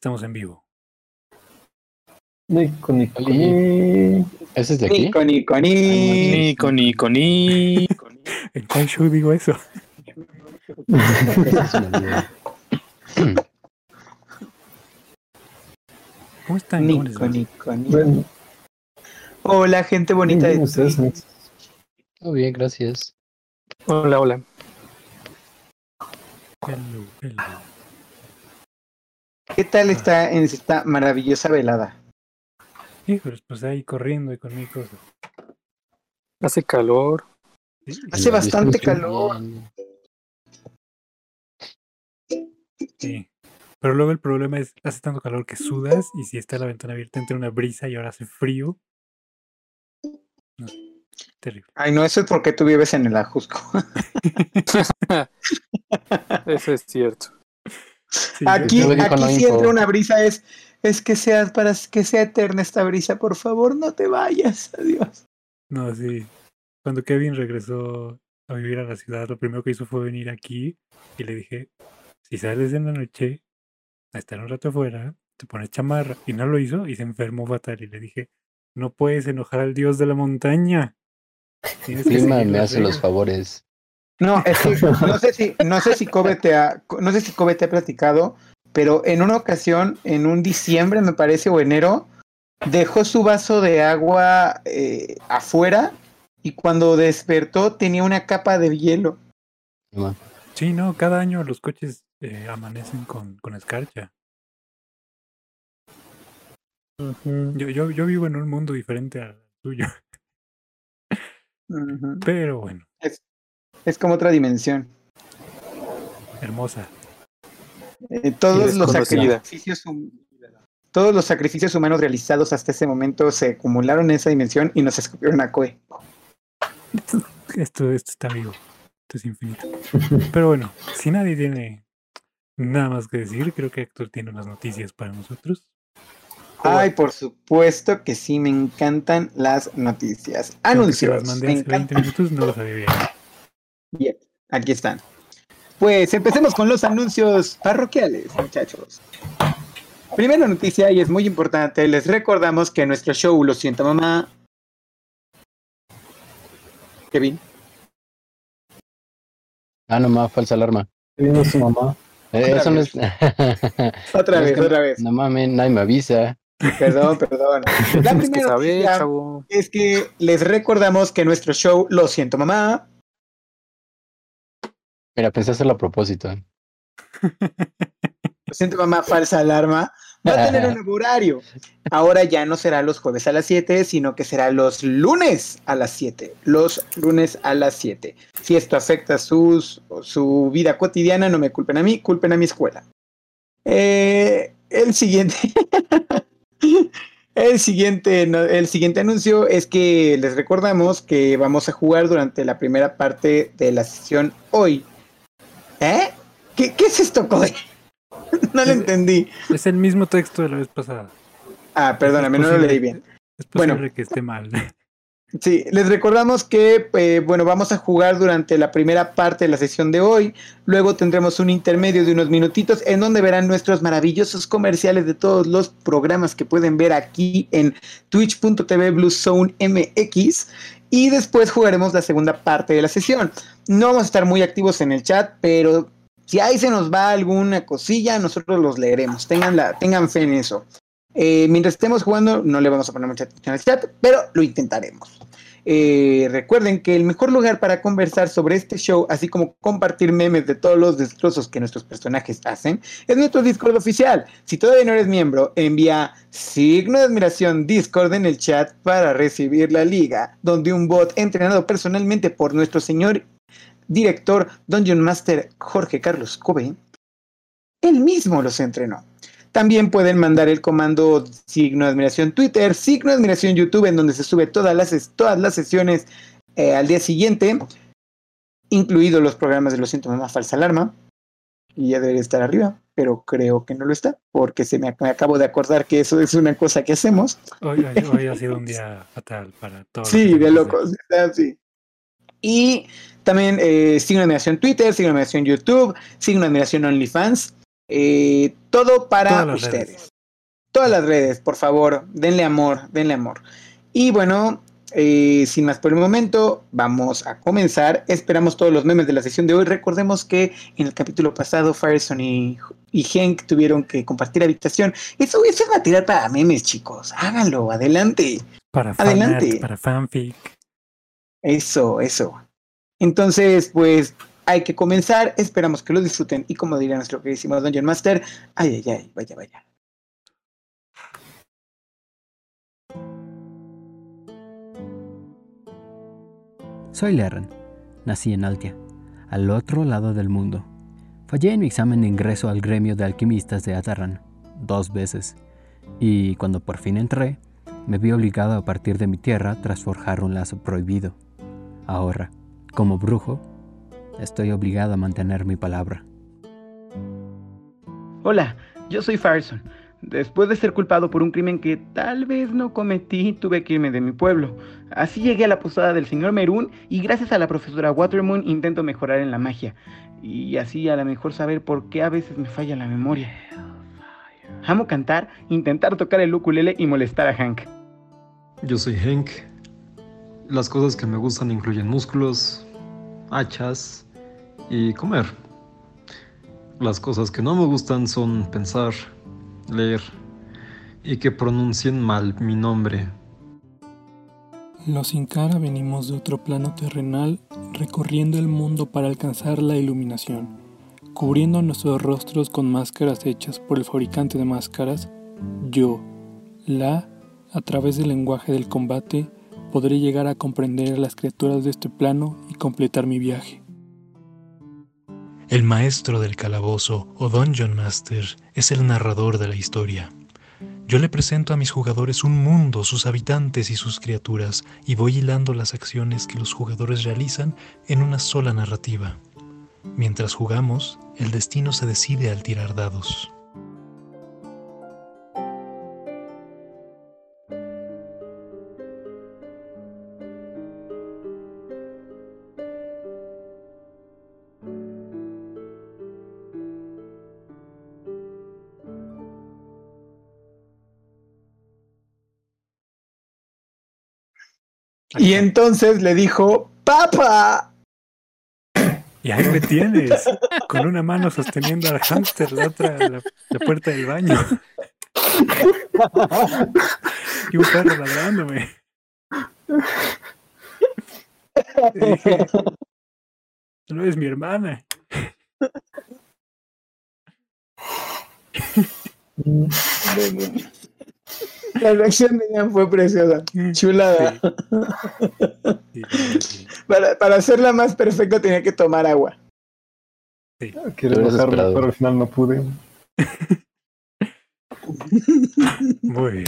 Estamos en vivo. Nico, Nico. ¿Ese es de aquí? Nico, Nico, Nico. Nico, Nico. ¿En cuál show digo eso? ¿Cómo están? ¿Cómo Nico, va? Nico, Nico. Bueno, Hola, gente bonita bien, de ustedes. Todo bien, gracias. Hola, hola. Hello, hello. ¿Qué tal está en esta maravillosa velada? Híjoles, pues ahí corriendo y con mi cosa. Hace calor. Sí, Hace bastante calor. sí. Pero luego el problema es, hace tanto calor que sudas y si está la ventana abierta entra una brisa y ahora hace frío. No, terrible. Ay, no, eso es porque tú vives en el Ajusco. Eso es cierto. Sí, Aquí, aquí si entra una brisa es, es que sea para que sea eterna esta brisa, por favor, no te vayas, adiós. No, sí. Cuando Kevin regresó a vivir a la ciudad, lo primero que hizo fue venir aquí y le dije, si sales en la noche a estar un rato afuera, te pones chamarra. Y no lo hizo y se enfermó fatal. Y le dije, no puedes enojar al dios de la montaña. Tienes clima me hace los reglas". favores. No, es que no sé si, no sé si Kobe te ha, no sé si Kobe te ha platicado, pero en una ocasión, en un diciembre, me parece, o enero, dejó su vaso de agua eh, afuera y cuando despertó tenía una capa de hielo. Sí, no, cada año los coches eh, amanecen con, con escarcha. Yo, yo, yo vivo en un mundo diferente al tuyo. Pero bueno, Es como otra dimensión. hermosa. Eh, todos los sacrificios hum- todos los sacrificios humanos realizados hasta ese momento se acumularon en esa dimensión y nos escupieron a Koe. Esto, esto está vivo. Esto es infinito. Pero bueno, si nadie tiene nada más que decir, creo que Héctor tiene unas noticias para nosotros. Ay, por supuesto que sí, me encantan las noticias. Anuncios. las mandé Me hace 20 encantan. minutos, no lo sabía bien. Aquí están. Pues empecemos con los anuncios parroquiales, muchachos. Primera noticia, y es muy importante, les recordamos que nuestro show Lo siento mamá. Kevin. Ah, no más, falsa alarma. Vino su mamá. Eh, eso no es. Otra es vez, que- otra vez. No mames, nadie me avisa. Perdón, perdón. La primera chavo. es que les recordamos que nuestro show Lo siento mamá Mira, pensé hacerlo a propósito. Lo siento, mamá, falsa alarma. Va a tener un horario. Ahora ya no será los jueves a las 7, sino que será los lunes a las 7. Los lunes a las 7. Si esto afecta sus, su vida cotidiana, no me culpen a mí, culpen a mi escuela. Eh, el siguiente. El siguiente, el siguiente anuncio es que les recordamos que vamos a jugar durante la primera parte de la sesión hoy. ¿Eh? ¿Qué, qué es esto, Code? No lo Es- entendí. Es el mismo texto de la vez pasada. Ah, perdóname, Es no lo posible- leí bien. Es Bueno. posible que esté mal. Sí, les recordamos que, eh, bueno, vamos a jugar durante la primera parte de la sesión de hoy. Luego tendremos un intermedio de unos minutitos en donde verán nuestros maravillosos comerciales de todos los programas que pueden ver aquí en twitch.tv Bluezone MX. Y después jugaremos la segunda parte de la sesión. No vamos a estar muy activos en el chat, pero si ahí se nos va alguna cosilla, nosotros los leeremos. Tengan, la, tengan fe en eso. Eh, mientras estemos jugando, no le vamos a poner mucha atención al chat, pero lo intentaremos. Eh, recuerden que el mejor lugar para conversar sobre este show, así como compartir memes de todos los destrozos que nuestros personajes hacen, es nuestro Discord oficial. Si todavía no eres miembro, envía signo de admiración Discord en el chat para recibir la liga, donde un bot entrenado personalmente por nuestro señor director Dungeon Master Jorge Carlos Cove, él mismo los entrenó. También pueden mandar el comando signo de admiración Twitter, signo de admiración YouTube, en donde se sube todas las, todas las sesiones eh, al día siguiente, incluidos los programas de Lo siento, mamá, falsa alarma. Y ya debería estar arriba, pero creo que no lo está, porque se me, me acabo de acordar que eso es una cosa que hacemos. Hoy, hoy- hoy ha sido un día fatal para todos. los Sí, de locos, así. Y también eh, signo de admiración Twitter, signo de admiración YouTube, signo de admiración OnlyFans. Eh, Todo para Todas ustedes. redes. Todas las redes, por favor, denle amor, denle amor. Y bueno, eh, sin más por el momento, vamos a comenzar. Esperamos todos los memes de la sesión de hoy. Recordemos que en el capítulo pasado, Fireson y, y Henk tuvieron que compartir habitación. Eso, eso es material para memes, chicos. Háganlo, adelante. Para Adelante. fanart, para fanfic. Eso, eso. Entonces, pues hay que comenzar. Esperamos que lo disfruten. Y como diría nuestro queridísimo Dungeon Master, ay, ay, ay, vaya, vaya. Soy Lerren. Nací en Altia, al otro lado del mundo. Fallé en mi examen de ingreso al gremio de alquimistas de Atarran, dos veces, y cuando por fin entré, me vi obligado a partir de mi tierra tras forjar un lazo prohibido. Ahora, como brujo, estoy obligado a mantener mi palabra. Hola, yo soy Fireson. Después de ser culpado por un crimen que tal vez no cometí, tuve que irme de mi pueblo. Así llegué a la posada del señor Merún y gracias a la profesora Watermoon intento mejorar en la magia. Y así a lo mejor saber por qué a veces me falla la memoria. Amo cantar, intentar tocar el ukulele y molestar a Hank. Yo soy Hank. Las cosas que me gustan incluyen músculos, hachas y comer. Las cosas que no me gustan son pensar, leer y que pronuncien mal mi nombre. Los Incara venimos de otro plano terrenal recorriendo el mundo para alcanzar la iluminación, cubriendo nuestros rostros con máscaras hechas por el fabricante de máscaras, yo, la, a través del lenguaje del combate, podré llegar a comprender a las criaturas de este plano y completar mi viaje. El maestro del calabozo o Dungeon Master es el narrador de la historia. Yo le presento a mis jugadores un mundo, sus habitantes y sus criaturas, y voy hilando las acciones que los jugadores realizan en una sola narrativa. Mientras jugamos, el destino se decide al tirar dados. Y entonces le dijo, ¡Papa! Y ahí me tienes, con una mano sosteniendo al hámster, la otra la, la puerta del baño. y un perro ladrándome. Dije, no es mi hermana. La reacción de Ian fue preciosa. Chulada. Sí, sí, sí. Para, para hacerla más perfecta tenía que tomar agua. Quiero Lo hubieras bajarla, pero al final no pude. Muy bien.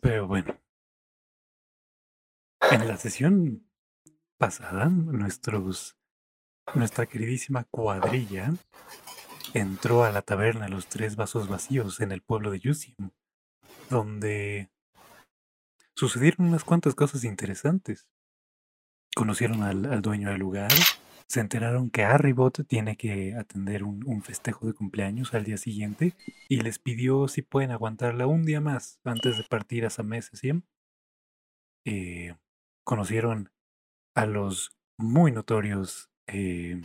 Pero bueno. En la sesión pasada, nuestros, nuestra queridísima cuadrilla entró a la taberna Los Tres Vasos Vacíos en el pueblo de Yusim, donde sucedieron unas cuantas cosas interesantes. Conocieron al, al dueño del lugar, se enteraron que Arribot tiene que atender un, un festejo de cumpleaños al día siguiente y les pidió si pueden aguantarla un día más antes de partir a Samese Siem. Eh, conocieron a los muy notorios eh,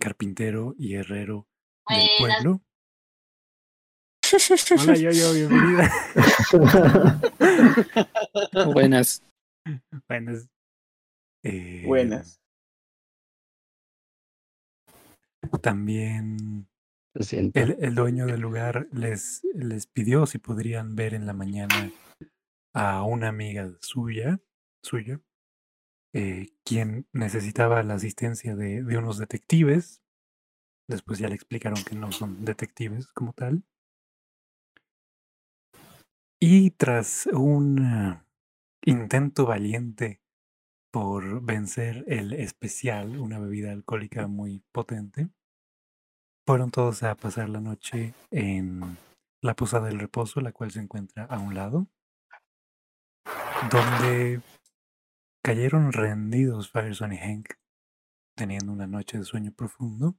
carpintero y herrero del Buenas. pueblo. Hola, yo, yo, bienvenida. Buenas. Buenas. Eh, Buenas. También el, el dueño del lugar les, les pidió si podrían ver en la mañana a una amiga suya, suya, eh, quien necesitaba la asistencia de, de unos detectives. Después ya le explicaron que no son detectives como tal. Y tras un eh, intento valiente por vencer el especial, una bebida alcohólica muy potente, fueron todos a pasar la noche en la Posada del Reposo, la cual se encuentra a un lado, donde cayeron rendidos Fireson y Hank, teniendo una noche de sueño profundo,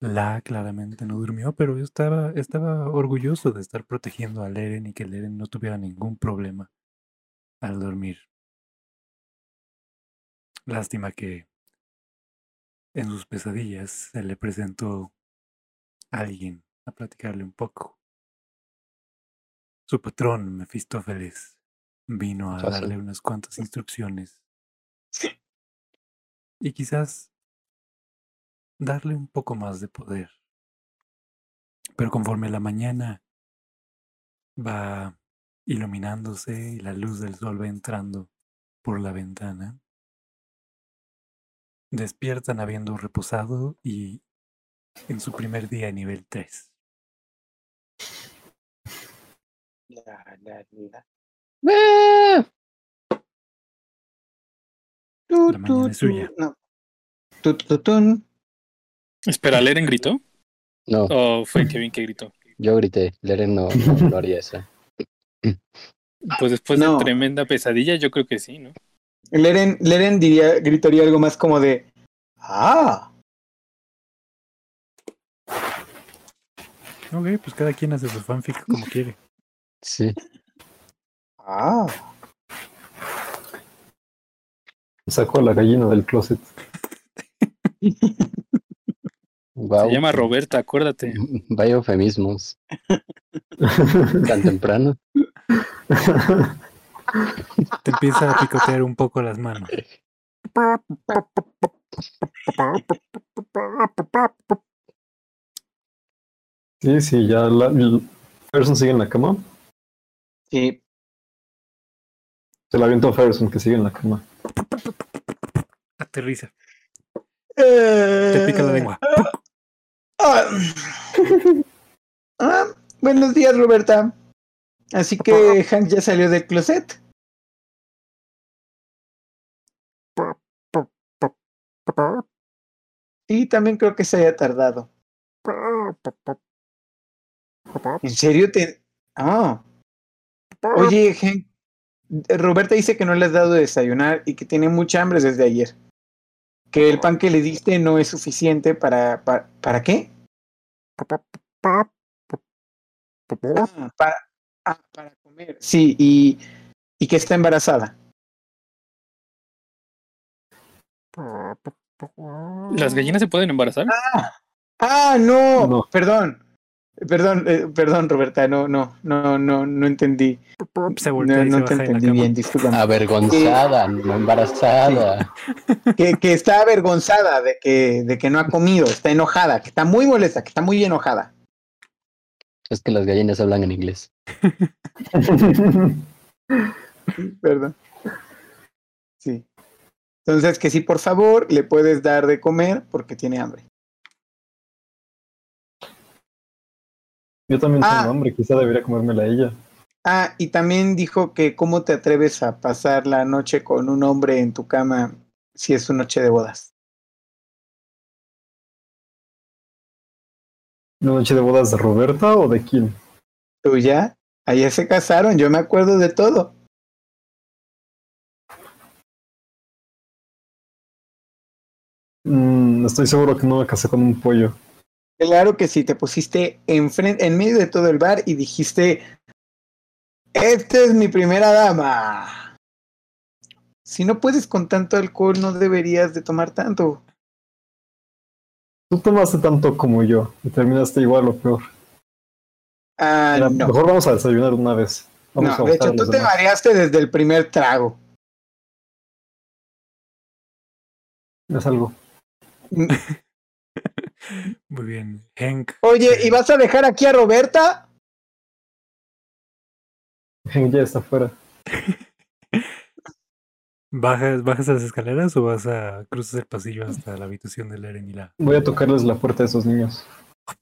La claramente no durmió, pero estaba, estaba orgulloso de estar protegiendo a Leren y que Leren no tuviera ningún problema al dormir. Lástima que en sus pesadillas se le presentó alguien a platicarle un poco. Su patrón, Mefistófeles, vino a darle unas cuantas instrucciones. Y quizás darle un poco más de poder. Pero conforme la mañana va iluminándose y la luz del sol va entrando por la ventana, despiertan habiendo reposado y en su primer día nivel 3. La, la, la. ¡Ah! La mañana es suya. no. Espera, ¿Leren gritó? No, ¿O fue Kevin que gritó? yo grité. Leren no, no, no haría eso. Pues después No. de tremenda pesadilla, yo creo que sí, ¿no? Leren, Leren diría, gritaría algo más como de ¡Ah! Ok, pues cada quien hace su fanfic como quiere. Sí. ¡Ah! Sacó a la gallina del closet. Wow. Se llama Roberta, acuérdate. Vaya eufemismos. Tan temprano. Te empieza a picotear un poco las manos. Sí, sí, ya la, Ferguson sigue en la cama. Sí. Se la avientó a Ferguson que sigue en la cama. Aterriza. Te pica la lengua. Ah. Ah, buenos días, Roberta. Así que Hank ya salió del closet. Sí, también creo que se haya tardado. ¿En serio te.? Ah. Oye, Hank. Roberta dice que no le has dado de desayunar y que tiene mucha hambre desde ayer. Que el pan que le diste no es suficiente para. ¿Para, ¿para qué? Ah, para, ah, para comer. Sí, y, y que está embarazada. ¿Las gallinas se pueden embarazar? Ah, no, No. perdón. Perdón, eh, perdón, Roberta, no, no, no, no, no entendí. Se No, voltea no se te entendí bien, discúlpame. Avergonzada, no embarazada. Que, que está avergonzada de que, de que no ha comido, está enojada, que está muy molesta, que está muy enojada. Es que las gallinas hablan en inglés. Perdón. Sí. Entonces, que sí, por favor, le puedes dar de comer porque tiene hambre. Yo también Ah. tengo hambre, quizá debería comérmela a ella. Ah, y también dijo que cómo te atreves a pasar la noche con un hombre en tu cama si es su noche de bodas. ¿La noche de bodas de Roberta o de quién? ¿Tuya? Ayer se casaron, yo me acuerdo de todo. Mm, estoy seguro que no me casé con un pollo. Claro que sí, te pusiste enfrente, en medio de todo el bar y dijiste, esta es mi primera dama. Si no puedes con tanto alcohol, no deberías de tomar tanto. Tú tomaste tanto como yo y terminaste igual o peor. Ah, Mira, no. Mejor vamos a desayunar una vez. Vamos No, a de hecho, tú te demás. mareaste desde el primer trago. Es algo. Muy bien. Hank. Oye, eh, ¿y vas a dejar aquí a Roberta? Ya está afuera. ¿Bajas, ¿Bajas a las escaleras o vas a cruzar el pasillo hasta la habitación de Leren y la... Voy a tocarles la puerta a esos niños.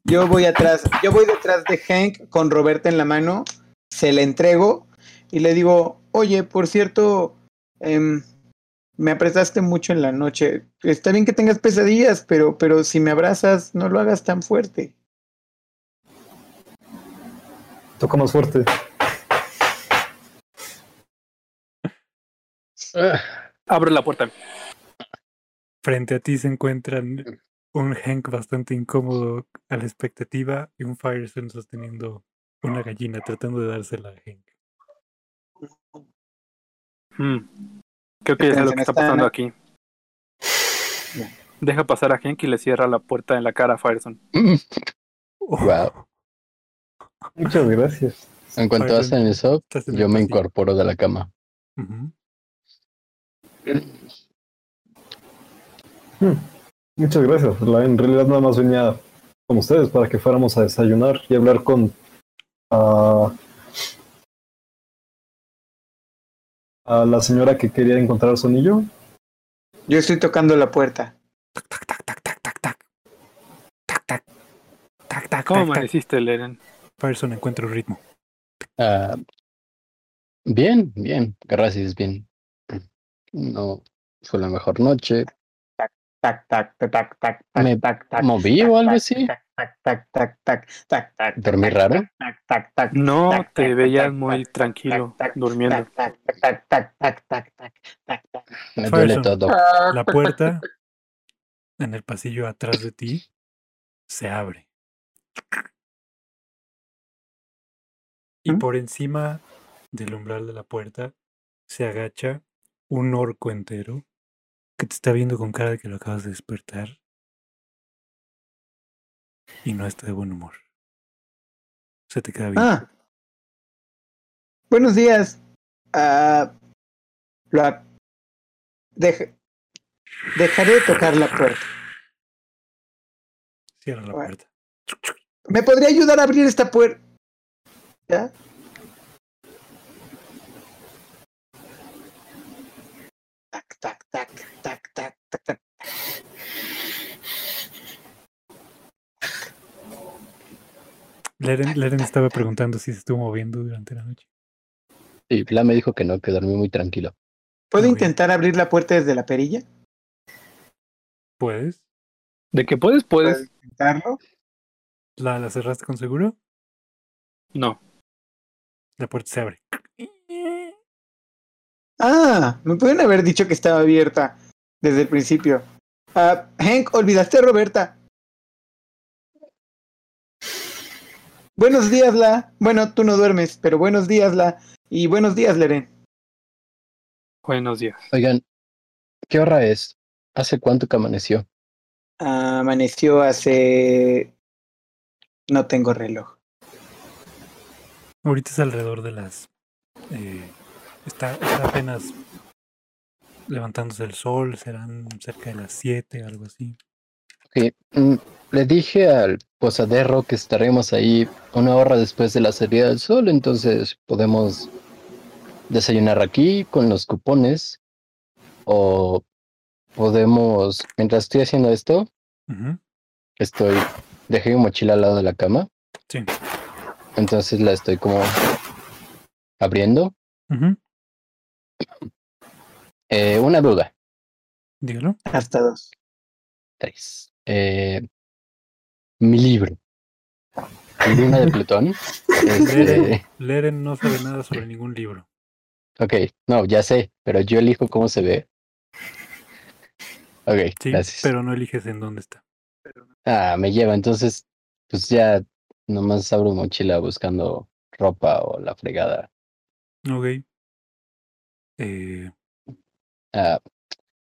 Yo voy atrás, yo voy detrás de Hank con Roberta en la mano, se la entrego y le digo, oye, por cierto, em, me apretaste mucho en la noche. Está bien que tengas pesadillas, pero, pero si me abrazas, no lo hagas tan fuerte. Toca más fuerte. Abre la puerta. Frente a ti se encuentran un Hank bastante incómodo a la expectativa y un Firestone sosteniendo una gallina tratando de dársela a Hank. Mm. Creo que ya sé lo que está pasando aquí. Deja pasar a Henk y le cierra la puerta en la cara a Fireson. Wow. Muchas gracias. En cuanto Fireson, hacen eso, yo me incorporo de la cama. Ujú. Muchas gracias. La- en realidad nada más venía con ustedes para que fuéramos a desayunar y hablar con ah, a la señora que quería encontrar su anillo. Yo estoy tocando la puerta. Tac, tac, tac, tac, tac, tac, tac. Tac, tac. Tac, tac, ¿Cómo tac, tac. amaneciste, Leren? Firestone encuentra un ritmo. Ah, bien, bien. Gracias, bien. No fue la mejor noche. Tac, tac, tac, tac, tac, Me tac, tac, moví tac, o algo tac, así. Tac, ¿Dormí raro? No, te veías muy tranquilo durmiendo. Me duele todo. La puerta en el pasillo atrás de ti se abre. Y por encima del umbral de la puerta se agacha un orco entero que te está viendo con cara de que lo acabas de despertar y no está de buen humor. Se te queda bien. Ah. Buenos días. Lo ac- dej- dejaré de tocar la puerta. Cierra la bueno. puerta. ¿Me podría ayudar a abrir esta puerta? ¿Ya? Tac, tac, tac, tac, tac. Leren, Leren estaba preguntando si se estuvo moviendo durante la noche. Y Fla me dijo que no, que dormí muy tranquilo. ¿Puedo Muy bien. intentar abrir la puerta desde la perilla? ¿Puedes? ¿De que puedes? ¿Puedo Puedes. intentarlo? ¿La, la cerraste con seguro? No. La puerta se abre. Ah, me pueden haber dicho que estaba abierta desde el principio. Ah, Hank, olvidaste a Roberta. Buenos días, La. Bueno, tú no duermes, pero buenos días, La. Y buenos días, Leren. Buenos días. Oigan, ¿qué hora es? ¿Hace cuánto que amaneció? Amaneció hace... No tengo reloj. Ahorita es alrededor de las... eh, está, está apenas levantándose el sol, serán cerca de las 7, algo así. Ok, mm, Le dije al posadero que estaremos ahí una hora después de la salida del sol, entonces podemos desayunar aquí con los cupones o podemos, mientras estoy haciendo esto, estoy, dejé mi mochila al lado de la cama, Sí. entonces la estoy como abriendo. Eh, una duda, Dígalo. Hasta dos. tres. Eh, mi libro. Luna de Plutón. Este, Leren, Leren no sabe nada sobre ningún libro. Ok, no, ya sé, pero yo elijo cómo se ve. Ok, Sí, gracias. pero no eliges en dónde está. Ah, me lleva, entonces, pues ya nomás abro mochila buscando ropa o la fregada. Ok. Eh, Ah,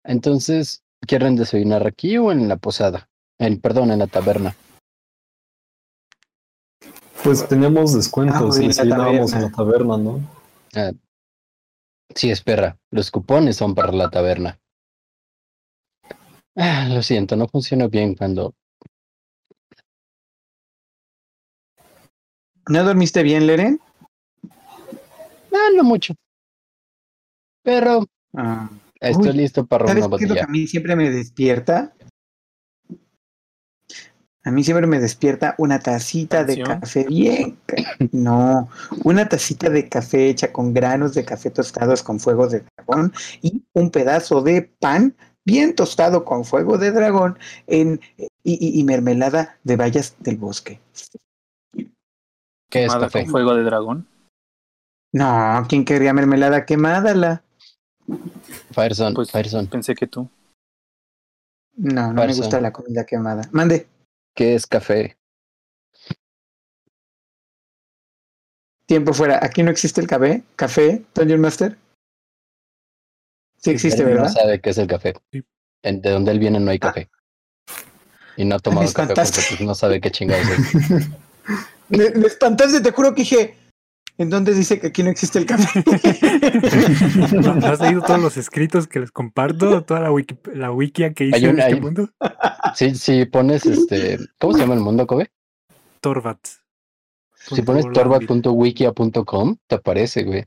entonces, ¿quieren desayunar aquí o en la posada? En, perdón, en la taberna. Pues teníamos descuentos Ah, y la desayunábamos en la taberna, ¿no? Ah, sí, espera, los cupones son para la taberna. Ah, lo siento, no funciona bien cuando... ¿No dormiste bien, Leren? Ah, no mucho. Pero Ah. estoy Uy, listo para ¿Sabes una qué es lo que botella. a mí siempre me despierta? A mí siempre me despierta una tacita de café bien. No, una tacita de café hecha con granos de café tostados con fuego de dragón y un pedazo de pan bien tostado con fuego de dragón en, y, y- y mermelada de bayas del bosque. ¿Qué es café? con fuego de dragón. No, ¿quién quería mermelada quemada? La? Fireson, Pues Fireson. pensé que tú. No, no me gusta la comida quemada. Mande. ¿Qué es café? Tiempo fuera. Aquí no existe el café. ¿Café, Dungeon Master? Sí existe, Él ¿verdad? No sabe qué es el café. Sí. En- de donde él viene no hay café. Y no ha tomado me café porque espantaste. pues, no sabe qué chingados es. Me, me espantaste, te juro que dije. ¿En dónde dice que aquí no existe el café? ¿No, has leído todos los escritos que les comparto? Toda la, wiki, la wikia que hice Hay un- en este hay- mundo. Si, si pones este. ¿Cómo se llama el mundo, Kobe? Torvat. Si pones torbat.wikia.com, te aparece, güey.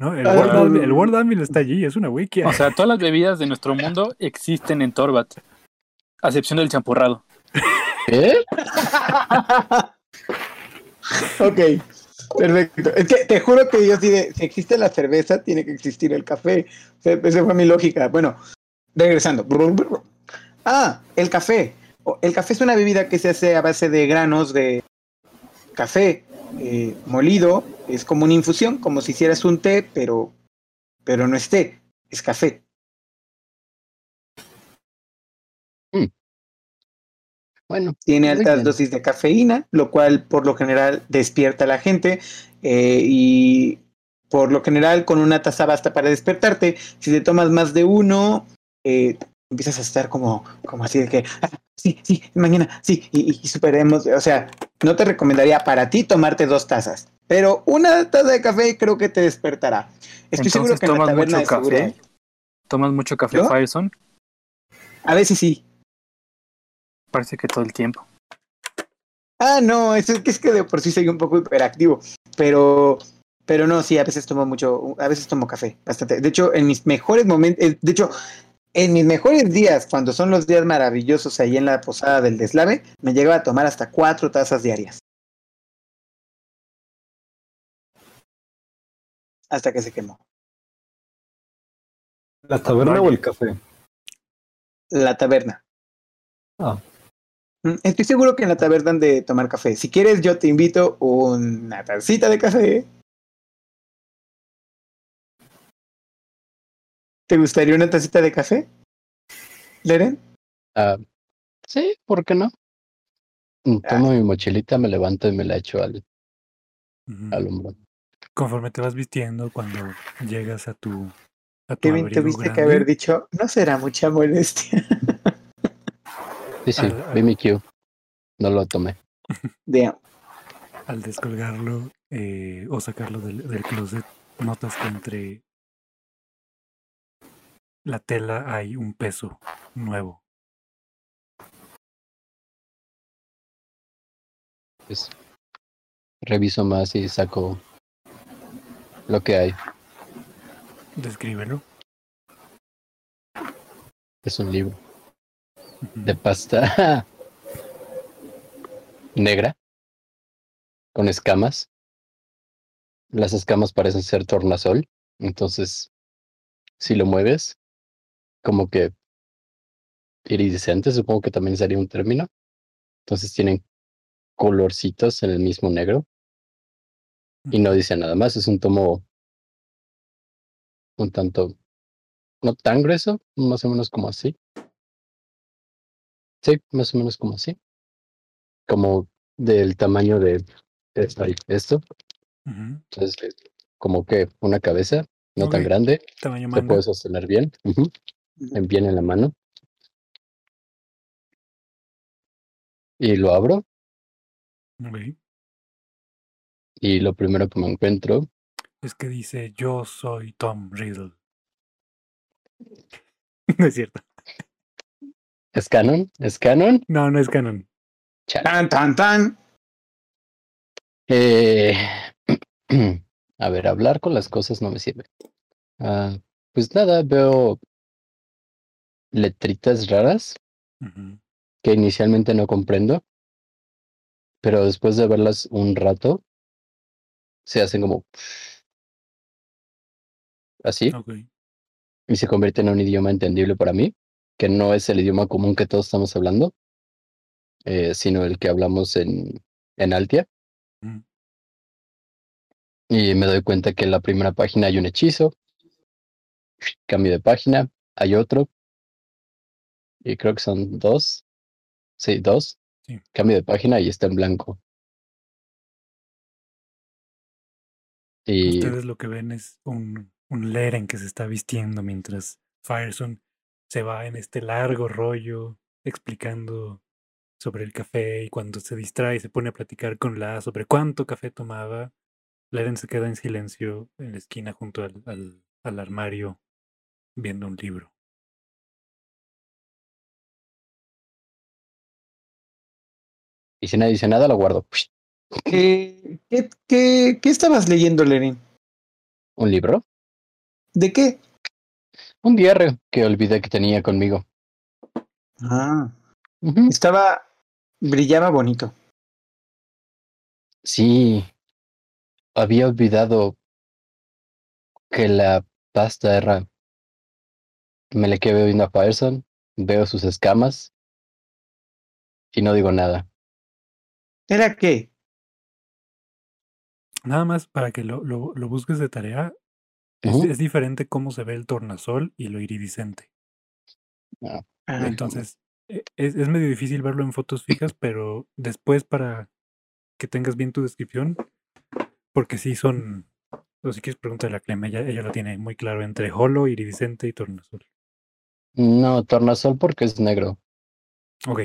No, el Ah, Word, no, Admin, no. el Word Admin está allí, es una wikia. O sea, todas las bebidas de nuestro mundo existen en Torbat. A excepción del champurrado. ¿Eh? ok, perfecto. Es que te juro que yo sí si existe la cerveza, tiene que existir el café. Esa fue mi lógica. Bueno, regresando. Ah, el café. El café es una bebida que se hace a base de granos de café eh, molido. Es como una infusión, como si hicieras un té, pero, pero no es té, es café. Bueno, Tiene altas bien. dosis de cafeína, lo cual por lo general despierta a la gente eh, y por lo general con una taza basta para despertarte. Si te tomas más de uno, eh, empiezas a estar como, como así de que, "Ah, sí, sí, mañana, sí, y, superemos. O sea, no te recomendaría para ti tomarte dos tazas, pero una taza de café creo que te despertará. Estoy seguro que en la tomas mucho de café. ¿Tomas mucho café, ¿Yo? Fireson? A veces sí. Parece que todo el tiempo. Ah, no, es que es que de por sí soy un poco hiperactivo, pero pero no, sí, a veces tomo mucho, a veces tomo café, bastante. De hecho, en mis mejores momentos, eh, de hecho, en mis mejores días, cuando son los días maravillosos ahí en la posada del deslave, me llegaba a tomar hasta cuatro tazas diarias. Hasta que se quemó. ¿La taberna o el café? La taberna. Ah. Estoy seguro que en la taberna han de tomar café. Si quieres, yo te invito una tacita de café. ¿Te gustaría una tacita de café? ¿Leren? Ah, sí, ¿por qué no? Mm, Ah. Tomo mi mochilita, me levanto y me la echo al, hombro. Conforme te vas vistiendo cuando llegas a tu, a tu Kevin, tuviste que haber dicho, no será mucha molestia. Sí, sí, Al- al- vi mi cue. No lo tomé. Damn. al descolgarlo eh, o sacarlo del, del closet, notas que entre la tela hay un peso nuevo. Pues, reviso más y saco lo que hay. Descríbelo. Es un libro. De pasta negra con escamas. Las escamas parecen ser tornasol, entonces si lo mueves, como que iridiscente, supongo que también sería un término. Entonces tienen colorcitos en el mismo negro y no dice nada más. Es un tomo un tanto, no tan grueso, más o menos como así. Sí, más o menos como así. Como del tamaño de esto. esto. Ujú. Entonces, eh, como que una cabeza, no tan grande, Tamaño se manga. puede sostener bien, en- bien en la mano. Y lo abro y lo primero que me encuentro Es que dice, yo soy Tom Riddle. no es cierto. Es canon, es canon. No, no es canon. Chale. Tan, tan, tan. Eh, a ver, hablar con las cosas no me sirve. Ah, pues nada, veo letritas raras que inicialmente no comprendo, pero después de verlas un rato, se hacen como así y se convierte en un idioma entendible para mí, que no es el idioma común que todos estamos hablando, eh, sino el que hablamos en, en Altia. Ujú. Y me doy cuenta que en la primera página hay un hechizo, cambio de página, hay otro, y creo que son dos. Sí, dos. Sí. Cambio de página y está en blanco. Y Ustedes lo que ven es un, un Leren que se está vistiendo mientras Fireson se va en este largo rollo explicando sobre el café y cuando se distrae y se pone a platicar con la sobre cuánto café tomaba, Leren se queda en silencio en la esquina junto al, al, al armario viendo un libro. y si nadie dice nada, lo guardo. ¿Qué, qué, qué, qué estabas leyendo, Lenin? ¿Un libro? ¿De qué? Un diario que olvidé que tenía conmigo. Ah, estaba, brillaba bonito. Sí, había olvidado que la pasta era... Me le quedé viendo a Fireson, veo sus escamas y no digo nada. ¿Era qué? Nada más para que lo, lo, lo busques de tarea, es, diferente cómo se ve el tornasol y lo iridiscente. Ah, Ah, Entonces, e- es, es medio difícil verlo en fotos fijas, pero después para que tengas bien tu descripción, porque sí son, o si quieres preguntarle a Clem, ella, ella lo tiene muy claro entre holo, iridiscente y tornasol. No, tornasol porque es negro. Ok,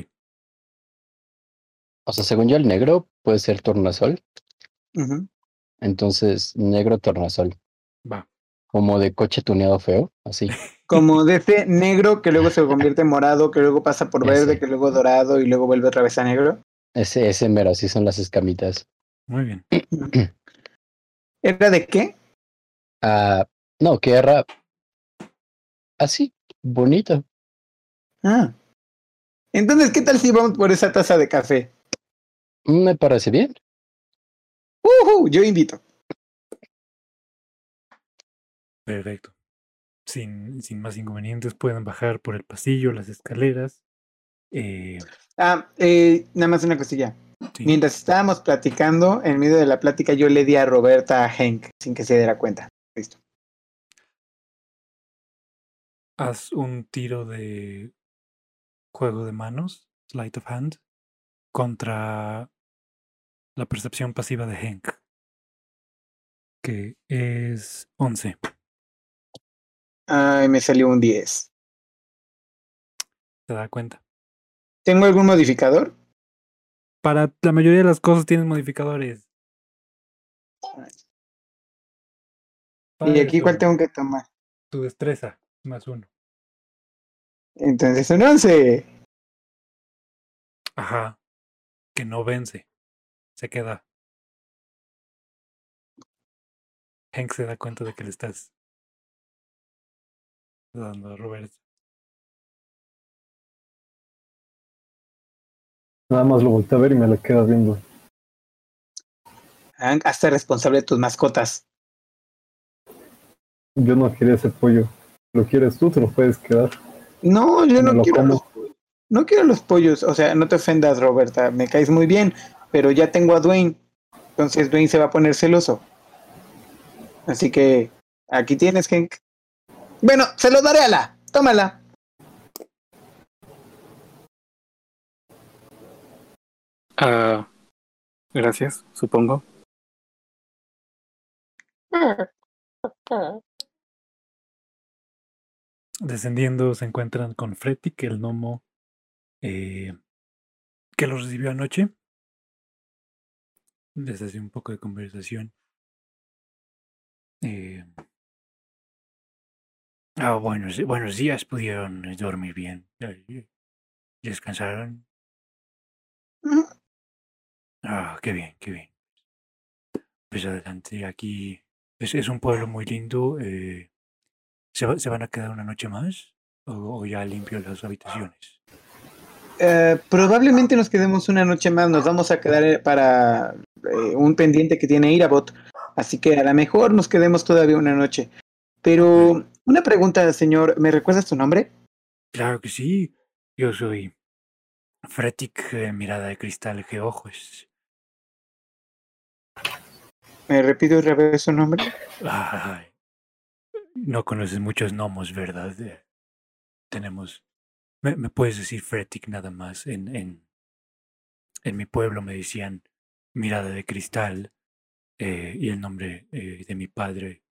O sea, según yo el negro puede ser tornasol. Entonces, negro tornasol. va. Como de coche tuneado feo, así. Como de ese negro que luego se convierte en morado, que luego pasa por verde, Ese. que luego dorado y luego vuelve otra vez a negro. Ese, ese mero, así son las escamitas. Muy bien. ¿Era de qué? Ah, no, que era así, bonito. Ah. Entonces, ¿qué tal si vamos por esa taza de café? Me parece bien. ¡Ujú! Yo invito. Perfecto. Sin, sin más inconvenientes pueden bajar por el pasillo, las escaleras. Eh, Ah, eh, nada más una cosilla. sí. Mientras estábamos platicando, en medio de la plática yo le di a Roberta a Hank sin que se diera cuenta. Listo. Haz un tiro de juego de manos, sleight of hand, contra la percepción pasiva de Hank, que es 11. Ay, me salió un 10. ¿Te da cuenta? ¿Tengo algún modificador? Para la mayoría de las cosas tienen modificadores. ¿Y aquí cuál tengo que tomar? Tu destreza, más uno. Entonces un 11. Ajá. Que no vence. Se queda. Hank se da cuenta de que le estás dando a Robert. Nada más lo volteé a ver y me le queda viendo. Hazte responsable de tus mascotas. Yo no quería ese pollo. ¿Lo quieres tú? Te lo puedes quedar. No, yo no lo quiero como. los no quiero los pollos, o sea, no te ofendas, Roberta, me caes muy bien, pero ya tengo a Dwayne, entonces Dwayne se va a poner celoso. Así que aquí tienes, Hank. Bueno, se lo daré a la, tómala. Ah, gracias, supongo. Descendiendo se encuentran con Fretic, el gnomo eh, que los recibió anoche. Les hace un poco de conversación. Eh, ah, buenos, buenos días, pudieron dormir bien. Eh, ¿Descansaron? Ah, qué bien, qué bien. Pues adelante, aquí es, es un pueblo muy lindo. eh, ¿se, va- ¿Se van a quedar una noche más? ¿O, o ya limpio las habitaciones? Eh, probablemente nos quedemos una noche más, nos vamos a quedar eh, para eh, un pendiente que tiene Irabot, así que a lo mejor nos quedemos todavía una noche. Pero una pregunta, señor, ¿me recuerdas tu nombre? Claro que sí. Yo soy Fretic, eh, mirada de cristal, geojos. ¿Me repito otra vez su nombre? Ay, no conoces muchos gnomos, ¿verdad? Eh, tenemos me, me puedes decir Fretic nada más. En, en, en mi pueblo me decían mirada de cristal eh, y el nombre de mi padre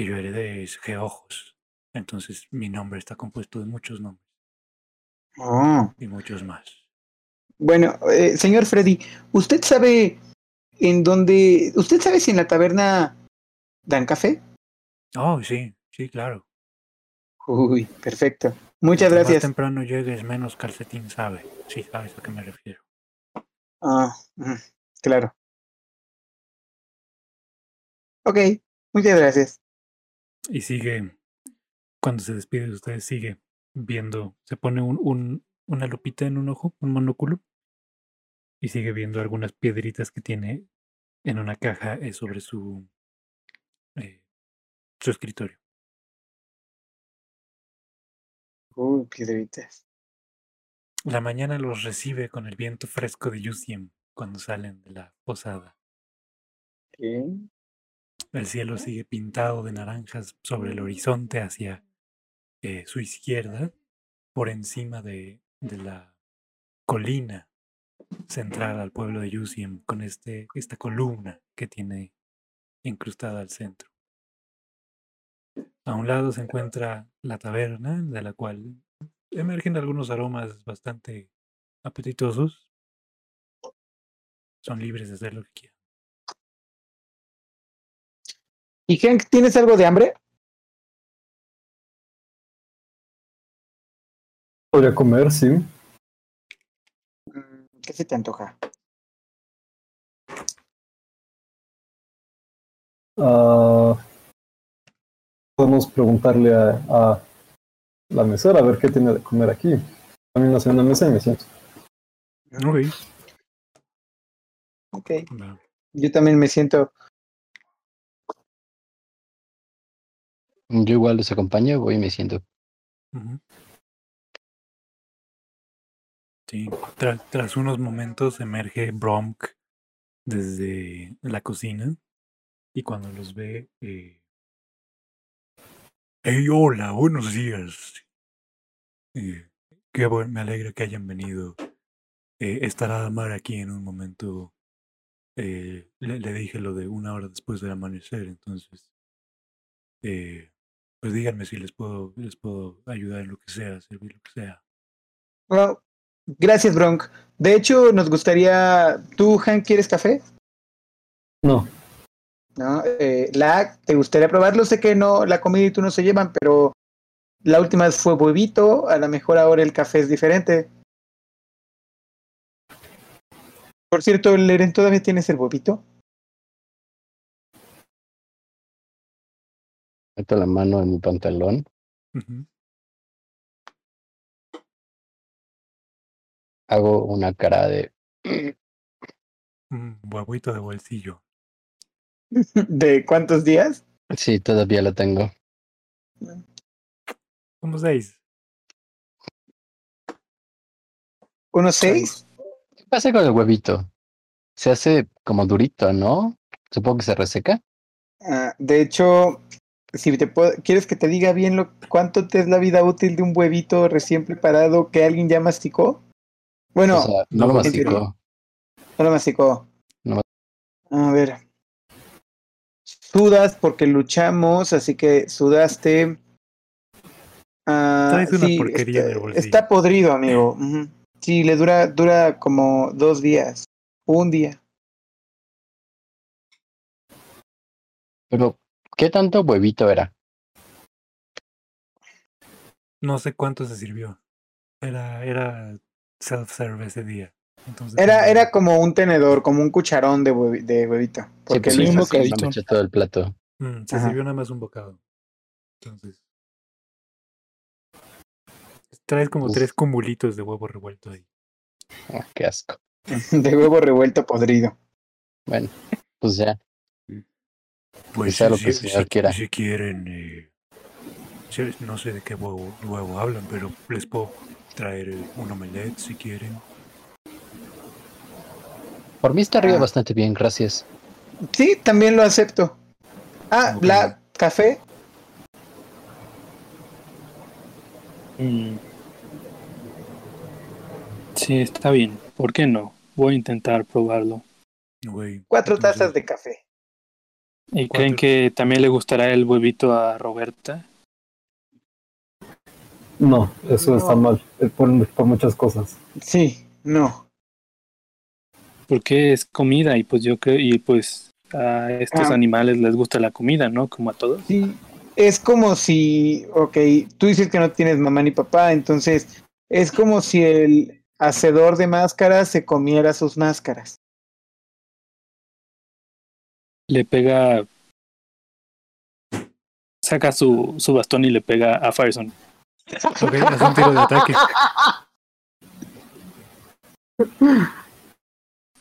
que yo heredé es Geojos. Entonces mi nombre está compuesto de muchos nombres Oh. y muchos más. Bueno, eh, señor Freddy, ¿usted sabe en dónde... ¿Usted sabe si en la taberna dan café? Oh, sí, sí, claro. Uy, perfecto. Muchas gracias. Más temprano llegues, menos calcetín sabe. Sí, sabes a qué me refiero. Ah, claro. Ok, muchas gracias. Y sigue, cuando se despide de ustedes, sigue viendo, se pone un, un, una lupita en un ojo, un monóculo, y sigue viendo algunas piedritas que tiene en una caja eh, sobre su, eh, su escritorio. Uy, piedritas. La mañana los recibe con el viento fresco de Yusiem cuando salen de la posada. ¿Qué? El cielo sigue pintado de naranjas sobre el horizonte hacia eh, su izquierda, por encima de, de la colina central al pueblo de Yusiem, con este, esta columna que tiene incrustada al centro. A un lado se encuentra la taberna, de la cual emergen algunos aromas bastante apetitosos. Son libres de hacer lo que quieran. ¿Y Hank, tienes algo de hambre? Podría comer, sí. Mm, ¿Qué se te antoja? Ah, podemos preguntarle a, a la mesera a ver qué tiene de comer aquí. También hace una mesa y me siento. Ok. Ok. Yo también me siento. Yo igual los acompaño, voy y me siento. Sí, tra- tras unos momentos emerge Bromk desde la cocina y cuando los ve, eh... ¡Hey, hola! Buenos días. Qué bueno, me alegra que hayan venido. Eh, estará Mar aquí en un momento. Eh, le, le dije lo de una hora después del amanecer, entonces. Eh, pues díganme si les puedo, les puedo ayudar en lo que sea, servir lo que sea. Bueno, gracias, Bronk. De hecho, nos gustaría. ¿Tú, Hank, quieres café? No, ¿No? Eh, la, ¿te gustaría probarlo? Sé que no, la comida y tú no se llevan, pero la última vez fue huevito. A lo mejor ahora el café es diferente. Por cierto, Leren, ¿todavía tienes el huevito? Meto la mano en mi pantalón. Hago una cara de. Un huevito de bolsillo. ¿De cuántos días? Sí, todavía lo tengo. Como seis. ¿Unos seis? ¿Qué pasa con el huevito? Se hace como durito, ¿no? Supongo que se reseca. Ah, de hecho, si te puedo- quieres que te diga bien lo, cuánto te es la vida útil de un huevito recién preparado que alguien ya masticó. Bueno, o sea, no lo masticó. no lo masticó. No. A ver. Sudas porque luchamos, así que sudaste. Ah, Traes una sí, porquería en está, el bolsillo. está podrido, amigo. Ujú. Sí, le dura, dura como dos días. Un día. Pero, ¿qué tanto huevito era? No sé cuánto se sirvió. Era, era self-serve ese día. Entonces, Era, no- era como un tenedor, como un cucharón de, huevi- de huevito. Porque pues sí. No me eché todo el plato. Mm, se Ajá. sirvió nada más un bocado. Entonces. Traes como Uf. tres cumulitos de huevo revuelto ahí. Ah, qué asco. De huevo revuelto podrido. Bueno, pues ya. Pues sea lo si, que el si- señor si- quiera. si quieren, eh, no sé de qué huevo, huevo hablan, pero les puedo traer eh, un omelette si quieren. Por mí estaría Ah. bastante bien, gracias. Sí, también lo acepto. Ah, la café. Mm, Sí, está bien. ¿Por qué no? Voy a intentar probarlo. Cuatro entonces, tazas de café. ¿Y Cuatro. creen que también le gustará el huevito a Roberta? No, eso está mal, eh, por, por muchas cosas. Sí, no. Porque es comida y pues yo creo, y pues a estos Ah. animales les gusta la comida, ¿no? Como a todos. Sí, es como si, ok, tú dices que no tienes mamá ni papá, entonces es como si el hacedor de máscaras se comiera sus máscaras. Le pega... Saca su, su bastón y le pega a Fireson. Ok, haz un tiro de ataque.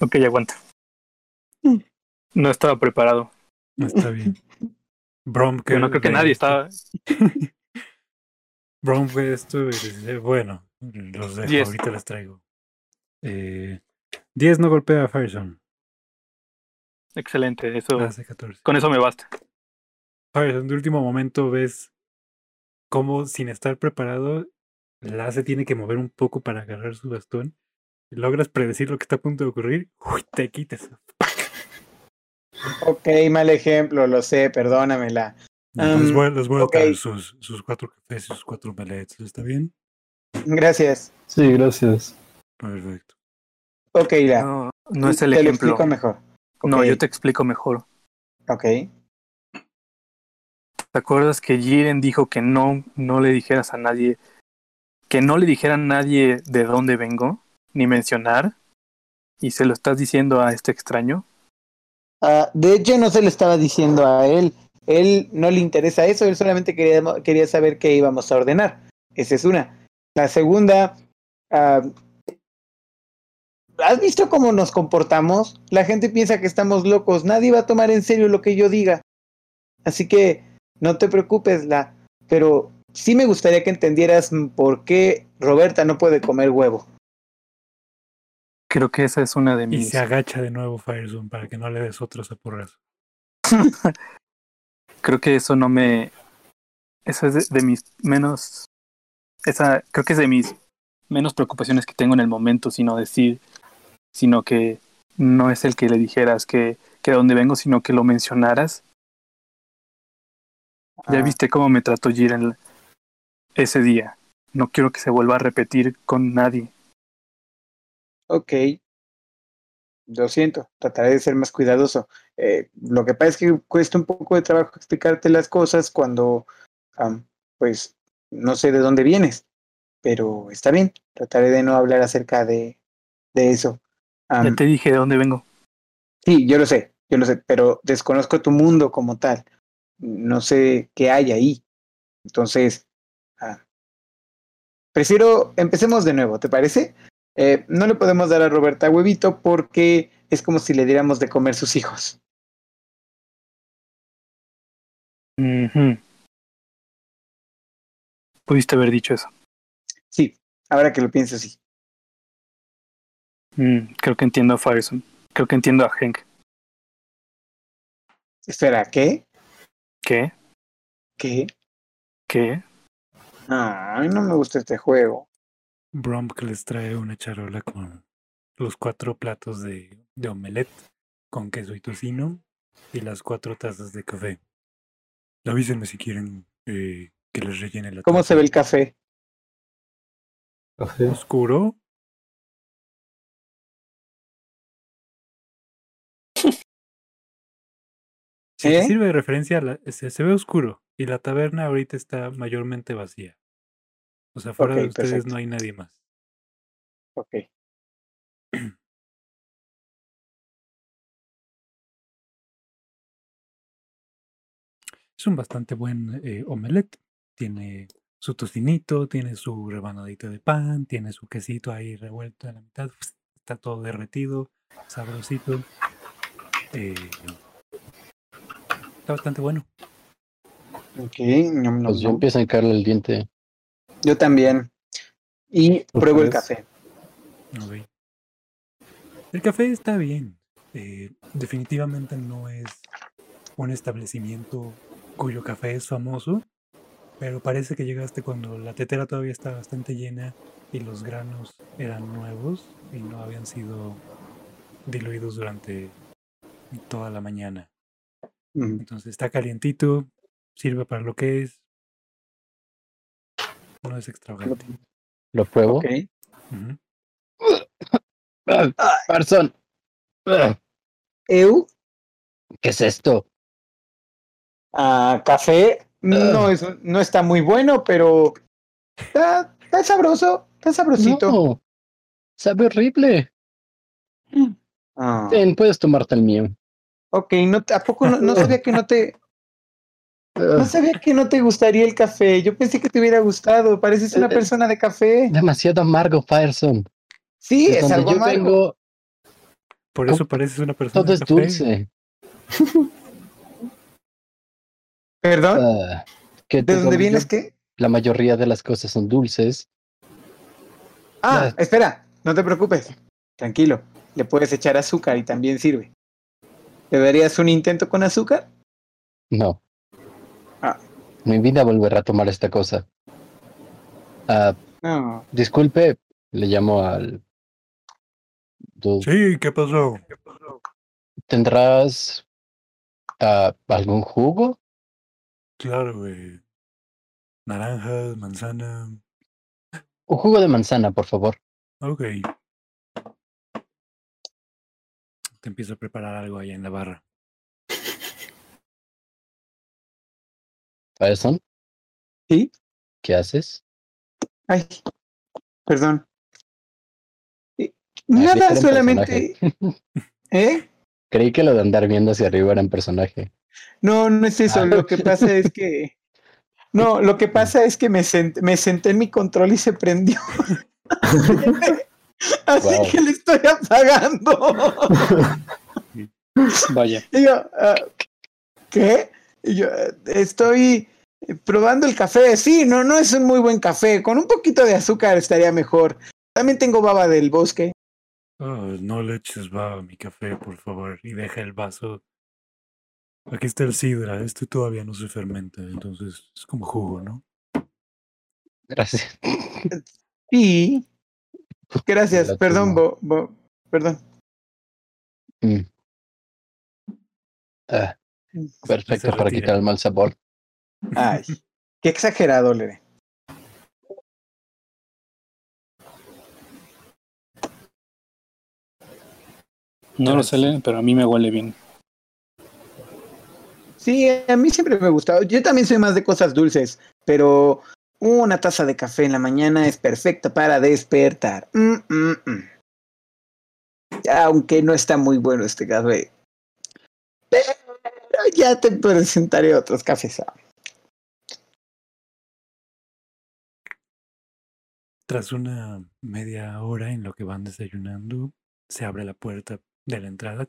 Ok, aguanta. No estaba preparado. Está bien. Brom, que Yo no creo que nadie estaba... Brom, que esto es- eh, bueno, los dejo, Diez. ahorita les traigo. Eh, 10 no golpea a Fireson. Excelente, eso, Hace 14. con eso me basta. Fireson, de último momento ves cómo sin estar preparado, Lace tiene que mover un poco para agarrar su bastón. Logras predecir lo que está a punto de ocurrir. Uy, te quitas. Ok, mal ejemplo, lo sé, perdónamela. les Um, voy, les voy a traer sus, sus cuatro cafés y sus cuatro omelets. ¿Está bien? Gracias. Sí, gracias. Perfecto. Ok, ya. No, no es el Te lo ejemplo. explico mejor. No, yo te explico mejor. Ok. ¿Te acuerdas que Jiren dijo que no, no le dijeras a nadie, que no le dijera a nadie de dónde vengo, ni mencionar? ¿Y se lo estás diciendo a este extraño? Ah, de hecho, no se lo estaba diciendo a él. Él no le interesa eso, él solamente quería, quería saber qué íbamos a ordenar. Esa es una. La segunda, ah, ¿has visto cómo nos comportamos? La gente piensa que estamos locos, nadie va a tomar en serio lo que yo diga. Así que no te preocupes, la. Pero sí me gustaría que entendieras por qué Roberta no puede comer huevo. Creo que esa es una de Y mis... se agacha de nuevo Firezone para que no le des otro zapurrazo. Creo que eso no me... Esa es de, de mis menos... Esa creo que es de mis menos preocupaciones que tengo en el momento, sino decir, sino que no es el que le dijeras que, que de dónde vengo, sino que lo mencionaras. Ya Ah, viste cómo me trató Jiren ese día. No quiero que se vuelva a repetir con nadie. Ok. Lo siento, trataré de ser más cuidadoso. Eh, lo que pasa es que cuesta un poco de trabajo explicarte las cosas cuando, pues, no sé de dónde vienes. Pero está bien, trataré de no hablar acerca de, de eso. Ya te dije de dónde vengo. Sí, yo lo sé, yo lo sé, pero desconozco tu mundo como tal. No sé qué hay ahí. Entonces, ah, prefiero, empecemos de nuevo, ¿te parece? Eh, no le podemos dar a Roberta huevito porque es como si le diéramos de comer sus hijos. Ujú. Pudiste haber dicho eso. Sí, ahora que lo pienso, sí. Mm, creo que entiendo a Fireson. Creo que entiendo a Hank. Espera, ¿qué? ¿Qué? ¿Qué? ¿Qué? Ay, no me gusta este juego. Brom que les trae una charola con los cuatro platos de, de omelette con queso y tocino y las cuatro tazas de café. Avísenme si quieren eh, que les rellene la ¿Cómo taza. se ve el café? Café. ¿Oscuro? Si te sirve de referencia, la- se, se ve oscuro y la taberna ahorita está mayormente vacía. O sea, fuera de ustedes perfecto. no hay nadie más. Ok. Es un bastante buen eh, omelette. Tiene su tocinito, tiene su rebanadita de pan, tiene su quesito ahí revuelto en la mitad. pues, Está todo derretido, sabrosito. Eh, está bastante bueno. Ok. ñam, ñam, Pues yo empiezo a hincarle el diente. Yo también. Y pruebo el café. Ok. El café está bien. Eh, definitivamente no es un establecimiento cuyo café es famoso, Pero parece que llegaste cuando la tetera todavía estaba bastante llena y los granos eran nuevos y no habían sido diluidos durante toda la mañana. Entonces está calientito, sirve para lo que es. No es extravagante. Lo pruebo. Ok. Ujú. Parson. Ah, Eu, ¿Qué es esto? ah, café, no, es, no está muy bueno, pero está, está sabroso, está sabrosito. No, sabe horrible. Ah, Ten, puedes tomarte el mío. Ok, no, ¿a poco no, no sabía que no te, no sabía que no te gustaría el café? Yo pensé que te hubiera gustado, pareces una Eh, eh. persona de café. demasiado amargo, Fireson. Sí, De es algo amargo. vengo, Por eso pareces una persona. todo de es café. dulce. ¿Perdón? Ah, que ¿De dónde vienes qué? La mayoría de las cosas son dulces. Ah, espera, no te preocupes. Tranquilo, le puedes echar azúcar y también sirve. ¿Le darías un intento con azúcar? No. Ah. Mi vida volverá a tomar esta cosa. Ah, No. disculpe, le llamo al. Du- Sí, ¿qué pasó? ¿Tendrás ah, algún jugo? Claro, güey. Naranjas, manzana. Un jugo de manzana, por favor. Ok. Te empiezo a preparar algo allá en la barra. Fireson, ¿Sí? ¿qué haces? Ay, perdón. Eh, Nada, solamente. ¿Eh? Creí que lo de andar viendo hacia arriba era un personaje. No, no es eso. Ah. Lo que pasa es que. No, lo que pasa es que me, sent- me senté en mi control y se prendió. Así Wow. que le estoy apagando. Vaya. Y yo, ah, ¿qué? Y yo, "Eh, estoy probando el café. Sí, no, no es un muy buen café. Con un poquito de azúcar estaría mejor. También tengo baba del bosque. Oh, no le eches baba a mi café, por favor, y deja el vaso. Aquí está el sidra, este todavía no se fermenta, entonces es como jugo, ¿no? Gracias. Sí. Gracias. La Perdón. Bo- Bo- perdón. Mm. Ah, perfecto para quitar el mal sabor. Ay, qué exagerado, Lere. No lo sé, Len, pero a mí me huele bien. Sí, a mí siempre me ha gustado. Yo también soy más de cosas dulces, pero una taza de café en la mañana es perfecta para despertar. Mm, mm, mm. Aunque no está muy bueno este café. Pero ya te presentaré otros cafés. Tras una media hora en lo que van desayunando, se abre la puerta de la entrada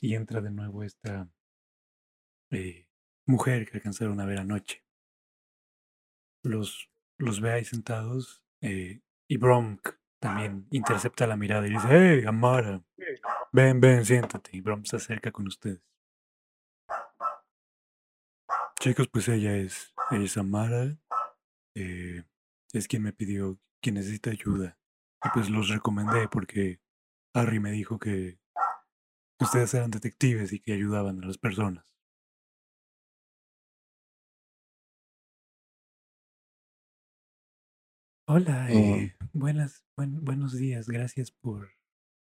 y entra de nuevo esta eh, mujer que alcanzaron a ver anoche. Los, los ve ahí sentados eh, y Bromk también intercepta la mirada y dice, ¡Hey, Amara! Ven, ven, siéntate. Y Bromk se acerca con ustedes. Chicos, pues ella es, ella es Amara. eh, es quien me pidió que necesita ayuda. Y pues los recomendé porque Harry me dijo que ustedes eran detectives y que ayudaban a las personas. Hola, Mm. eh, buenas, buen- buenos días. Gracias por,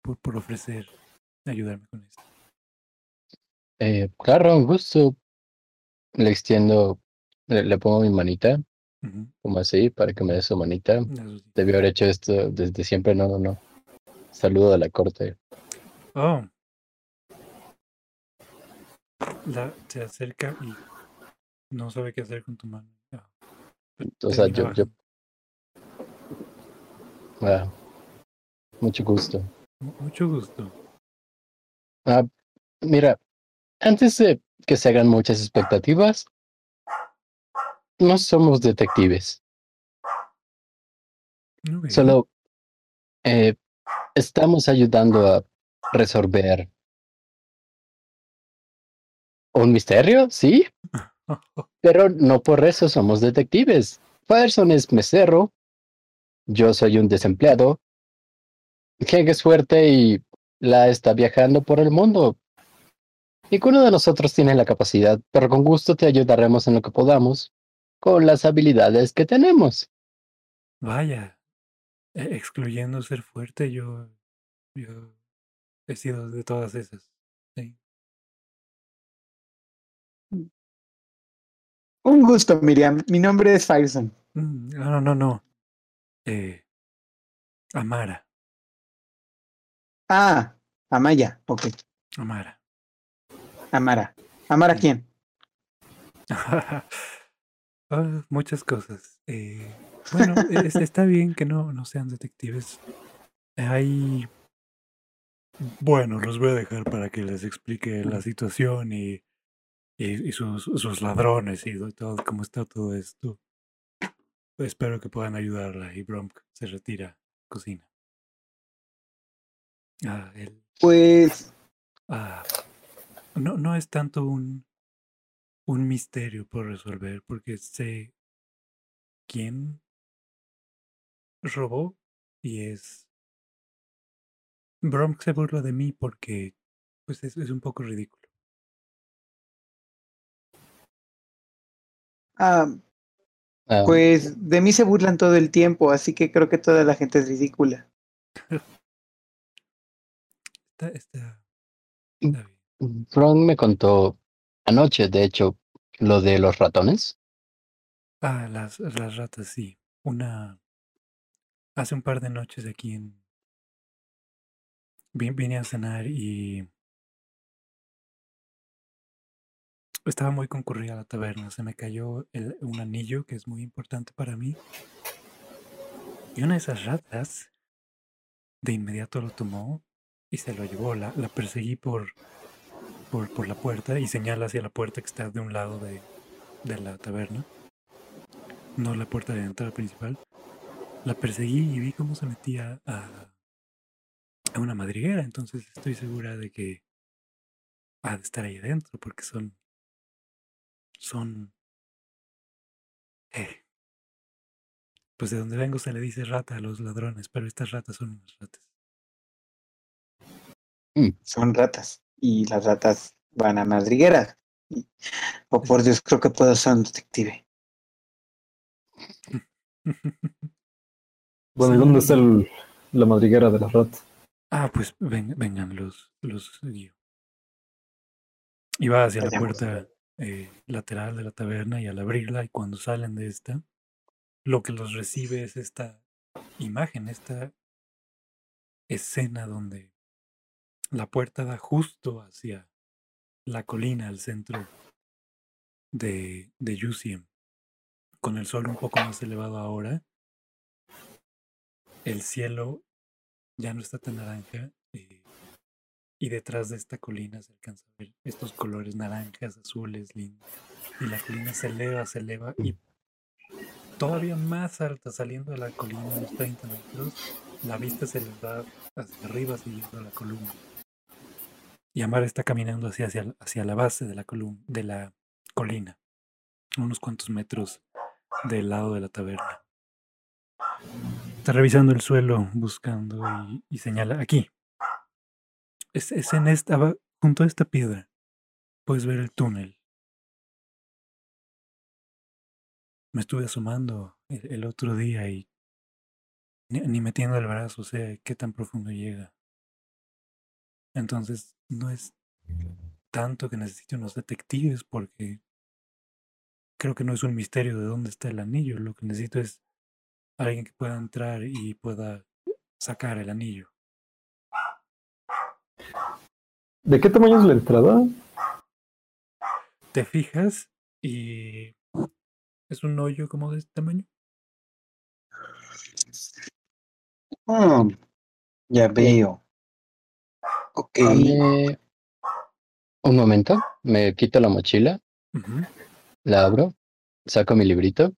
por, por ofrecer ayudarme con esto. Eh, claro, un gusto. Le extiendo, le, le pongo mi manita, como así, para que me dé su manita. Debió haber hecho esto desde siempre, no, no, no. Saludo a la corte. Oh. La, se acerca y no sabe qué hacer con tu mano. Ah, O sea, yo, yo. Ah, mucho gusto. Mu- Mucho gusto. Ah, mira, antes de que se hagan muchas expectativas, no somos detectives. Solo eh, estamos ayudando a resolver un misterio, ¿sí? Pero no por eso somos detectives. Fireson es mesero. Yo soy un desempleado. Hank es fuerte y la está viajando por el mundo. Ninguno de nosotros tiene la capacidad, pero con gusto te ayudaremos en lo que podamos, con las habilidades que tenemos. Vaya, e- excluyendo ser fuerte, yo, yo he sido de todas esas. Sí. Un gusto, Miriam. Mi nombre es Fireson. Mm, No, no, no, no. Eh, Amara, Ah, Amaya. Ok. Amara. Amara. ¿Amara quién? Ah, muchas cosas. Eh, bueno, es- está bien que no, no sean detectives. Hay... Bueno, los voy a dejar para que les explique la situación y, y, y sus, sus ladrones y todo, cómo está todo esto. Espero que puedan ayudarla y Bromk se retira, cocina. Ah, él, Pues ah, no, no es tanto un, un misterio por resolver, porque sé quién robó y es... Bromk se burla de mí porque pues es, es un poco ridículo. Ah, Ah, pues de mí se burlan todo el tiempo, así que creo que toda la gente es ridícula. Está, está, Mm. está bien. Ron me contó anoche, de hecho, lo de los ratones. Ah, las, las ratas, sí. Una... Hace un par de noches aquí en... vi- Vine a cenar y... Estaba muy concurrida la taberna. Se me cayó un anillo que es muy importante para mí. Y una de esas ratas de inmediato lo tomó y se lo llevó. La, la perseguí por, por, por la puerta y señala hacia la puerta que está de un lado de, de la taberna. No la puerta de entrada principal. La perseguí y vi cómo se metía a, a una madriguera. Entonces estoy segura de que ha de estar ahí adentro porque son... Son... eh, pues de donde vengo se le dice rata a los ladrones, pero estas ratas son unas ratas. Son ratas. Y las ratas van a madrigueras. Oh, por Dios, creo que puedo ser un detective. Bueno, ¿y dónde está el- la madriguera de la rata? Ah, pues ven- vengan, los, los guío. Y va hacia la puerta eh, lateral de la taberna y al abrirla y cuando salen de esta, lo que los recibe es esta imagen, esta escena donde la puerta da justo hacia la colina al centro de, de Yusiem, con el sol un poco más elevado ahora. El cielo ya no está tan naranja y detrás de esta colina se alcanza a ver estos colores naranjas, azules, lindos. Y la colina se eleva, se eleva y todavía más alta saliendo de la colina, unos 30 metros, la vista se les va hacia arriba siguiendo la columna. Y Amar está caminando hacia, hacia, la base de la, columna, de la colina, unos cuantos metros del lado de la taberna. Está revisando el suelo, buscando y señala aquí. Es, en esta, junto a esta piedra. Puedes ver el túnel. Me estuve asomando el, otro día y ni, ni metiendo el brazo sé qué tan profundo llega. Entonces, no es tanto que necesite unos detectives porque creo que no es un misterio de dónde está el anillo. Lo que necesito es alguien que pueda entrar y pueda sacar el anillo. ¿De qué tamaño es la entrada? Te fijas y es un hoyo como de este tamaño. Mm, ya veo. Ok. Un momento, me quito la mochila, la abro, saco mi librito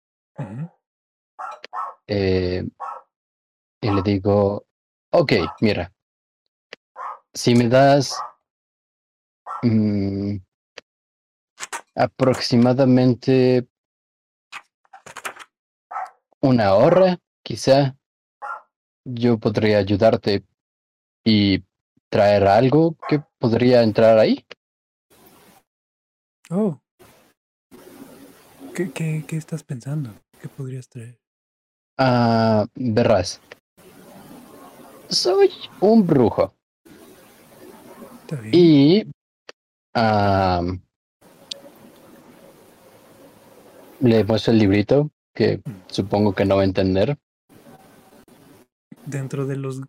eh, y le digo, ok, mira, si me das mm, aproximadamente una hora, quizá. Yo podría ayudarte y traer algo que podría entrar ahí. Oh. ¿Qué, qué, qué estás pensando? ¿Qué podrías traer? Ah, verás. Soy un brujo. Está bien. Y ah, le muestro el librito que supongo que no va a entender. Dentro de los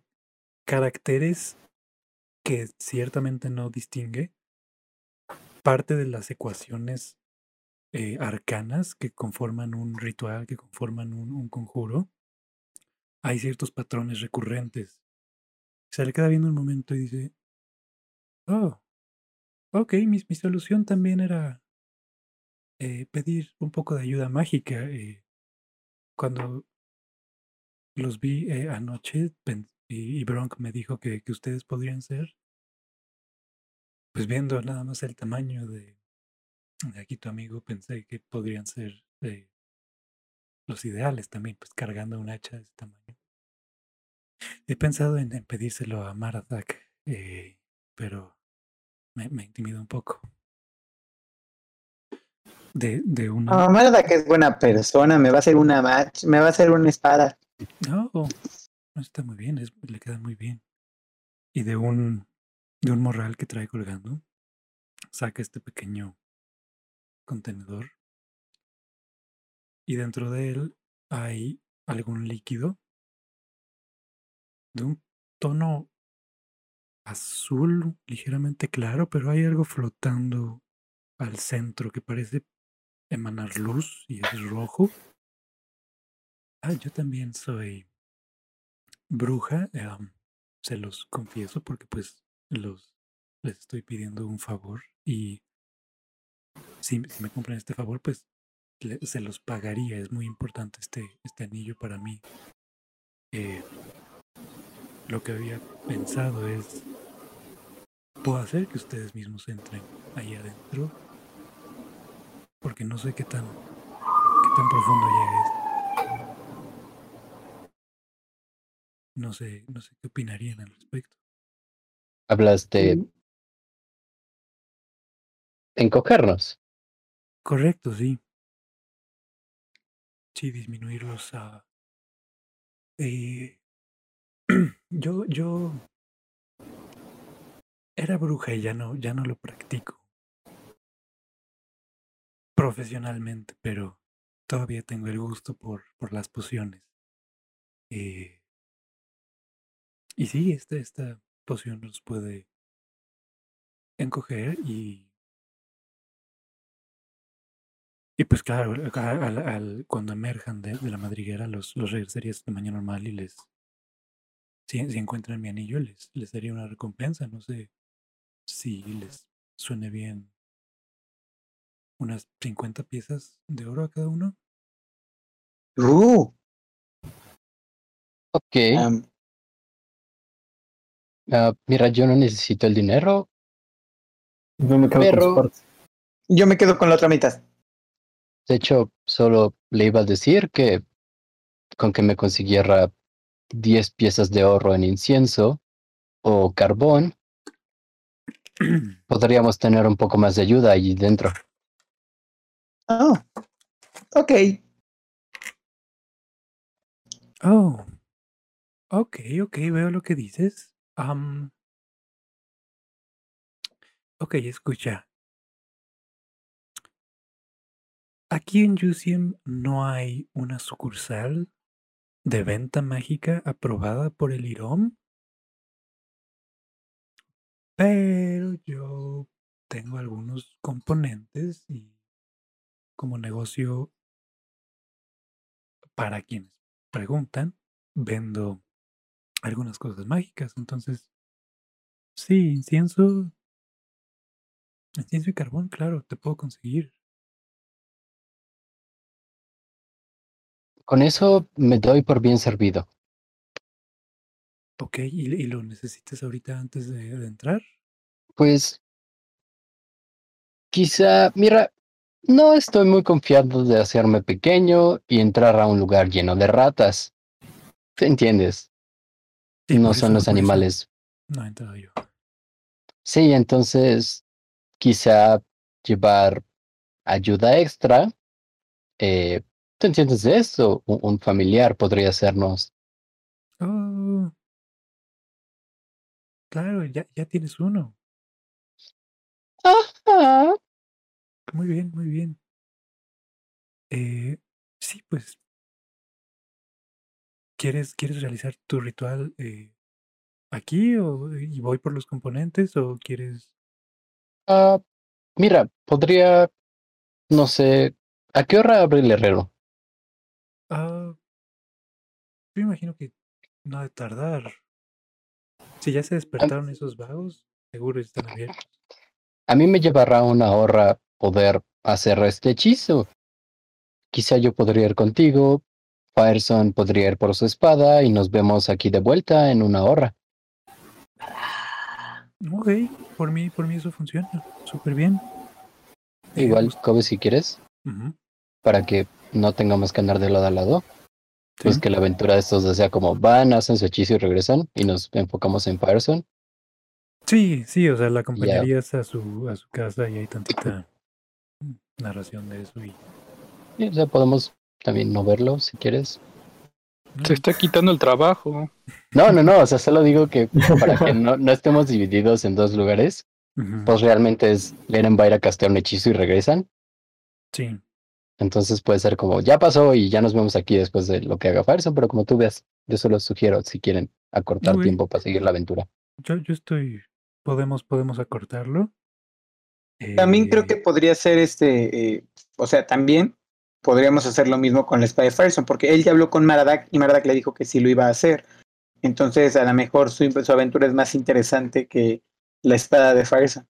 caracteres que ciertamente no distingue, parte de las ecuaciones eh, arcanas que conforman un ritual, que conforman un, un conjuro, hay ciertos patrones recurrentes. Se le queda viendo un momento y dice, oh, ok, mi, mi solución también era eh, pedir un poco de ayuda mágica. eh, cuando los vi eh, anoche y, y Bronk me dijo que, que ustedes podrían ser, pues viendo nada más el tamaño de, de aquí tu amigo, pensé que podrían ser los ideales también, pues cargando un hacha de ese tamaño. He pensado en, en pedírselo a Marathak, pero me, me intimida un poco. De, de una... No, Marda que es buena persona, me va a hacer una match, me va a hacer una espada. No, no está muy bien, es- le queda muy bien. Y de un, de un morral que trae colgando, saca este pequeño contenedor. Y dentro de él hay algún líquido de un tono azul ligeramente claro, pero hay algo flotando al centro que parece emanar luz y es rojo. Ah, yo también soy bruja, em, se los confieso porque pues los les estoy pidiendo un favor y si, me cumplen este favor pues se los pagaría. Es muy importante este, este anillo para mí. Eh, lo que había pensado es puedo hacer que ustedes mismos entren ahí adentro porque no sé qué tan qué tan profundo llega esto. No sé, no sé qué opinarían al respecto. Hablas de encogernos. Correcto, sí. Sí, disminuirlos a... eh, yo, yo era bruja y ya no, ya no lo practico profesionalmente, pero todavía tengo el gusto por, por las pociones. Eh, y sí, esta, esta poción los puede encoger y Y pues claro, al- cuando emerjan de, de la madriguera, los, los regresaría a tamaño normal y les. Si, si encuentran mi anillo, les, les daría una recompensa. No sé si les suene bien. Unas 50 piezas de oro a cada uno. Uh, Ok. Ah, mira, yo no necesito el dinero. Yo me quedo con Pero- yo me quedo con la otra mitad. De hecho, solo le iba a decir que con que me consiguiera 10 piezas de oro en incienso o carbón, podríamos tener un poco más de ayuda allí dentro. Oh, ok. Oh. Ok, ok, veo lo que dices. Am, ok, escucha. Aquí en Yusiem no hay una sucursal de venta mágica aprobada por el IROM, pero yo tengo algunos componentes y como negocio para quienes preguntan, vendo algunas cosas mágicas. Entonces, sí, incienso, incienso y carbón, claro, te puedo conseguir. Con eso me doy por bien servido. Ok, ¿y, y lo necesitas ahorita antes de, de entrar? Pues quizá, mira, No estoy muy confiado de hacerme pequeño y entrar a un lugar lleno de ratas. ¿Te entiendes? Sí, no son eso- los eso animales. No he entrado yo. Sí, entonces quizá llevar ayuda extra. Eh, ¿Te entiendes de esto? Un, un familiar podría hacernos. Oh. Claro, ya, ya tienes uno. Ajá. Muy bien, muy bien. Eh, sí, pues. ¿Quieres, ¿Quieres realizar tu ritual eh, aquí o y voy por los componentes o quieres... Ah, mira, podría, no sé, ¿a qué hora abre el herrero? Ah, yo imagino que no ha de tardar. Si ya se despertaron esos vagos, seguro están abiertos. A mí me llevará una hora poder hacer este hechizo. Quizá yo podría ir contigo, Fireson podría ir por su espada y nos vemos aquí de vuelta en una hora. Ok, por mí, por mí eso funciona. Súper bien. Igual, Kobe, si quieres, para que no tengamos que andar de lado a lado. Pues sí. que la aventura de estos dos sea como van, hacen su hechizo y regresan y nos enfocamos en Fireson. Sí, sí, o sea, la acompañarías a su a su casa y hay tantita mm, narración de eso y Y, o sea, podemos también no verlo si quieres. Se está quitando el trabajo. No, no, no, o sea, solo digo que para que no, no estemos divididos en dos lugares, pues realmente es Leren va a ir a castear un hechizo y regresan. sí, Entonces puede ser como, ya pasó y ya nos vemos aquí después de lo que haga Fireson, pero como tú veas, yo solo sugiero si quieren acortar tiempo para seguir la aventura. yo, yo estoy, podemos, podemos acortarlo. También creo que Eh, podría ser este, eh, o sea, también podríamos hacer lo mismo con la espada de Fireson, porque él ya habló con Maradak y Maradak le dijo que sí lo iba a hacer. Entonces, a lo mejor su, su aventura es más interesante que la espada de Fireson.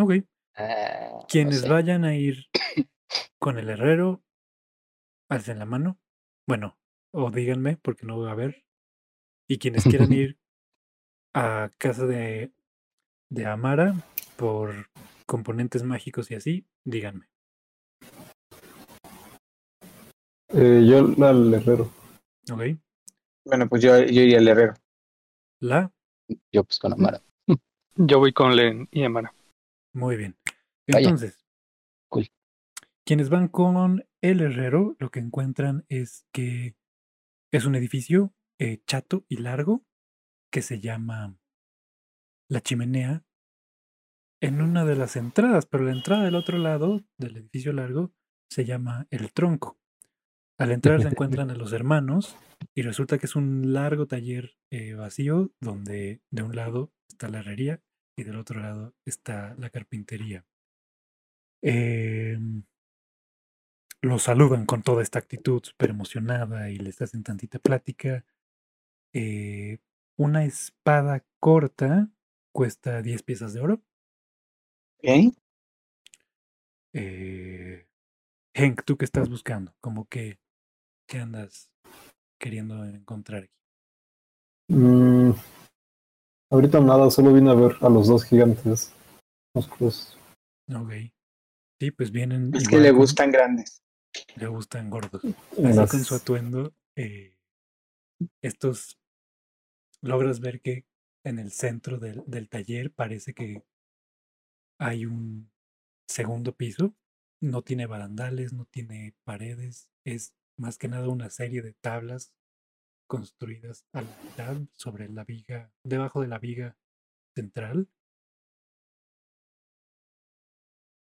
Ok, Ah, no quienes sé. vayan a ir con el herrero, alcen la mano. Bueno, o díganme, porque no voy a ver. Y quienes quieran ir a casa de, de Amara por componentes mágicos y así, díganme. Eh, yo al herrero. ¿Ok? Bueno, pues yo, yo iría al herrero. La, Yo pues con Amara. Yo voy con Len y Amara. muy bien. Entonces. Quienes van con el herrero, lo que encuentran es que es un edificio eh, chato y largo que se llama La Chimenea en una de las entradas, pero la entrada del otro lado del edificio largo se llama El Tronco. Al entrar se encuentran a los hermanos y resulta que es un largo taller eh, vacío donde de un lado está la herrería y del otro lado está la carpintería. Em, los saludan con toda esta actitud súper emocionada y les hacen tantita plática. Eh, una espada corta cuesta 10 piezas de oro. ¿Ok? Eh, Henk, ¿tú qué estás buscando? Como que, ¿qué andas queriendo encontrar aquí? Mm, ahorita nada, solo vine a ver a los dos gigantes. Monstruos. Ok. Sí, pues vienen. Es que le con- gustan grandes. Le gustan gordos. Así las- con su atuendo. eh, estos. Logras ver que en el centro del, del taller parece que hay un segundo piso. No tiene barandales, no tiene paredes. Es más que nada una serie de tablas construidas a la mitad sobre la viga, debajo de la viga central.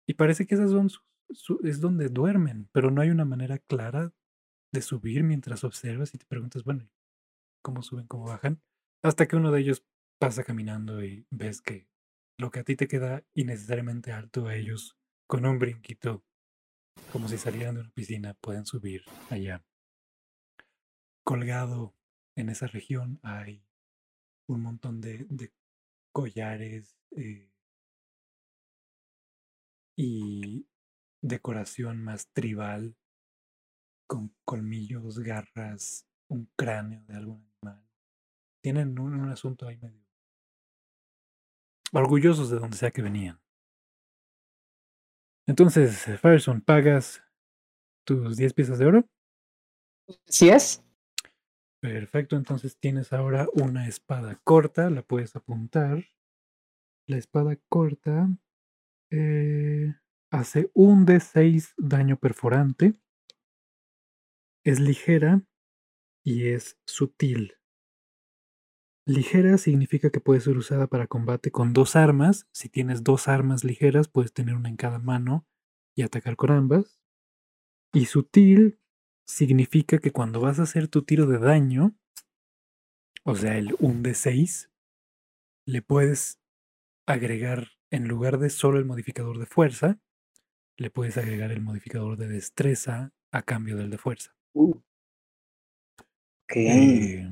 Y parece que esas son sus- su- es donde duermen, pero no hay una manera clara de subir mientras observas y te preguntas, bueno, ¿cómo suben, cómo bajan? Hasta que uno de ellos pasa caminando y ves que lo que a ti te queda innecesariamente alto a ellos, con un brinquito, como si salieran de una piscina, pueden subir allá. Colgado en esa región hay un montón de, collares eh, y decoración más tribal, con colmillos, garras, un cráneo de algún animal. Tienen un, un asunto ahí medio orgullosos de donde sea que venían. Entonces, Fireson, pagas tus 10 piezas de oro. ¿Sí es? Perfecto, entonces tienes ahora una espada corta, la puedes apuntar. La espada corta eh, hace un de 6 daño perforante. Es ligera y es sutil. Ligera significa que puede ser usada para combate con dos armas. Si tienes dos armas ligeras, puedes tener una en cada mano y atacar con ambas. Y sutil significa que cuando vas a hacer tu tiro de daño, o sea, el 1 de 6, le puedes agregar, en lugar de solo el modificador de fuerza, le puedes agregar el modificador de destreza a cambio del de fuerza. Uh. Eh,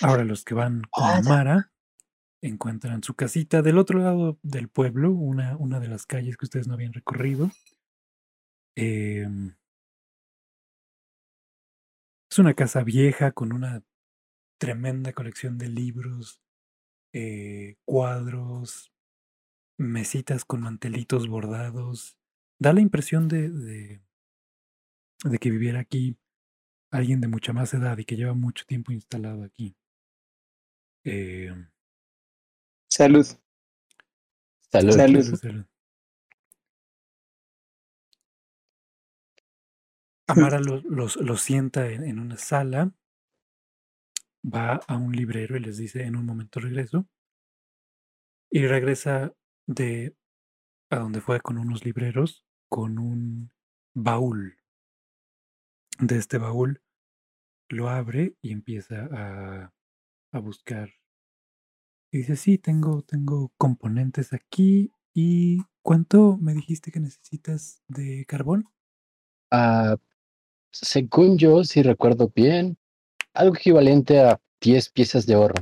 ahora los que van con. Mara encuentran su casita del otro lado del pueblo, una, una de las calles que ustedes no habían recorrido. Em, es una casa vieja con una tremenda colección de libros, eh, cuadros, mesitas con mantelitos bordados. Da la impresión de, de, de que viviera aquí alguien de mucha más edad y que lleva mucho tiempo instalado aquí. Em, Salud. Salud. Salud. salud, salud. Amara los, los, los sienta en, en una sala, va a un librero y les dice en un momento regreso, y regresa de a donde fue con unos libreros con un baúl. De este baúl lo abre y empieza a, a buscar. Y dice, sí, tengo, tengo componentes aquí. ¿Y cuánto me dijiste que necesitas de carbón? Ah, según yo, si recuerdo bien, algo equivalente a 10 piezas de oro.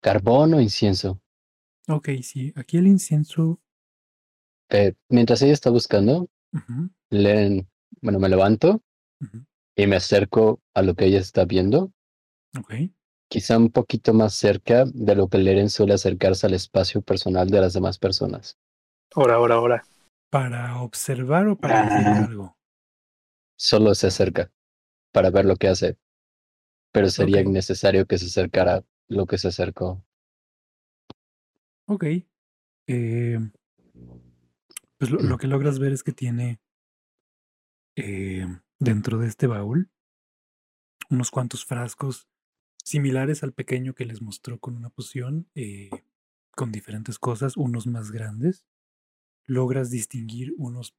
Carbón o incienso. Ok, sí, aquí el incienso. Eh, mientras ella está buscando, ujú, leen, bueno, me levanto y me acerco a lo que ella está viendo, ok. quizá un poquito más cerca de lo que Leren suele acercarse al espacio personal de las demás personas. Ahora, ahora, ahora. ¿Para observar o para decir Ah. algo? Solo se acerca para ver lo que hace, pero sería Ok. innecesario que se acercara lo que se acercó. Ok. Eh, pues lo, lo que logras ver es que tiene eh, dentro de este baúl unos cuantos frascos similares al pequeño que les mostró con una poción, eh, con diferentes cosas, unos más grandes. Logras distinguir unos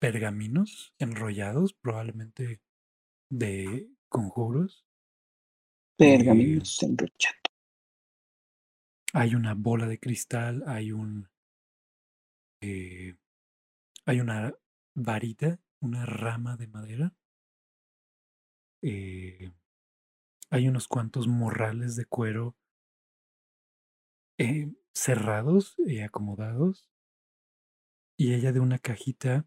pergaminos enrollados, probablemente de conjuros. Pergaminos enrollados. Hay una bola de cristal, hay un. eh, hay una varita, una rama de madera. eh, hay unos cuantos morrales de cuero eh, cerrados y acomodados. Y ella de una cajita,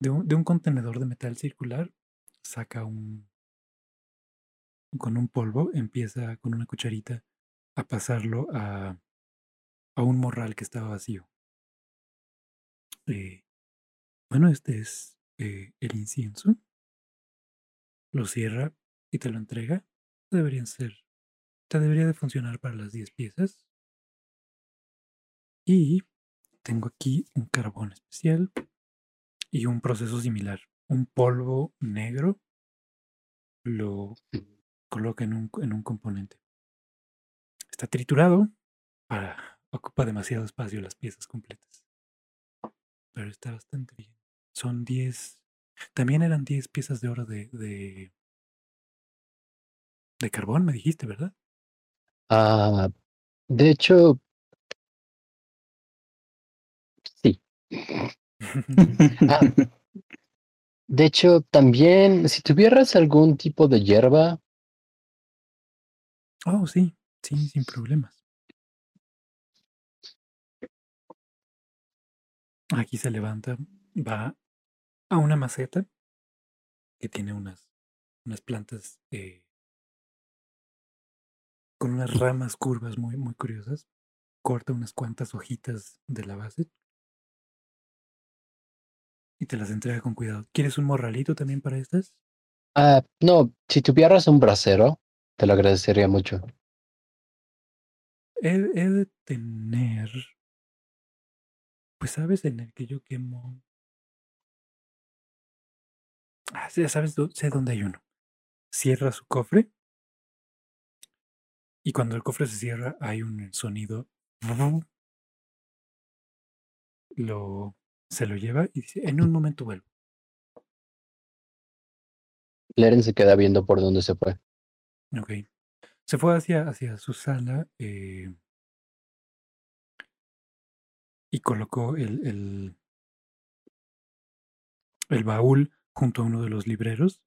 de un, de un contenedor de metal circular, saca un. con un polvo, empieza con una cucharita a pasarlo a, a un morral que estaba vacío. Eh, bueno, este es eh, el incienso. Lo cierra y te lo entrega. Deberían ser. Te debería de funcionar para las 10 piezas. Y tengo aquí un carbón especial y un proceso similar. Un polvo negro lo coloca en un, en un componente. Está triturado para ocupa demasiado espacio las piezas completas. Pero está bastante bien. Son 10. También eran 10 piezas de oro de, de, de carbón, me dijiste, ¿verdad? Ah, de hecho, sí. Ah, de hecho, también, si tuvieras algún tipo de hierba, oh, sí, sí, sin problemas. Aquí se levanta, va a una maceta que tiene unas, unas plantas eh, con unas ramas curvas muy, muy curiosas. Corta unas cuantas hojitas de la base y te las entrega con cuidado. ¿Quieres un morralito también para estas? Ah, no, si tuvieras un brasero, te lo agradecería mucho. He, he de tener. Pues sabes, en el que yo quemo. Ah, ya sabes, sé dónde hay uno. Cierra su cofre. Y cuando el cofre se cierra, hay un sonido. Lo, se lo lleva y dice: En un momento vuelvo. Leren se queda viendo por dónde se fue. Ok. Se fue hacia, hacia su sala eh, y colocó el, el, baúl junto a uno de los libreros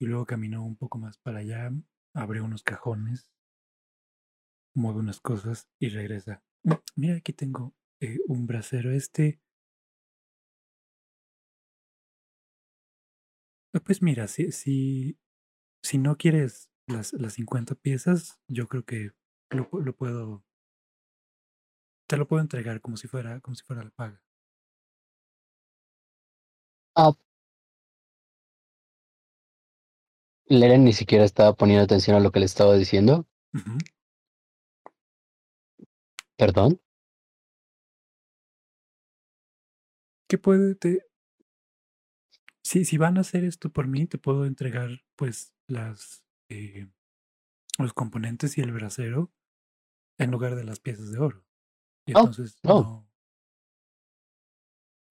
y luego caminó un poco más para allá, abrió unos cajones, mueve unas cosas y regresa. "Mm, Mira, aquí tengo eh, un brasero. Este. eh, Pues mira, si, si, si no quieres las, las 50 piezas, yo creo que lo, lo puedo. Te lo puedo entregar como si fuera, como si fuera la paga. Ah. Leren ni siquiera estaba poniendo atención a lo que le estaba diciendo. Perdón. ¿Qué puede te... Si, si van a hacer esto por mí, te puedo entregar pues las eh, los componentes y el brasero en lugar de las piezas de oro. Y Oh, entonces oh. no.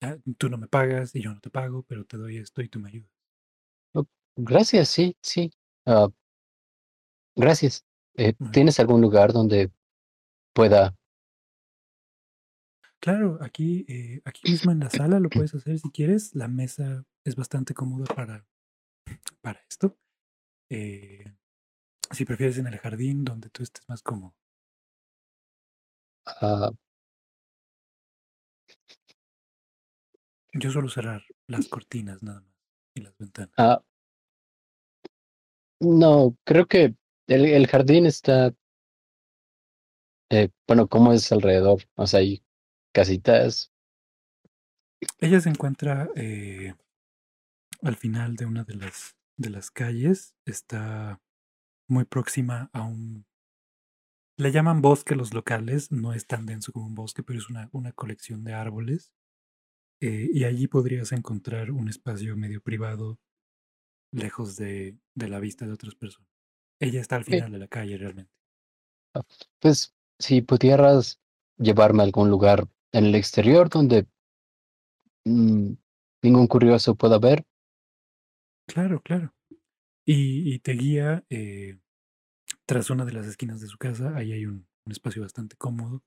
ya, tú no me pagas y yo no te pago, pero te doy esto y tú me ayudas. Gracias, sí, sí. Ah, gracias. Eh. ¿Tienes algún lugar donde pueda? Claro, aquí, eh, aquí mismo en la sala lo puedes hacer si quieres. La mesa es bastante cómoda para, para esto. Eh, si prefieres en el jardín donde tú estés más cómodo. ah, Yo suelo cerrar las cortinas nada más y las ventanas. ah, no, creo que el, el jardín está. eh, bueno, ¿cómo es alrededor? O sea, hay casitas. Ella se encuentra eh, al final de una de las, de las calles. Está muy próxima a un... Le llaman bosque los locales. No es tan denso como un bosque, pero es una, una colección de árboles. Eh, y allí podrías encontrar un espacio medio privado, lejos de, de la vista de otras personas. Ella está al final de la calle realmente. Pues si pudieras llevarme a algún lugar en el exterior donde mm, ningún curioso pueda ver. Claro, claro. Y, y te guía eh, tras una de las esquinas de su casa. Ahí hay un, un espacio bastante cómodo.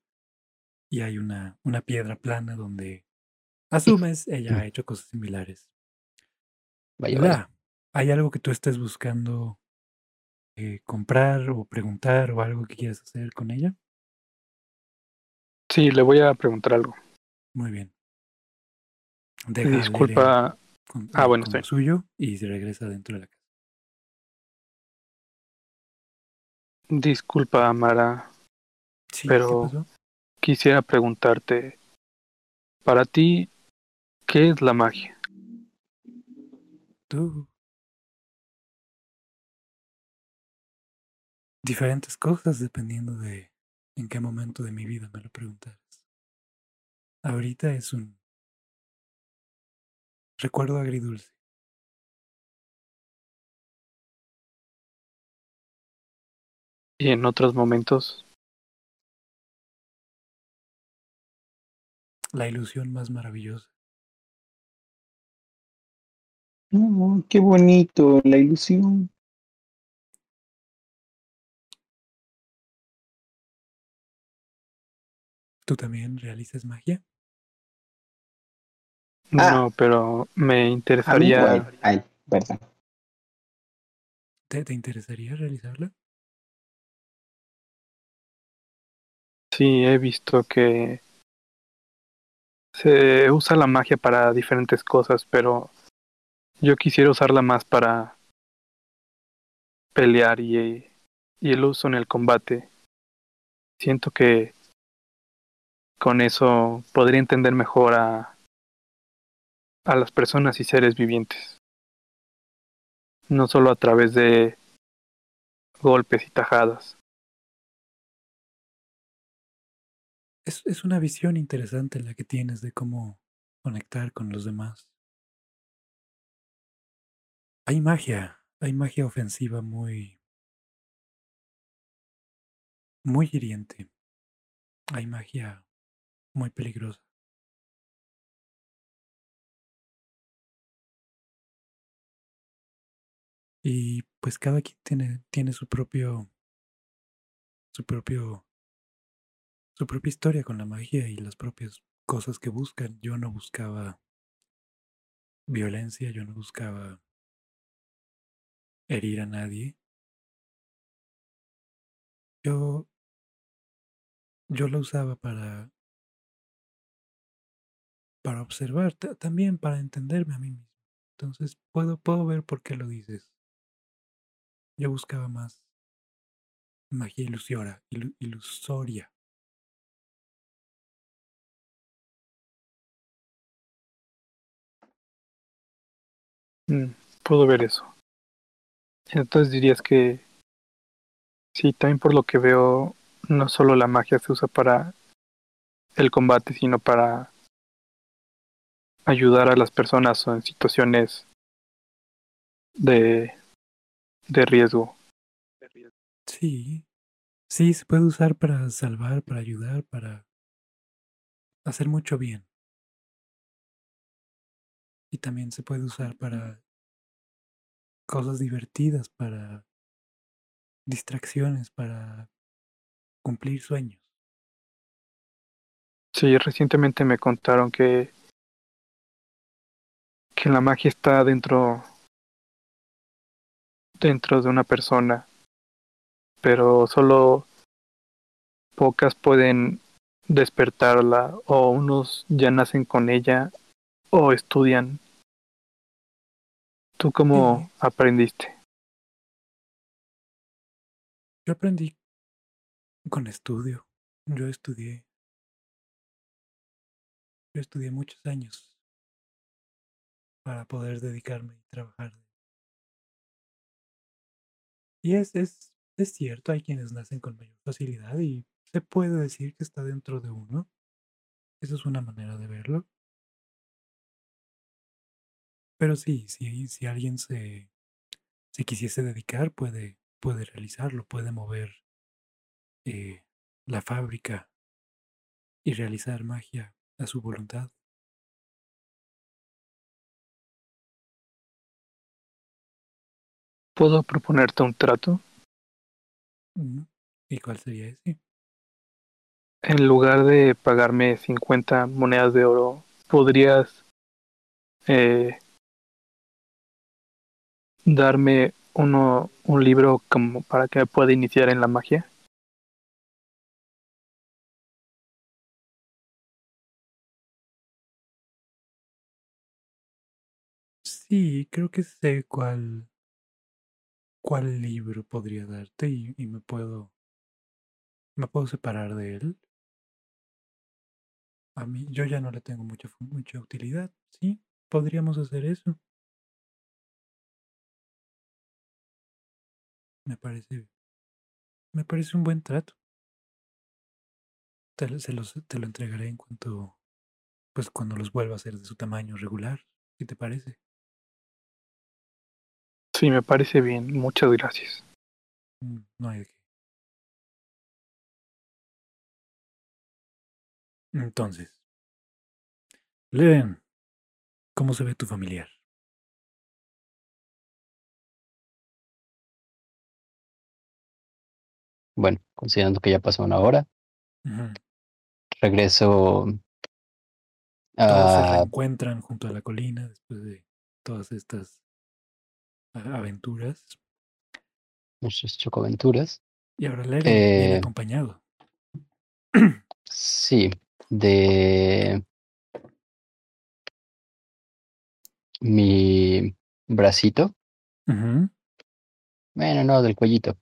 Y hay una, una piedra plana donde asumes ella ha hecho cosas similares. Vaya, vaya. ¿hay algo que tú estés buscando eh, comprar o preguntar o algo que quieras hacer con ella? Sí, le voy a preguntar algo. Muy bien. Disculpa, con, Ah, bueno, con suyo y se regresa dentro de la casa. disculpa, Amara. Sí, ¿qué Pero-? Quisiera preguntarte, para ti, ¿qué es la magia? Tú. Diferentes cosas dependiendo de en qué momento de mi vida me lo preguntaras. Ahorita es un recuerdo agridulce. Y en otros momentos, La ilusión más maravillosa. Oh, qué bonito, la ilusión. ¿Tú también realizas magia? Ah. no, pero me mí, interesaría. Ay, perdón. ¿Te, te interesaría realizarla? sí, he visto que se usa la magia para diferentes cosas, pero yo quisiera usarla más para pelear y, y el uso en el combate. Siento que con eso podría entender mejor a, a las personas y seres vivientes. No solo a través de golpes y tajadas. Es, es una visión interesante la que tienes de cómo conectar con los demás. Hay magia, hay magia ofensiva muy, muy hiriente. Hay magia muy peligrosa. Y pues cada quien tiene, tiene su propio, su propio, su propia historia con la magia y las propias cosas que buscan. Yo no buscaba violencia, yo no buscaba herir a nadie. Yo, yo la usaba para, para observar, ta- también para entenderme a mí mismo. Entonces puedo, puedo ver por qué lo dices. Yo buscaba más magia ilusiora, ilu- ilusoria. Mm, puedo ver eso. Entonces dirías que sí, también por lo que veo, no solo la magia se usa para el combate, sino para ayudar a las personas en situaciones de, de riesgo. Sí, sí, se puede usar para salvar, para ayudar, para hacer mucho bien. Y también se puede usar para cosas divertidas, para distracciones, para cumplir sueños. Sí, recientemente me contaron que, que la magia está dentro, dentro de una persona, pero solo pocas pueden despertarla o unos ya nacen con ella o estudian. ¿Tú cómo Sí. aprendiste? Yo aprendí con estudio. Yo estudié. Yo estudié muchos años para poder dedicarme y trabajar. Y es, es, es cierto, hay quienes nacen con mayor facilidad y se puede decir que está dentro de uno. Esa es una manera de verlo. Pero sí, si, si alguien se, se quisiese dedicar, puede, puede realizarlo, puede mover eh, la fábrica y realizar magia a su voluntad. ¿Puedo proponerte un trato? ¿Y cuál sería ese? En lugar de pagarme 50 monedas de oro, ¿podrías eh, darme uno, un libro como para que me pueda iniciar en la magia? Sí, creo que sé cuál, cuál libro podría darte y, me puedo, me puedo separar de él. A mí, yo ya no le tengo mucha, mucha utilidad. Sí, podríamos hacer eso. Me parece, me parece un buen trato. Te, se los, te lo entregaré en cuanto, pues cuando los vuelva a ser de su tamaño regular, si te parece. Sí, me parece bien. Muchas gracias. Mm, No hay de qué. Entonces, Leven, ¿cómo se ve tu familiar? Bueno, considerando que ya pasó una hora, regreso Todos se a... reencuentran junto a la colina después de todas estas a- aventuras. nuestras chocoaventuras. Y ahora Leven viene Eh, acompañado. sí, de mi bracito. Bueno, no, del cuellito.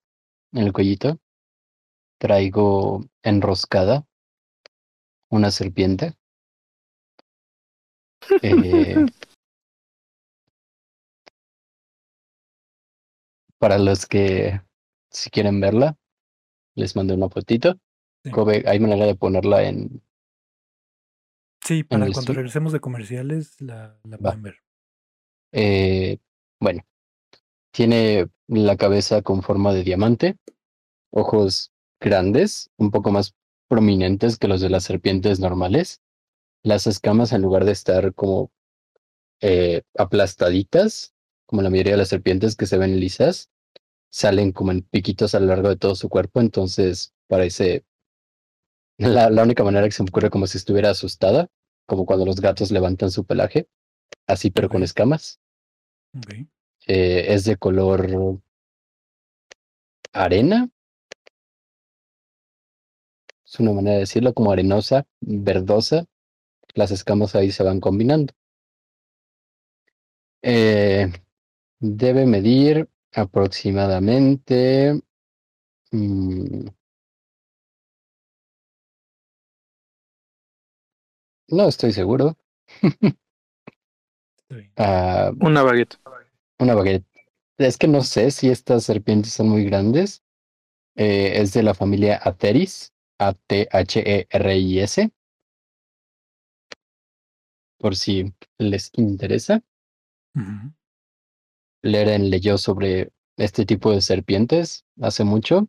En el cuellito traigo enroscada una serpiente. Eh, para los que si quieren verla, les mandé una fotito. Sí. Kobe, hay manera de ponerla en. Sí, para cuando regresemos de comerciales la, la pueden ver. eh, bueno, tiene la cabeza con forma de diamante, ojos grandes, un poco más prominentes que los de las serpientes normales. Las escamas, en lugar de estar como eh, aplastaditas, como la mayoría de las serpientes que se ven lisas, salen como en piquitos a lo largo de todo su cuerpo, entonces parece la, la única manera que se me ocurre como si estuviera asustada, como cuando los gatos levantan su pelaje, así pero con escamas. Eh, es de color arena. Es una manera de decirlo, como arenosa, verdosa. Las escamas ahí se van combinando. Eh, debe medir aproximadamente mm, no estoy seguro. Ah, Una baguette. Una baguette. Es que no sé si estas serpientes son muy grandes. Eh, es de la familia Atheris, A-T-H-E-R-I-S. Por si les interesa. Leren leyó sobre este tipo de serpientes hace mucho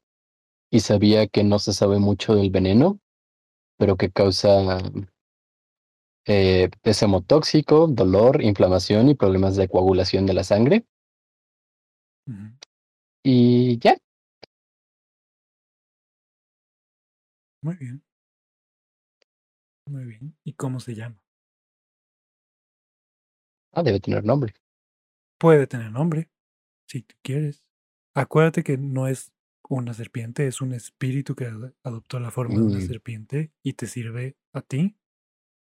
y sabía que no se sabe mucho del veneno, pero que causa eh, es hemotóxico, dolor, inflamación y problemas de coagulación de la sangre. Y ya, Muy bien. Muy bien. ¿Y cómo se llama? ah, debe tener nombre. Puede tener nombre, si tú quieres. Acuérdate que no es una serpiente, es un espíritu que ad- adoptó la forma de una Mm. serpiente y te sirve a ti,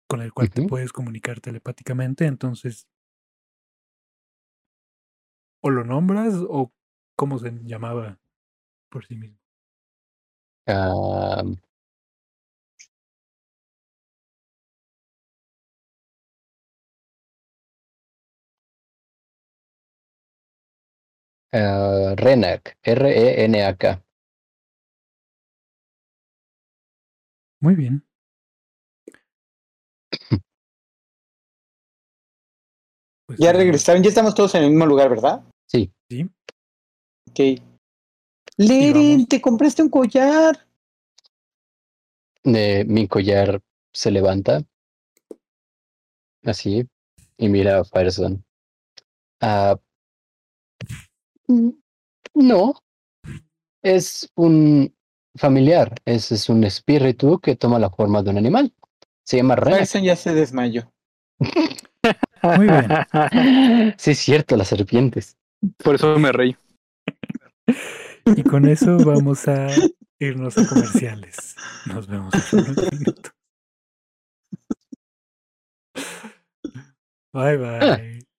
con el cual te puedes comunicar telepáticamente. Entonces, o lo nombras o cómo se llamaba por sí mismo. Ah, ah, Renak, R-E-N-A-K. Muy bien. Pues, Ya eh, regresaron, ya estamos todos en el mismo lugar, ¿verdad? Sí, Sí, Ok. Leren, te compraste un collar. de mi collar se levanta así y mira a Fireson. Ah, no, es un familiar, es, es un espíritu que toma la forma de un animal. Se llama Renak. Tyson ya se desmayó. Muy bien. Sí, es cierto, las serpientes. Por eso me reí. Y con eso vamos a irnos a comerciales. Nos vemos en unos minutos. Bye bye.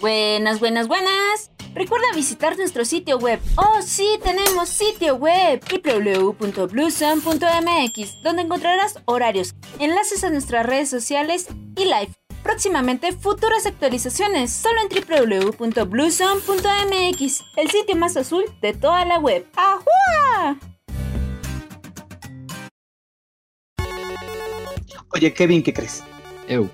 Buenas, buenas, buenas. Recuerda visitar nuestro sitio web. Oh, sí, tenemos sitio web www.bluesun.mx, donde encontrarás horarios, enlaces a nuestras redes sociales y live. Próximamente futuras actualizaciones solo en www.bluesun.mx, el sitio más azul de toda la web. ¡Ajua! Oye, Kevin, ¿qué crees? Ew.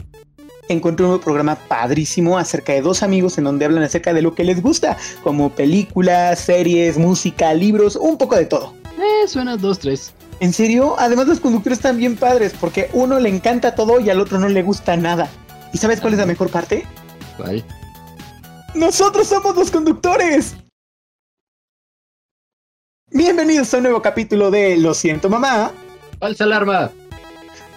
Encontré un programa padrísimo acerca de dos amigos en donde hablan acerca de lo que les gusta, como películas, series, música, libros, un poco de todo. Eh, suena dos, tres. ¿En serio? Además los conductores están bien padres porque uno le encanta todo y al otro no le gusta nada. ¿Y sabes cuál es la mejor parte? ¿Cuál? ¡Nosotros somos los conductores! Bienvenidos a un nuevo capítulo de Lo siento mamá, ¡Falsa alarma!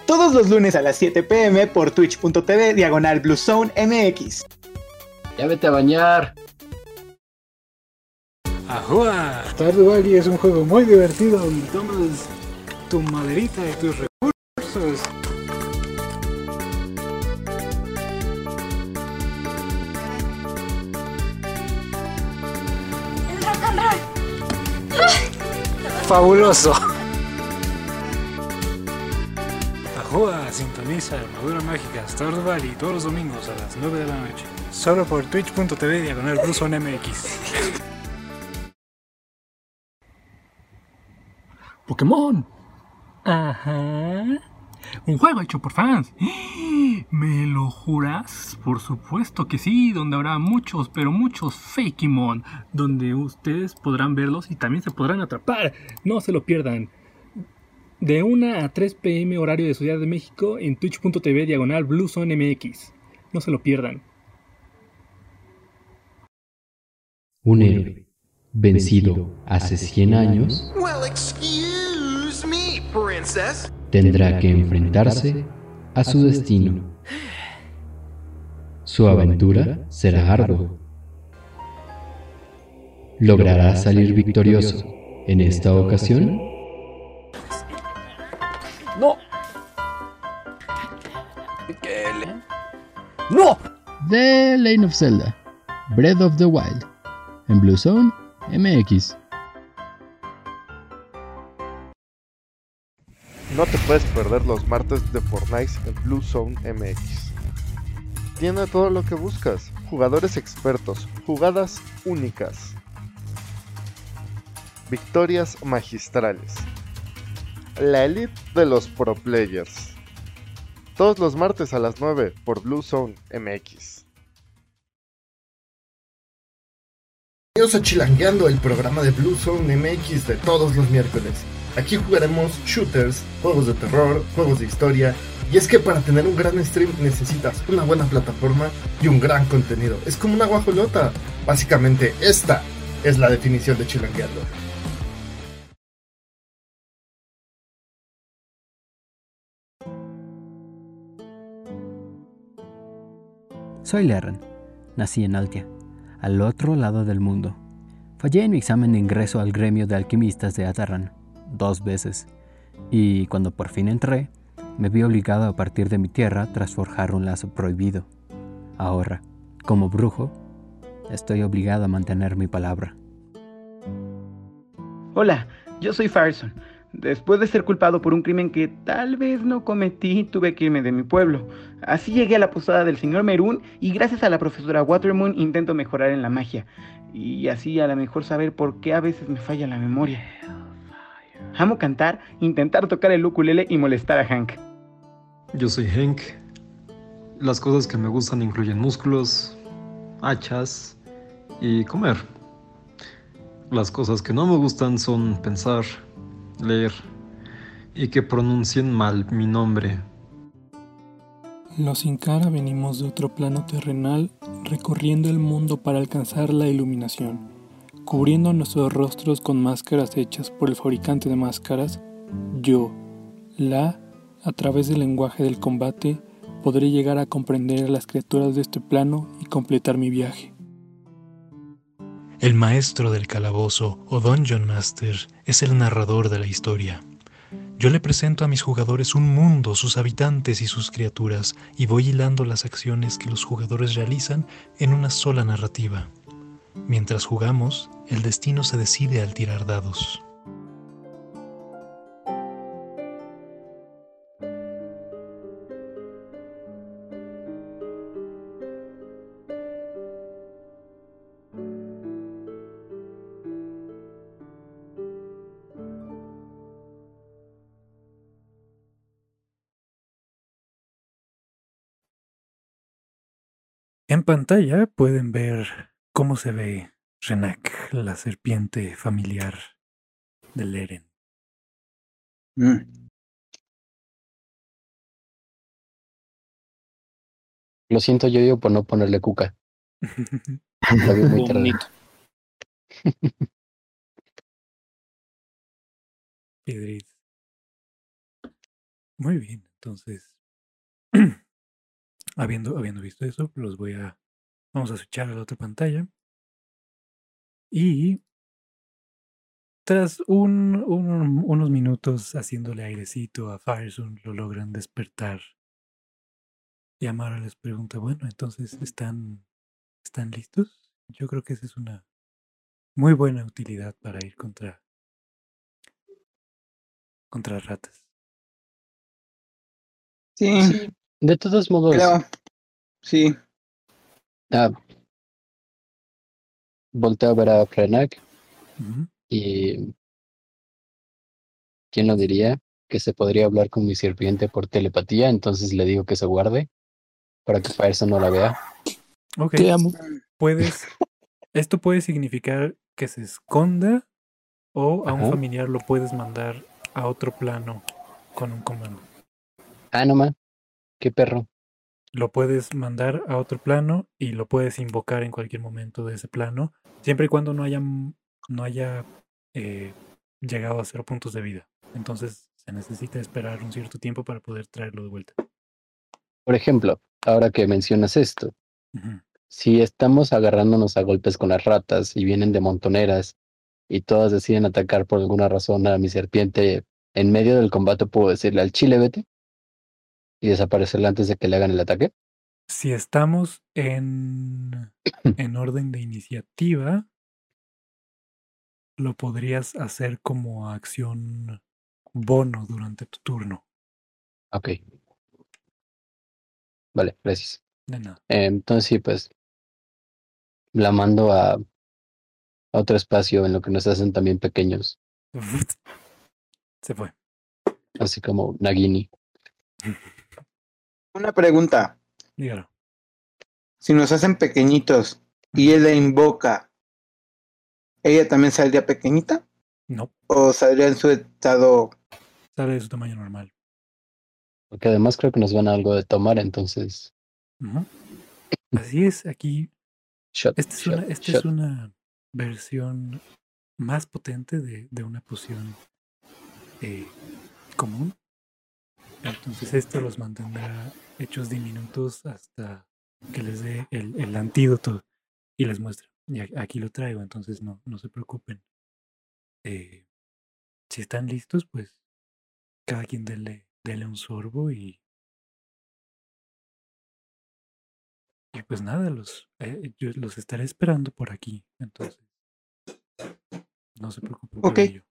Todos los lunes a las 7 pm por twitch.tv diagonal Blue Zone MX. Ya vete a bañar. ¡Ajua! Stardew Valley es un juego muy divertido donde tomas tu maderita y tus recursos. ¡Fabuloso! Joa sintoniza Armadura Mágica Stars Valley todos los domingos a las 9 de la noche. Solo por twitch.tv diagonal Bluezone MX. Pokémon. Ajá. Un juego hecho por fans. ¿Me lo juras? Por supuesto que sí, donde habrá muchos, pero muchos Fakemon, donde ustedes podrán verlos y también se podrán atrapar. No se lo pierdan. De 1 a 3 pm horario de Ciudad de México en twitch.tv diagonal MX. No se lo pierdan. Un héroe vencido hace 100 años Well, excuse me, princess. tendrá que enfrentarse a su destino. Su aventura será ardua. ¿Logrará salir victorioso en esta ocasión? No. ¡No! The Lane of Zelda, Breath of the Wild, en Blue Zone MX. No te puedes perder los martes de Fortnite en Blue Zone MX. Tiene todo lo que buscas, jugadores expertos, jugadas únicas, victorias magistrales, la elite de los pro players. Todos los martes a las 9 por Blue Zone MX. Bienvenidos a Chilangueando, el programa de Blue Zone MX de todos los miércoles. Aquí jugaremos shooters, juegos de terror, juegos de historia. Y es que para tener un gran stream necesitas una buena plataforma y un gran contenido. Es como una guajolota. Básicamente, esta es la definición de Chilangueando. Soy Lerren. Nací en Altia, al otro lado del mundo. Fallé en mi examen de ingreso al gremio de alquimistas de Atarran, dos veces, y cuando por fin entré, me vi obligado a partir de mi tierra tras forjar un lazo prohibido. Ahora, como brujo, estoy obligado a mantener mi palabra. Hola, yo soy Farson. Después de ser culpado por un crimen que tal vez no cometí, tuve que irme de mi pueblo. Así llegué a la posada del señor Merún y gracias a la profesora Watermoon intento mejorar en la magia. Y así a lo mejor saber por qué a veces me falla la memoria. Amo cantar, intentar tocar el ukulele y molestar a Hank. Yo soy Hank. Las cosas que me gustan incluyen músculos, hachas y comer. Las cosas que no me gustan son pensar, leer y que pronuncien mal mi nombre. Los Incara venimos de otro plano terrenal recorriendo el mundo para alcanzar la iluminación, cubriendo nuestros rostros con máscaras hechas por el fabricante de máscaras, yo, la, a través del lenguaje del combate, podré llegar a comprender a las criaturas de este plano y completar mi viaje. El maestro del calabozo o Dungeon Master es el narrador de la historia. Yo le presento a mis jugadores un mundo, sus habitantes y sus criaturas, y voy hilando las acciones que los jugadores realizan en una sola narrativa. Mientras jugamos, el destino se decide al tirar dados. Pantalla pueden ver cómo se ve Renak, la serpiente familiar del Eren. Mm. Lo siento yo, yo por no ponerle cuca. La vi muy tarde. Bonito. Piedrit. Muy bien, entonces, habiendo, habiendo visto eso, los voy a, vamos a switchar a la otra pantalla. Y tras un, un- unos minutos haciéndole airecito a Firesun, lo logran despertar. Y Amara les pregunta, bueno, entonces, ¿están, ¿están listos? Yo creo que esa es una muy buena utilidad para ir contra, contra ratas. Sí, De todos modos, creo. Sí. ah, volteo a ver a Frenak y ¿quién lo diría? Que se podría hablar con mi sirviente por telepatía, entonces le digo que se guarde para que Fireson no la vea. Ok. Te amo. Puedes. Esto puede significar que se esconda o a un Ajá. familiar lo puedes mandar a otro plano con un comando. Ah, no man, qué perro. Lo puedes mandar a otro plano y lo puedes invocar en cualquier momento de ese plano, siempre y cuando no haya, no haya eh, llegado a cero puntos de vida. Entonces se necesita esperar un cierto tiempo para poder traerlo de vuelta. Por ejemplo, ahora que mencionas esto, si estamos agarrándonos a golpes con las ratas y vienen de montoneras y todas deciden atacar por alguna razón a mi serpiente, en medio del combate puedo decirle al chile vete y desaparecerle antes de que le hagan el ataque. Si estamos en, en orden de iniciativa, lo podrías hacer como acción bono durante tu turno. Ok. Vale, gracias. De nada. Eh, entonces sí, pues la mando a, a otro espacio en lo que nos hacen también pequeños, Se fue. así como Nagini. Una pregunta. Dígalo. Si nos hacen pequeñitos y él la invoca, ¿ella también saldría pequeñita? No, ¿O saldría en su estado? sale de su tamaño normal. Porque además creo que nos van a algo de tomar, entonces. Así es, aquí Shot, esta es, shot, una, esta shot. es una versión más potente de, de una poción eh, común. Entonces esto los mantendrá hechos diminutos hasta que les dé el, el antídoto y les muestre. Y aquí lo traigo, entonces no, no se preocupen. Eh, si están listos, pues cada quien dele, dele un sorbo y... Y pues nada, los, eh, yo los estaré esperando por aquí. Entonces, no se preocupen por Ok. ello.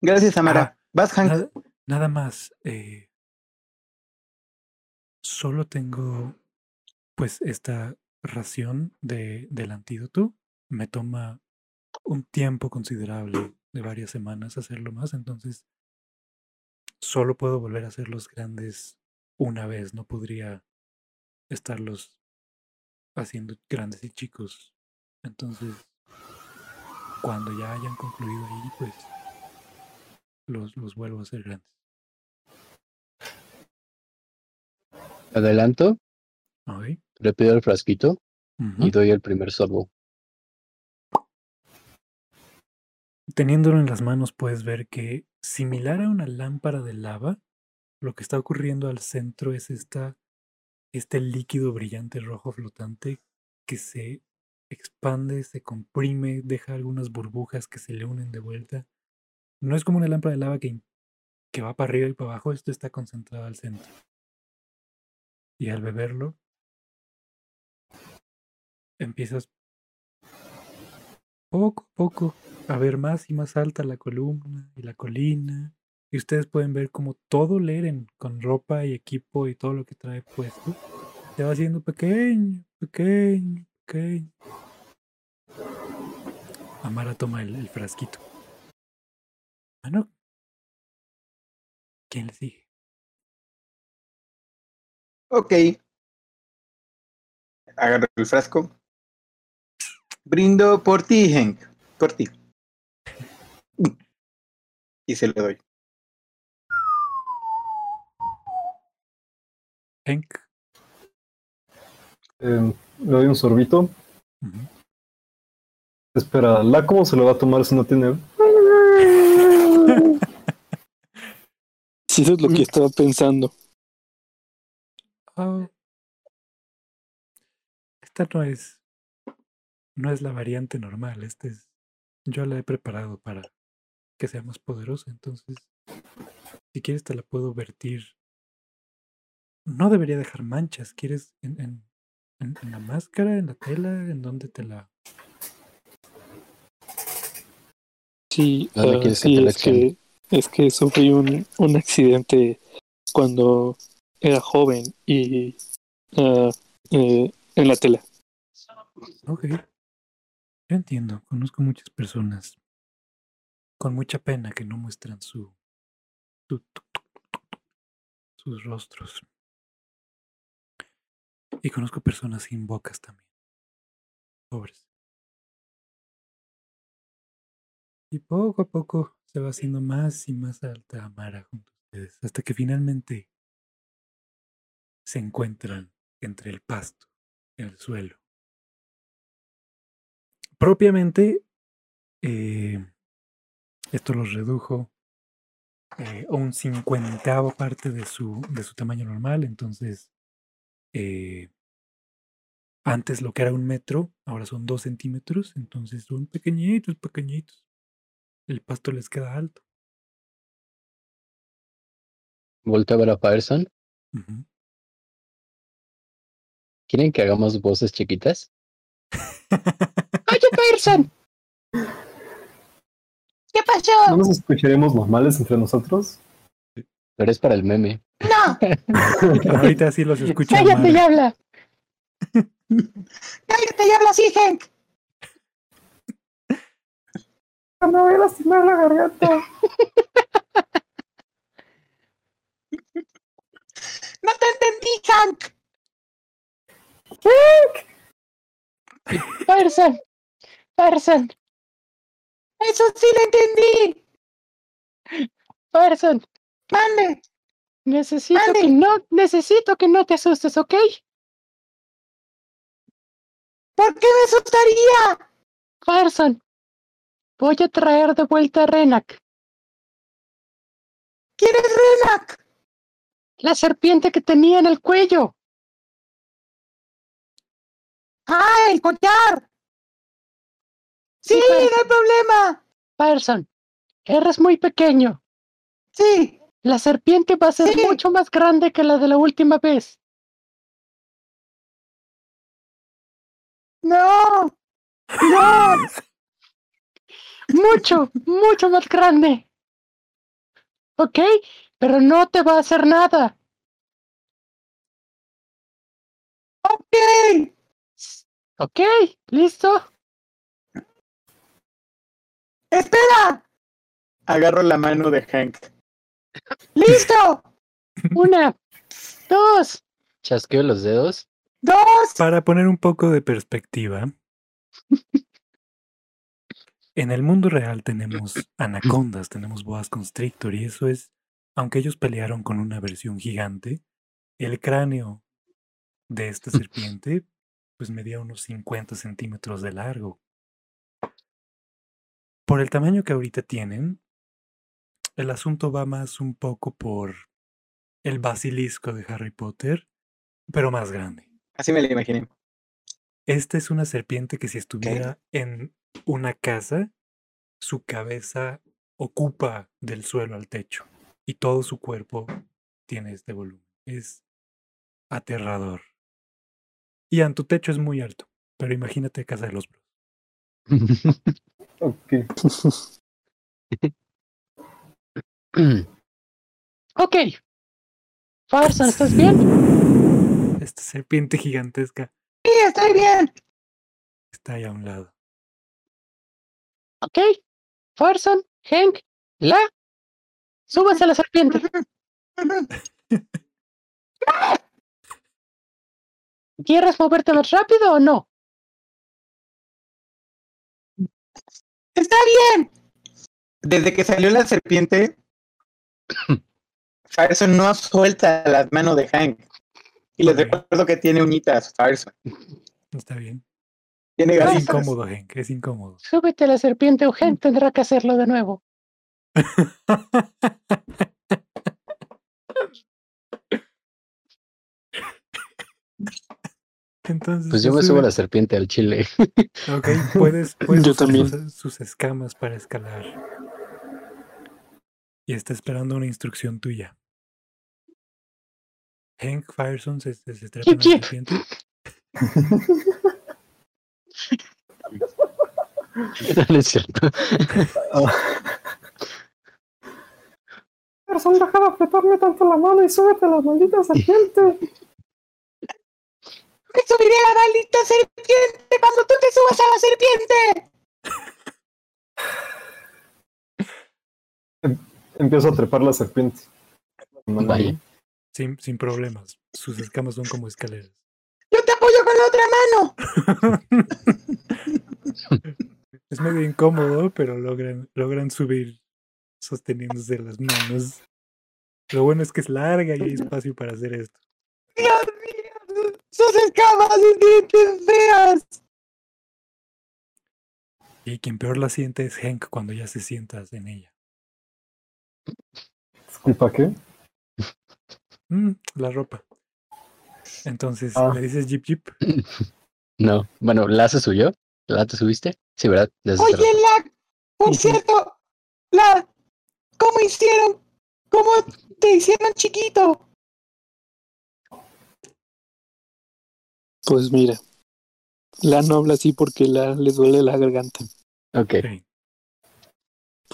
Gracias, Amara. Ah, Vas, Hank. Nada, nada más. eh, solo tengo pues esta ración de, del antídoto. Me toma un tiempo considerable de varias semanas hacerlo más. Entonces, solo puedo volver a hacerlos grandes una vez. No podría estarlos haciendo grandes y chicos. Entonces, cuando ya hayan concluido ahí, pues los, los vuelvo a hacer grandes. Adelanto, Ok. le pido el frasquito y doy el primer sorbo. Teniéndolo en las manos puedes ver que, similar a una lámpara de lava, lo que está ocurriendo al centro es esta, este líquido brillante rojo flotante que se expande, se comprime, deja algunas burbujas que se le unen de vuelta. No es como una lámpara de lava que, que va para arriba y para abajo, esto está concentrado al centro. Y al beberlo, empiezas poco a poco a ver más y más alta la columna y la colina. Y ustedes pueden ver como todo Leren, con ropa y equipo y todo lo que trae puesto, se va haciendo pequeño, pequeño, pequeño. Amara toma el, el frasquito. Bueno, ¿quién le sigue? Ok. Agarro el frasco. Brindo por ti, Hank. Por ti. Y se lo doy. Hank. Eh, le doy un sorbito. Espera, ¿la cómo se lo va a tomar si no tiene? Sí, eso es lo que estaba pensando. Ah, esta no es. No es la variante normal. Este es. Yo la he preparado para que sea más poderosa. Entonces, si quieres, te la puedo vertir. No debería dejar manchas. ¿Quieres en, en, en- en la máscara, en la tela? ¿En dónde te la.? Sí, ¿Dónde ah, que sí es que es que sufrí un, un accidente cuando era joven y eh, en la tele. Ok. Yo entiendo. Conozco muchas personas con mucha pena que no muestran su, su- sus rostros. Y conozco personas sin bocas también. Pobres. Y poco a poco se va haciendo más y más alta Amara junto a ustedes, hasta que finalmente se encuentran entre el pasto y el suelo. Propiamente, eh, esto los redujo eh, a un cincuentavo parte de su, de su tamaño normal, entonces eh, antes lo que era un metro, ahora son dos centímetros, entonces son pequeñitos, pequeñitos. El pasto les queda alto. Voltea a ver a. ¿Quieren que hagamos voces chiquitas? Oye, Pearson. ¿Qué ¿No pasó? nos escucharemos normales entre nosotros? Pero es para el meme. No, Ahorita sí los escucha cállate y habla. Cállate y habla así, Hank. Me voy a lastimar la garganta. No te entendí, Hank. Pearson. Pearson. Eso sí lo entendí. Pearson. Mande. Necesito que no, necesito que no te asustes, ¿ok? ¿Por qué me asustaría? Pearson. Voy a traer de vuelta a Renak. ¿Quién es Renak? La serpiente que tenía en el cuello. ¡Ah, el collar! Sí, no hay problema. Pearson, eres muy pequeño. Sí. La serpiente va a ser mucho más grande que la de la última vez. No. No. mucho, mucho más grande. ¿Ok? Pero no te va a hacer nada. Ok. Ok, listo. ¡Espera! Agarro la mano de Hank. ¡Listo! Una, dos, Chasqueo los dedos. dos. Para poner un poco de perspectiva, en el mundo real tenemos anacondas, tenemos boas constrictor y eso es, aunque ellos pelearon con una versión gigante, el cráneo de esta serpiente pues medía unos 50 centímetros de largo. Por el tamaño que ahorita tienen, el asunto va más un poco por el basilisco de Harry Potter, pero más grande. Así me lo imaginé. Esta es una serpiente que si estuviera en una casa, su cabeza ocupa del suelo al techo y todo su cuerpo tiene este volumen. Es aterrador. Ian, tu techo es muy alto, pero imagínate Casa de los Bros. Ok. Ok. Farson, ¿estás bien? Esta serpiente gigantesca Sí, estoy bien. está ahí a un lado. Ok. Farson, Hank, la. Súbanse a la serpiente. ¿Quieres moverte más rápido o no? Está bien. Desde que salió la serpiente, Farson no suelta las manos de Hank. Y les recuerdo que tiene uñitas, Farson. Está bien. Tiene Es incómodo, Henk, es incómodo. Súbete a la serpiente o Hank tendrá que hacerlo de nuevo. Entonces, Pues yo me subo a sube. la serpiente al chile. Ok, puedes, puedes Yo usar también. Sus, escamas para escalar. Y está esperando una instrucción tuya. Hank Fireson se, se, se trata de Chip, una chip. serpiente. no es cierto. Person, deja de apretarme tanto la mano y súbete a la maldita serpiente. ¡Me subiré a la maldita serpiente cuando tú te subas a la serpiente! Em- Empiezo a trepar la serpiente. Sin, sin problemas. Sus escamas son como escaleras. ¡Yo te apoyo con la otra mano! Es medio incómodo, pero logran, logran subir sosteniéndose las manos. Lo bueno es que es larga y hay espacio para hacer esto. ¡Dios! ¡Sus escamas y dientes feas! Y quien peor la siente es Hank cuando ya se sientas en ella. Disculpa, ¿qué? Mm, la ropa. Entonces, Ah. ¿le dices Jeep Jeep? No, bueno, ¿la se subió? ¿La te subiste? Sí, ¿verdad? Desde Oye, la... Por cierto, la... ¿Cómo hicieron? ¿Cómo te hicieron chiquito? Pues mira, la no habla así porque la, le duele la garganta. Ok. Sí.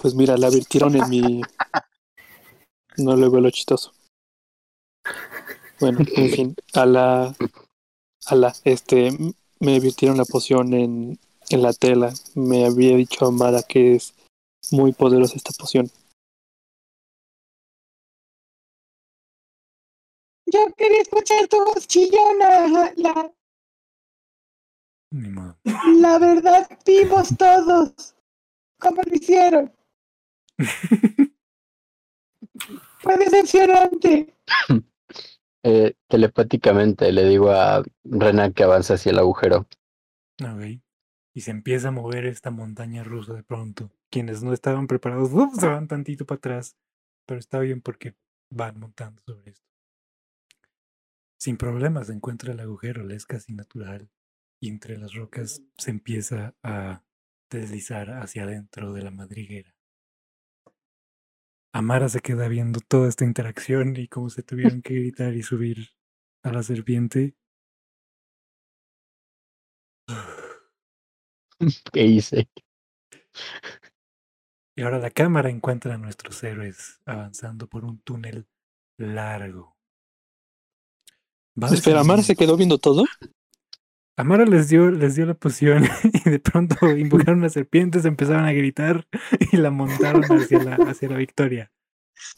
Pues mira, la virtieron en mi... No le veo lo chistoso. Bueno, en fin, a la... A la... Este... Me virtieron la poción en, en la tela. Me había dicho Amara que es muy poderosa esta poción. Yo quería escuchar tu voz chillona. La, Ni modo. la verdad, vimos todos. ¿Cómo lo hicieron? Fue decepcionante. Eh, telepáticamente le digo a Rena que avance hacia el agujero. Ok. Y se empieza a mover esta montaña rusa de pronto. Quienes no estaban preparados ¡uf! se van tantito para atrás. Pero está bien porque van montando sobre esto. Sin problemas se encuentra el agujero, le es casi natural. Y entre las rocas se empieza a deslizar hacia adentro de la madriguera. Amara se queda viendo toda esta interacción y cómo se tuvieron que gritar y subir a la serpiente. ¿Qué hice? Y ahora la cámara encuentra a nuestros héroes avanzando por un túnel largo. Espera, ¿Amara se quedó viendo todo? Amara les dio, les dio la poción y de pronto invocaron las serpientes, empezaron a gritar y la montaron hacia la, hacia la victoria.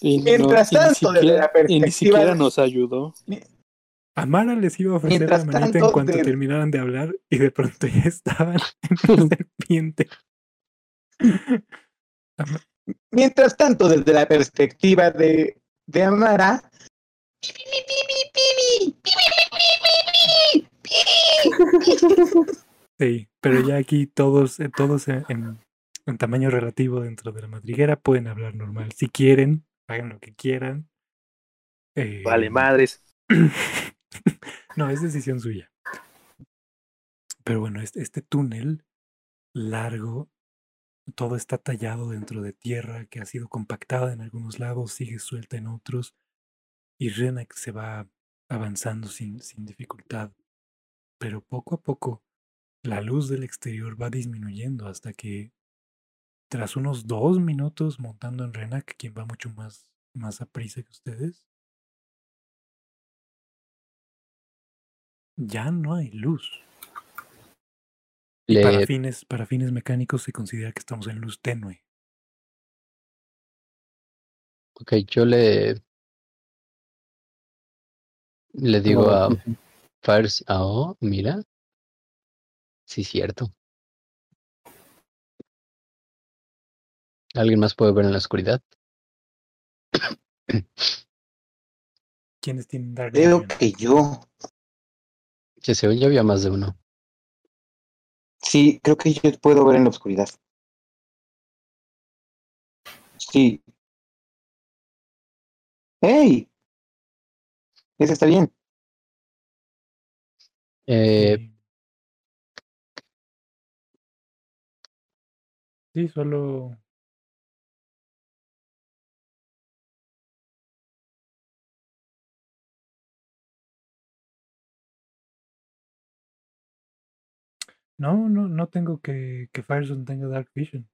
Y no- Mientras y tanto, desde la siquiera- y ni perspectiva siquiera nos ayudó. Amara les iba a ofrecer Mientras la manita en cuanto de- terminaran de hablar y de pronto ya estaban en la serpiente. Mientras tanto, desde la perspectiva de, de Amara. Sí, pero ya aquí todos, eh, todos en, en- en tamaño relativo dentro de la madriguera pueden hablar normal. Si quieren, hagan lo que quieran. Eh, Vale, madres. no, es decisión suya. Pero bueno, este, este túnel largo, todo está tallado dentro de tierra que ha sido compactada en algunos lados, sigue suelta en otros, y Renak se va avanzando sin, sin dificultad. Pero poco a poco la luz del exterior va disminuyendo hasta que tras unos dos minutos montando en Renak, quien va mucho más, más a prisa que ustedes, ya no hay luz. Y para Le, fines, para fines mecánicos se considera que estamos en luz tenue. ok, yo le, le digo a Fires, ah, oh, mira. Sí, cierto. ¿Alguien más puede ver en la oscuridad? ¿Quiénes tienen Dark Creo Vision? que yo. Que se oye, había más de uno. Sí, creo que yo puedo ver en la oscuridad. Sí. ¡Ey! Ese está bien. Eh, Sí. Sí, solo. No, no, no tengo que que Firezone tenga Dark Vision.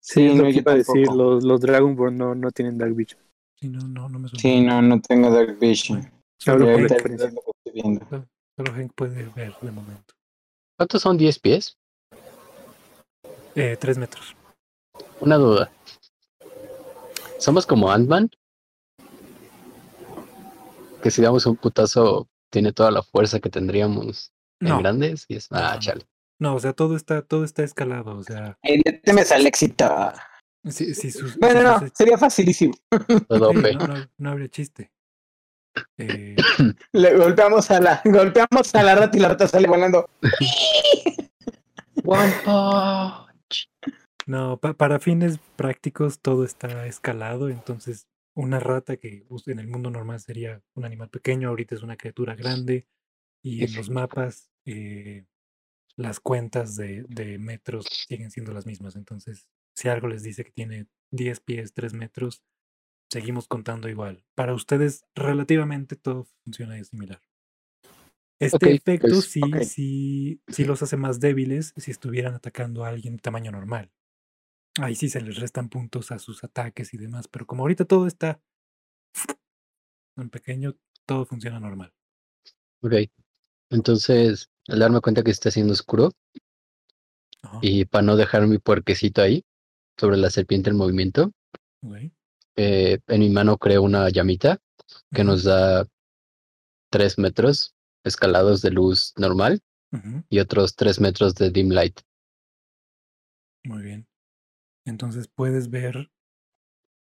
Sí, es no, lo que yo iba a decir. Los, los Dragonborn no, no tienen Dark Vision. Sí, no, no, no me suena. Sí, no, no tengo Dark Vision. Solo Y Hank, ahorita solo Hank puede ver de momento. ¿Cuántos son 10 pies? Eh, tres metros. Una duda. ¿Somos como Ant-Man? Que si damos un putazo tiene toda la fuerza que tendríamos en No. grandes y es... Ah, no. chale. No, o sea, todo está, todo está escalado. O sea, Eh, le temes al éxito. si, si sus, Bueno, si no, sus- sería facilísimo. Sí, no, no, no habría chiste. Eh, Le golpeamos a la, golpeamos a la rata y la rata sale volando. One punch. no, pa- para fines prácticos todo está escalado, entonces una rata que en el mundo normal sería un animal pequeño, ahorita es una criatura grande y en los mapas eh, las cuentas de, de metros siguen siendo las mismas, entonces si algo les dice que tiene 10 pies, 3 metros, seguimos contando igual. Para ustedes relativamente todo funciona similar. Este efecto pues, sí, sí, sí los hace más débiles si estuvieran atacando a alguien de tamaño normal. Ahí sí se les restan puntos a sus ataques y demás, pero como ahorita todo está en pequeño, todo funciona normal. Ok. Entonces, al darme cuenta que está haciendo oscuro Ajá, y para no dejar mi puerquecito ahí, sobre la serpiente en movimiento, ok, eh, en mi mano creo una llamita que nos da tres metros escalados de luz normal y otros tres metros de dim light. Muy bien. Entonces puedes ver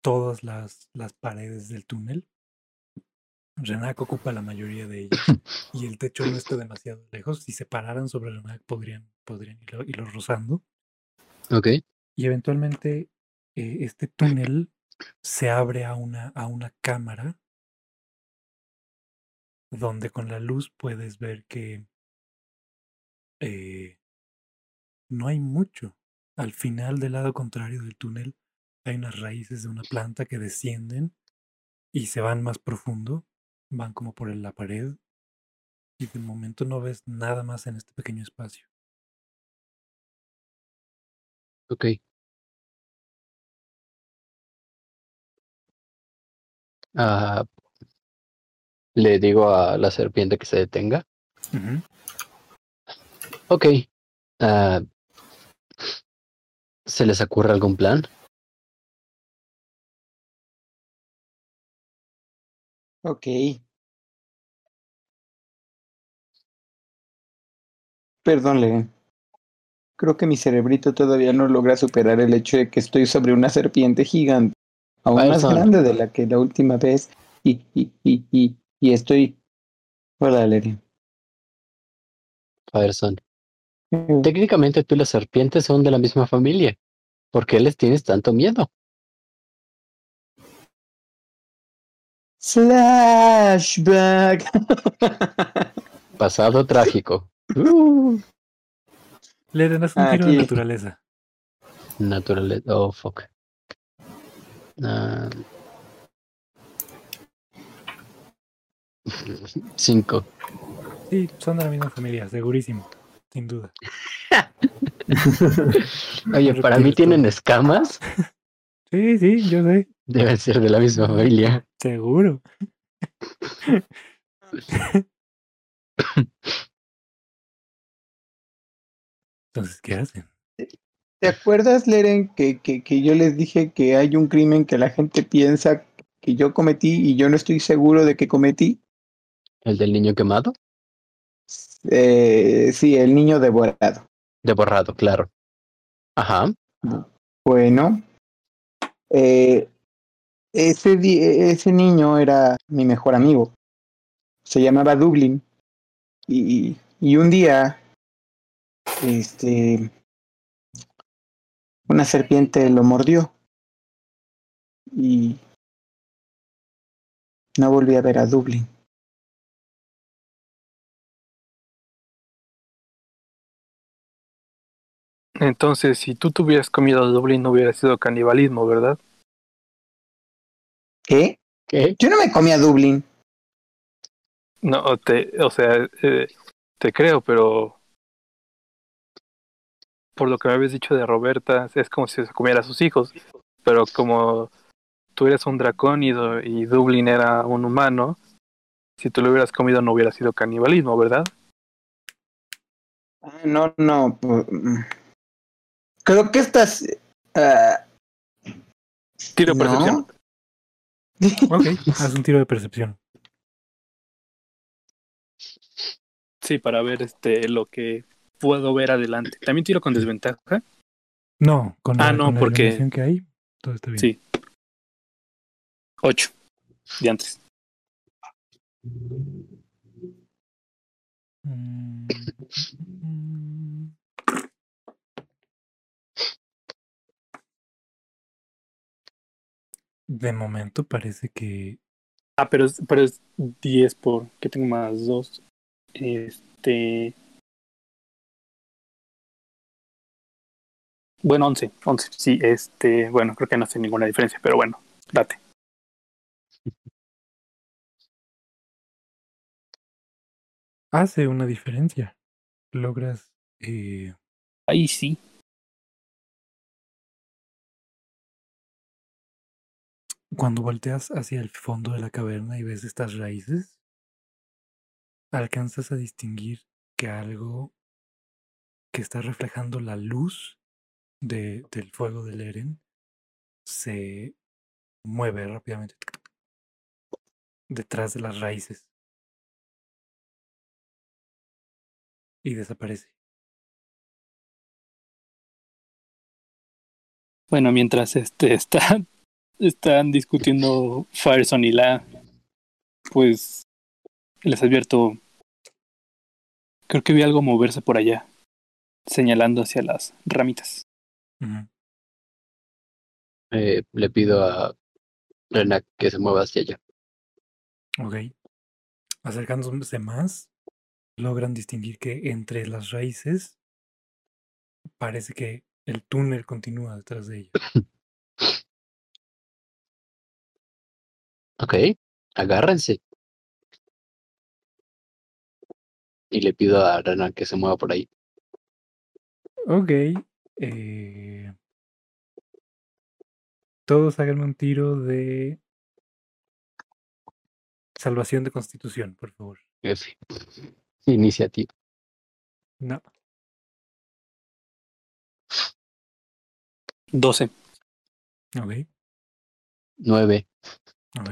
todas las, las paredes del túnel. Renak ocupa la mayoría de ellas y el techo no está demasiado lejos. Si se pararan sobre Renak podrían, podrían irlo, irlo rozando. Ok. Y eventualmente eh, este túnel se abre a una, a una cámara donde con la luz puedes ver que eh, no hay mucho. Al final del lado contrario del túnel hay unas raíces de una planta que descienden y se van más profundo, van como por la pared y de momento no ves nada más en este pequeño espacio. Ok. Le digo a la serpiente que se detenga. Ok. Ah, ¿Se les ocurre algún plan? Ok. Perdón. Creo que mi cerebrito todavía no logra superar el hecho de que estoy sobre una serpiente gigante, aún más grande de la que la última vez, y, y, y, y, y estoy... Hola, Leren. Fireson. Técnicamente tú y las serpientes son de la misma familia. ¿Por qué les tienes tanto miedo? Flashback. Pasado trágico. Le das un tiro de Aquí. naturaleza. Naturaleza. Oh, fuck. Ah. Cinco. Sí, son de la misma familia, segurísimo, sin duda. Oye, para mí tienen escamas. Sí, sí, yo sé, Deben ser de la misma familia. seguro. Entonces, ¿qué hacen? ¿Te acuerdas, Leren, que, que, que yo les dije que hay un crimen que la gente piensa que yo cometí y yo no estoy seguro de que cometí? ¿El del niño quemado? Eh, sí, el niño devorado. De borrado, claro. Ajá. Bueno, eh, ese, ese niño era mi mejor amigo. Se llamaba Dublin. Y, y un día, este, una serpiente lo mordió. Y no volví a ver a Dublin. Entonces, si tú te hubieras comido a Dublín, no hubiera sido canibalismo, ¿verdad? ¿Qué? ¿Qué? Yo no me comí a Dublin. No, te, o sea, eh, te creo, pero por lo que me habías dicho de Roberta, es como si se comiera a sus hijos, pero como tú eres un dracónido y Dublin era un humano, si tú lo hubieras comido no hubiera sido canibalismo, ¿verdad? Ah, no, no. pues, mm. Creo que estás. ah, Tiro no. percepción. Ok, haz un tiro de percepción. Sí, para ver este lo que puedo ver adelante. También tiro con desventaja. No, con la, Ah, no, con la porque- que hay, todo está bien. Sí. Ocho. De antes. Mm. De momento parece que Ah, pero es, pero es 10 por que tengo más 2. Este. Bueno, 11. 11. Sí, este. Bueno, creo que no hace ninguna diferencia, pero bueno, date. hace una diferencia. Logras eh, Ahí sí. Cuando volteas hacia el fondo de la caverna y ves estas raíces, alcanzas a distinguir que algo que está reflejando la luz de, del fuego del Eren se mueve rápidamente detrás de las raíces y desaparece. Bueno, mientras este está, están discutiendo Fireson y la, pues les advierto, creo que vi algo moverse por allá, señalando hacia las ramitas. Eh, le pido a Renak que se mueva hacia allá. Ok. Acercándose más, logran distinguir que entre las raíces parece que el túnel continúa detrás de ella. Ok, agárrense. Y le pido a Renak que se mueva por ahí. Ok. Eh, Todos hagan un tiro de salvación de constitución, por favor. F. Iniciativa. No. 12. Ok. Nueve. Ok.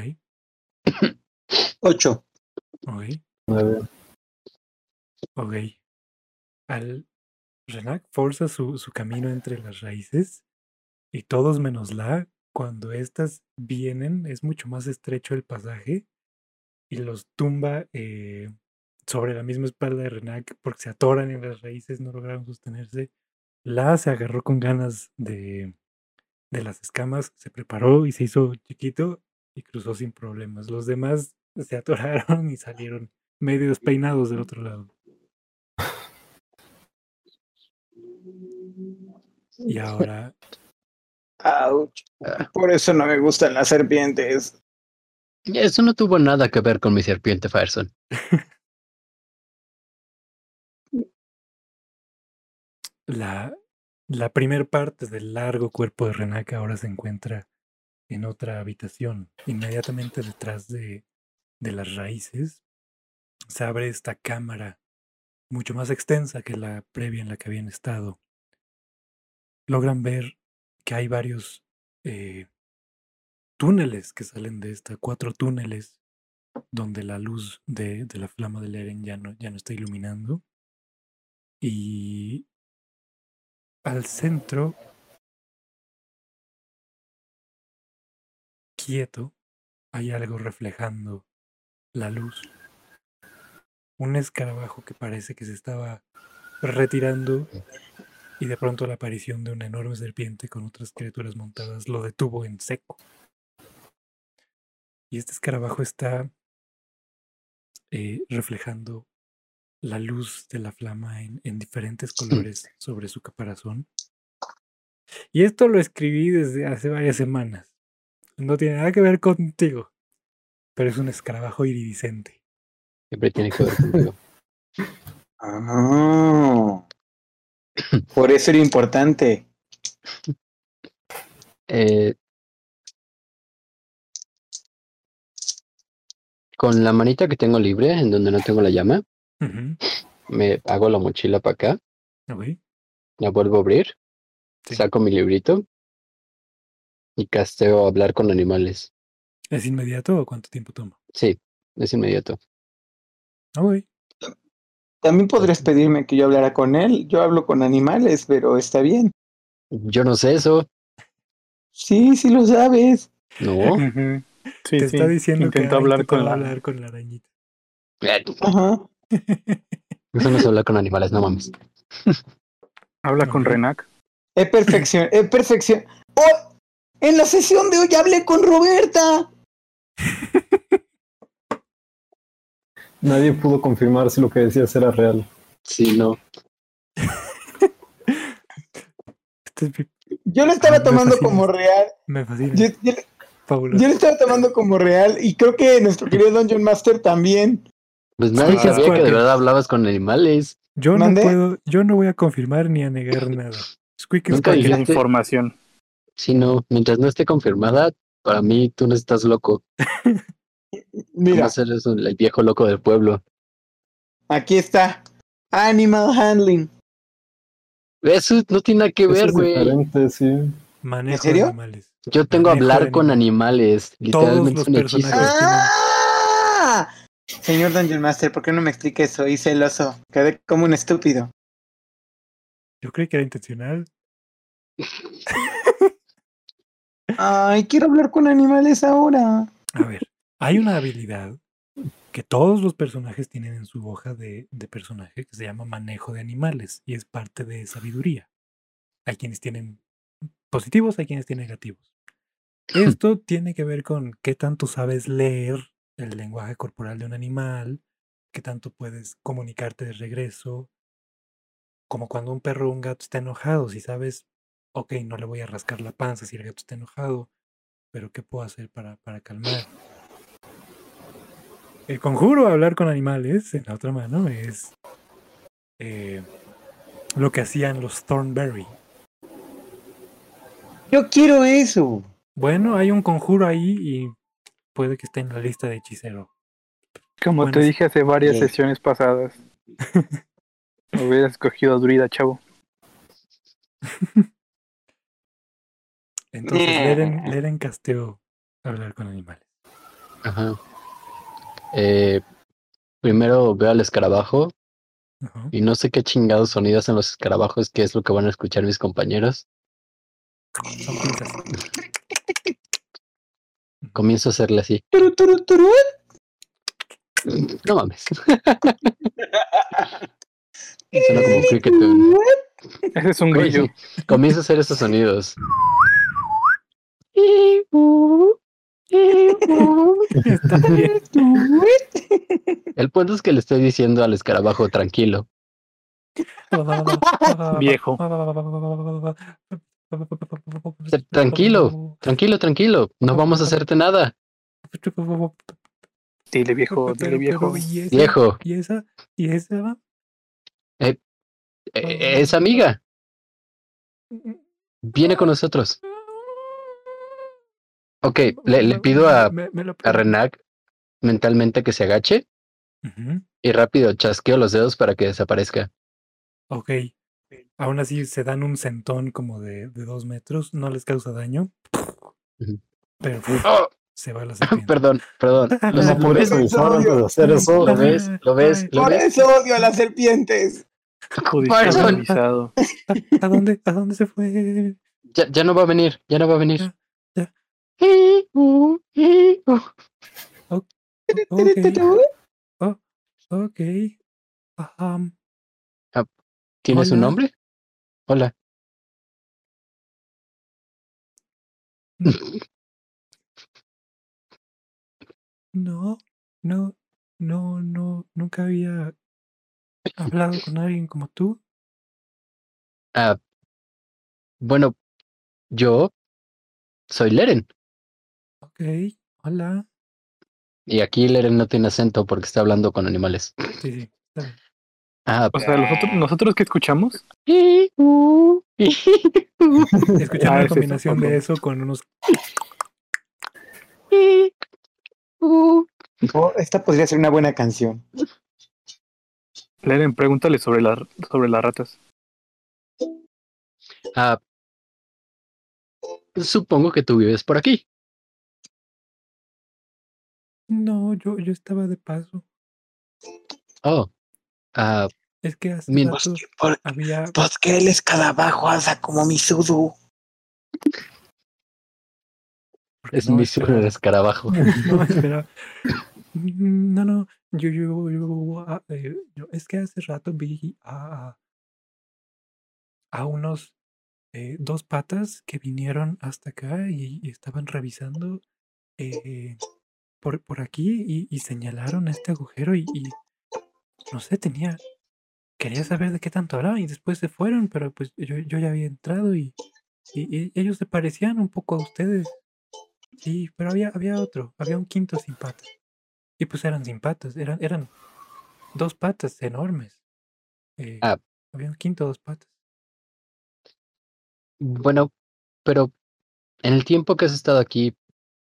Ocho. Ok. Nueve. Ok. Al Renak forza su, su camino entre las raíces y todos menos la, cuando estas vienen, es mucho más estrecho el pasaje y los tumba eh, sobre la misma espalda de Renak porque se atoran en las raíces, no lograron sostenerse. La se agarró con ganas de, de las escamas, se preparó y se hizo chiquito y cruzó sin problemas. Los demás se atoraron y salieron medio despeinados del otro lado. Y ahora, Ouch. Por eso no me gustan las serpientes. Eso no tuvo nada que ver con mi serpiente Fireson. la, la primer parte del largo cuerpo de Renaka ahora se encuentra en otra habitación. Inmediatamente detrás de, de las raíces se abre esta cámara mucho más extensa que la previa en la que habían estado. Logran ver que hay varios eh, túneles que salen de esta, cuatro túneles donde la luz de, de la flama del Eren ya no, ya no está iluminando. Y al centro, quieto, hay algo reflejando la luz. Un escarabajo que parece que se estaba retirando y de pronto la aparición de una enorme serpiente con otras criaturas montadas lo detuvo en seco. Y este escarabajo está eh, reflejando la luz de la flama en, en diferentes colores sobre su caparazón. Y esto lo escribí desde hace varias semanas. No tiene nada que ver contigo, pero es un escarabajo iridiscente. Siempre tiene que ver contigo. Ah. Por eso era importante. Eh, con la manita que tengo libre, en donde no tengo la llama, me hago la mochila para acá. Okay. La vuelvo a abrir. Saco mi librito. Y casteo a hablar con animales. ¿Es inmediato o cuánto tiempo toma? Sí, es inmediato. Ah, okay. También podrías pedirme que yo hablara con él. Yo hablo con animales, pero está bien. Yo no sé eso. Sí, sí lo sabes. No. Sí, Te sí. está diciendo que hablar con intentado la. hablar con la arañita. Ajá. Eso no es hablar con animales, no mames. Habla con. Renac. Es perfección, es perfección. ¡Oh! En la sesión de hoy hablé con Roberta. Nadie pudo confirmar si lo que decías era real. Sí, no. Este Yo lo estaba Ah, tomando como real. me fascina. Yo, yo- Fabuloso. yo lo estaba tomando como real. Y creo que nuestro querido Dungeon Master también. Pues nadie Ah, sabía que de verdad hablabas con animales. Yo no puedo, yo no voy a confirmar ni a negar nada. Squeak es Nunca cualquier- dijiste- Información. Sí, no. Mientras no esté confirmada, para mí tú no estás loco. Mira, ser eso, el viejo loco del pueblo. aquí está. Animal handling. Eso no tiene nada que Eso ver, güey. sí. manejo ¿En serio? animales. Yo tengo Manejo hablar con animales. Literalmente los es un. ¡Ah! Señor Dungeon Master, ¿por qué no me explica eso? Hice el oso. Quedé como un estúpido. Yo creí que era intencional. Ay, quiero hablar con animales ahora. A ver, hay una habilidad que todos los personajes tienen en su hoja de, de personaje que se llama manejo de animales y es parte de sabiduría. Hay quienes tienen positivos, hay quienes tienen negativos. Esto tiene que ver con qué tanto sabes leer el lenguaje corporal de un animal, qué tanto puedes comunicarte de regreso, como cuando un perro o un gato está enojado, si sabes, ok, no le voy a rascar la panza si el gato está enojado, pero ¿qué puedo hacer para, para calmar? El conjuro a hablar con animales, en la otra mano, es eh, lo que hacían los Thornberry. Yo quiero eso. Bueno, hay un conjuro ahí y puede que esté en la lista de hechicero. Como Bueno, te dije hace varias sesiones pasadas. Hubieras escogido a Druida, chavo. Entonces, Leren, Leren casteó hablar con animales. Ajá. Eh, primero veo al escarabajo Ajá. y no sé qué chingados sonidos en los escarabajos, que es lo que van a escuchar mis compañeros. Son. Comienzo a hacerle así. Turu, turu, turu. No mames. Suena como cricketón. Ese es un grillo. Comienzo a hacer esos sonidos. El punto es que le estoy diciendo al escarabajo tranquilo. Viejo. Tranquilo, tranquilo, tranquilo. No vamos a hacerte nada. Dile viejo, dile viejo. pero, ¿y esa? Viejo, ¿Y esa? ¿Y esa? eh, es amiga. Viene con nosotros. Ok, le, le pido a, Me- me a Renac mentalmente que se agache Ujú. y rápido chasqueo los dedos para que desaparezca. Ok. Aún así se dan un centón como de, de dos metros. No les causa daño. Ujú. Pero ¡Oh! se va la serpiente. Perdón, perdón. No Lo, me lo puedes ves, avisar antes de hacer eso. lo ves, lo ves, lo Por ves. eso odio a las serpientes. Judicial. ¿A dónde? ¿A dónde se fue? Ya, ya no va a venir, ya no va a venir. Ya, ya. Ok. Oh, ok. Ajam. ¿Tienes un nombre? Hola. No, no, no, no, nunca había hablado con alguien como tú. Ah, bueno, yo soy Leren. Ok, hola. Y aquí Leren no tiene acento porque está hablando con animales. Sí, sí, está. Ah, O sea, nosotros, nosotros que escuchamos. Escuchar Ah, eso, combinación de eso con unos Oh, esta podría ser una buena canción. Leren, pregúntale sobre, la, sobre las ratas. Ah, supongo que tú vives por aquí. No, yo, yo estaba de paso. Oh, ah, Es que hace Min- rato Por- había... Pues que él es escarabajo, asa como mi sudu. es no mi esperaba- super escarabajo. No, espera. Mm, No, no, yo, yo, yo, ah, eh, yo- es que hace rato vi a, a unos eh, dos patas que vinieron hasta acá y, y estaban revisando eh, por, por aquí y, y señalaron este agujero y, y no sé, tenía, quería saber de qué tanto hablaban y después se fueron, pero pues yo, yo ya había entrado y, y, y ellos se parecían un poco a ustedes. Sí, pero había, había otro, había un quinto sin patas. Y pues eran sin patas, eran, eran dos patas enormes. Eh, Ah. Había un quinto dos patas. Bueno, pero en el tiempo que has estado aquí,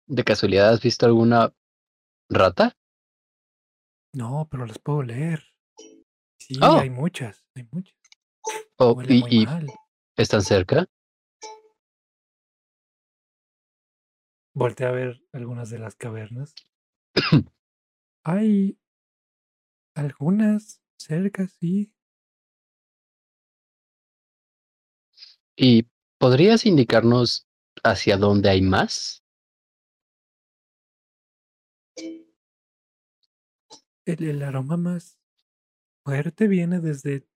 ¿de casualidad has visto alguna rata? No, pero las puedo leer. Sí, Oh. hay muchas, hay muchas. ¿O Huele y, muy y mal. están cerca? Volteé a ver algunas de las cavernas. hay algunas cerca, sí. ¿Y podrías indicarnos hacia dónde hay más? El, aroma más fuerte viene desde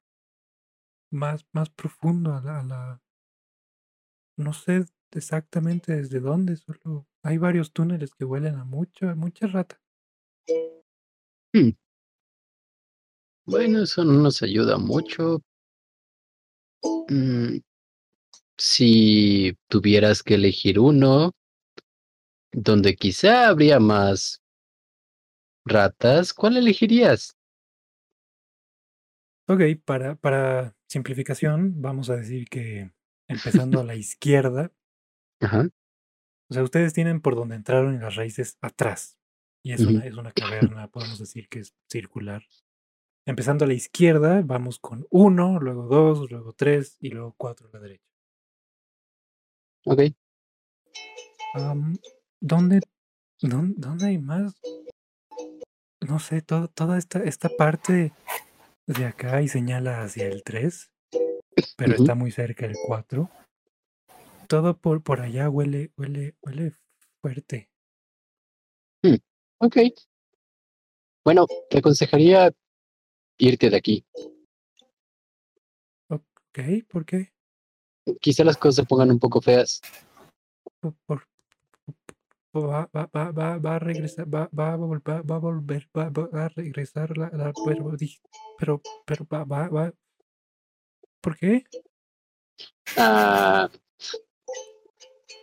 más, más profundo a la, a la- No sé exactamente desde dónde, solo hay varios túneles que huelen a mucho, a mucha rata. Hmm. Bueno, eso no nos ayuda mucho. Mm, si tuvieras que elegir uno, donde quizá habría más ratas, ¿cuál elegirías? Ok, para, para simplificación, vamos a decir que empezando a la izquierda, Ajá. o sea, ustedes tienen por donde entraron en las raíces atrás. Y es una, es una caverna, podemos decir que es circular. Empezando a la izquierda, vamos con uno, luego dos, luego tres y luego cuatro a la derecha. Ok. ¿dónde, dónde, dónde hay más? No sé, todo, toda esta, esta parte de acá y señala hacia el 3, pero está muy cerca el 4. Todo por, por allá huele, huele, huele fuerte. Hmm, Ok. Bueno, te aconsejaría irte de aquí. Ok, ¿por qué? Quizá las cosas se pongan un poco feas. Por, por- va, va, va, va, va a regresar, va, va a volver, va a volver, va, va a regresar la, la pero, pero, pero, va, va, va. ¿Por qué? Ah,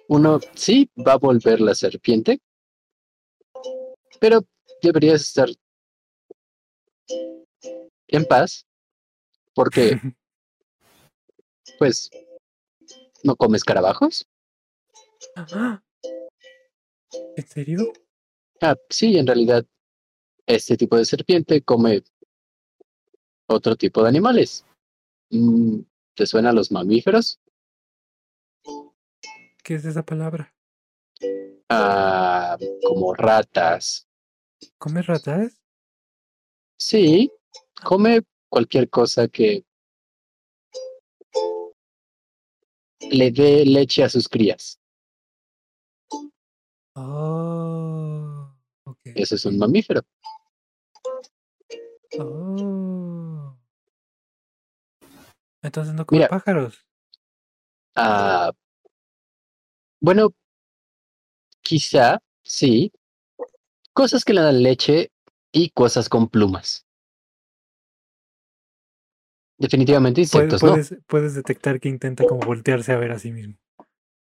uno, sí, va a volver la serpiente, pero deberías estar en paz, porque, pues, no comes carabajos. Ah, ¿En serio? Ah, sí, en realidad, este tipo de serpiente come otro tipo de animales. Mm, ¿Te suenan los mamíferos? ¿Qué es esa palabra? Ah, como ratas. ¿Come ratas? Sí, come cualquier cosa que le dé leche a sus crías. Oh, ok. Ese es un mamífero. Oh. Entonces no come Mira. pájaros. Ah, bueno, quizá, sí. Cosas que le dan leche y cosas con plumas. Definitivamente Puedes, insectos, ¿no? puedes, puedes detectar que intenta como voltearse a ver a sí mismo.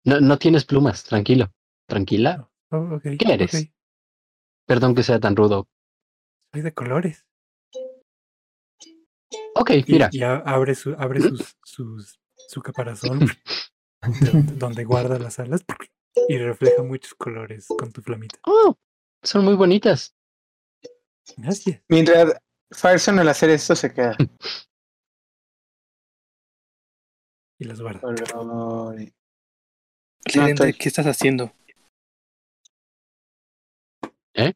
No, no tienes plumas, tranquilo. Tranquila. Oh, ¿Qué eres? Perdón que sea tan rudo. Soy de colores. Ok, Y, mira. y abre, su, abre sus, sus, su caparazón de donde, guarda las alas y refleja muchos colores con tu flamita. Oh, son muy bonitas. Gracias. Mientras Fireson al hacer esto se queda. Y las guarda. Colores. Leren, estoy- ¿qué estás haciendo? ¿Eh?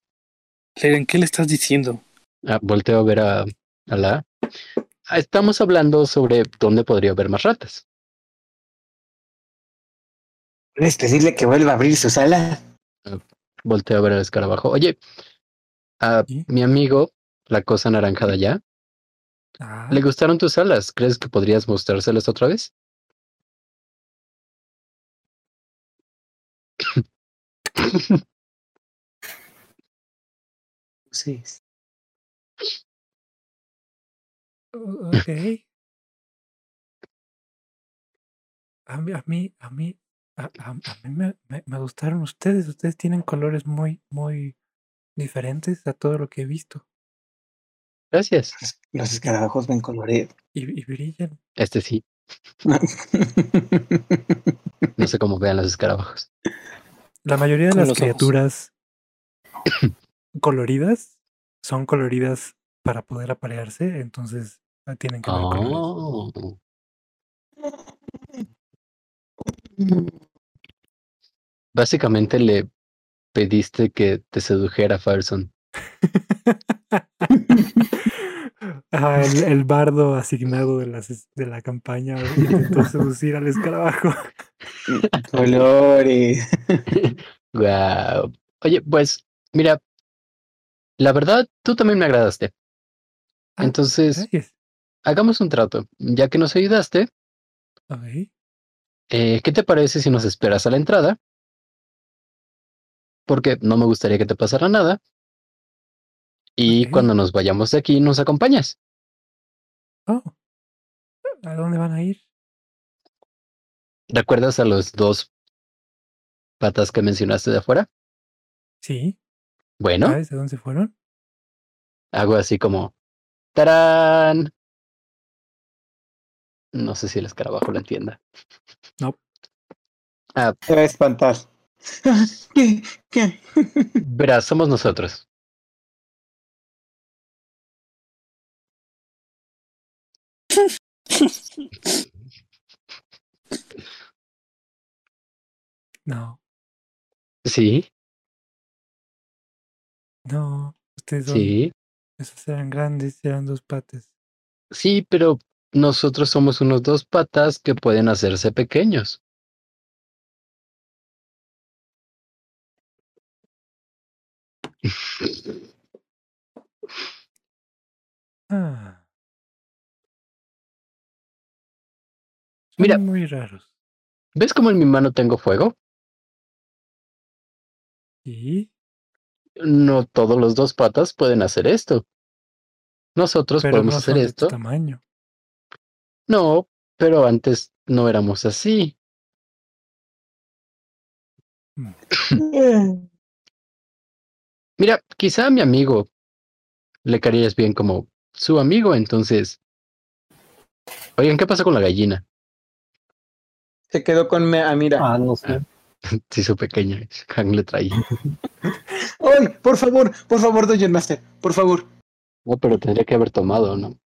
Leren, ¿qué le estás diciendo? Ah, volteo a ver a, a la. Ah, Estamos hablando sobre dónde podría haber más ratas. ¿Puedes pedirle que vuelva a abrir su sala? Volteo a ver al escarabajo. Oye, a mi amigo, la cosa naranja de allá, Ah, ¿le gustaron tus alas? ¿Crees que podrías mostrárselas otra vez? Sí. o- ok. A mí, a mí, a mí, a, a- a mí me, me- me gustaron ustedes. Ustedes tienen colores muy, muy diferentes a todo lo que he visto. Gracias. Los escarabajos ven colorido. Y, y brillan. Este sí. No sé cómo vean los escarabajos. La mayoría de Con las ojos. coloridas son coloridas para poder aparearse, entonces ah, tienen que ver colores. Oh. Básicamente le pediste que te sedujera Farson. Ah, el, el bardo asignado de, las, de la campaña intentó seducir al escarabajo. Colores. Guau. Oye, pues, mira, la verdad, tú también me agradaste. Ah, Entonces, Gracias. hagamos un trato. Ya que nos ayudaste, Ok. eh, ¿qué te parece si nos esperas a la entrada? Porque no me gustaría que te pasara nada. Y cuando nos vayamos de aquí, nos acompañas. Oh. ¿A dónde van a ir? ¿Recuerdas a los dos patas que mencionaste de afuera? Sí. Bueno, ¿Sabes de dónde se fueron? hago así como ¡Tarán! No sé si el escarabajo lo entienda. No. Ah, Se va a espantar. ¿Qué? ¿Qué? verás, somos nosotros. No. Sí, No. Ustedes son. sí, Esos eran grandes, eran dos patas. sí, pero nosotros somos unos dos patas que pueden hacerse pequeños. Ah. Son Mira. muy raros. ¿Ves cómo en mi mano tengo fuego? Sí. No todos los dos patas pueden hacer esto. Nosotros Pero podemos no hacer son de tu esto. tamaño. No, pero antes no éramos así. Mira, quizá a mi amigo le caerías bien como su amigo, entonces. Oigan, ¿qué pasa con la gallina? Se quedó con me ah, mira. Ah, no sé. Sí, su pequeña. Hank le traía. ¡Ay! Por favor, por favor, Dungeon Master, por favor. No, pero tendría que haber tomado, ¿no?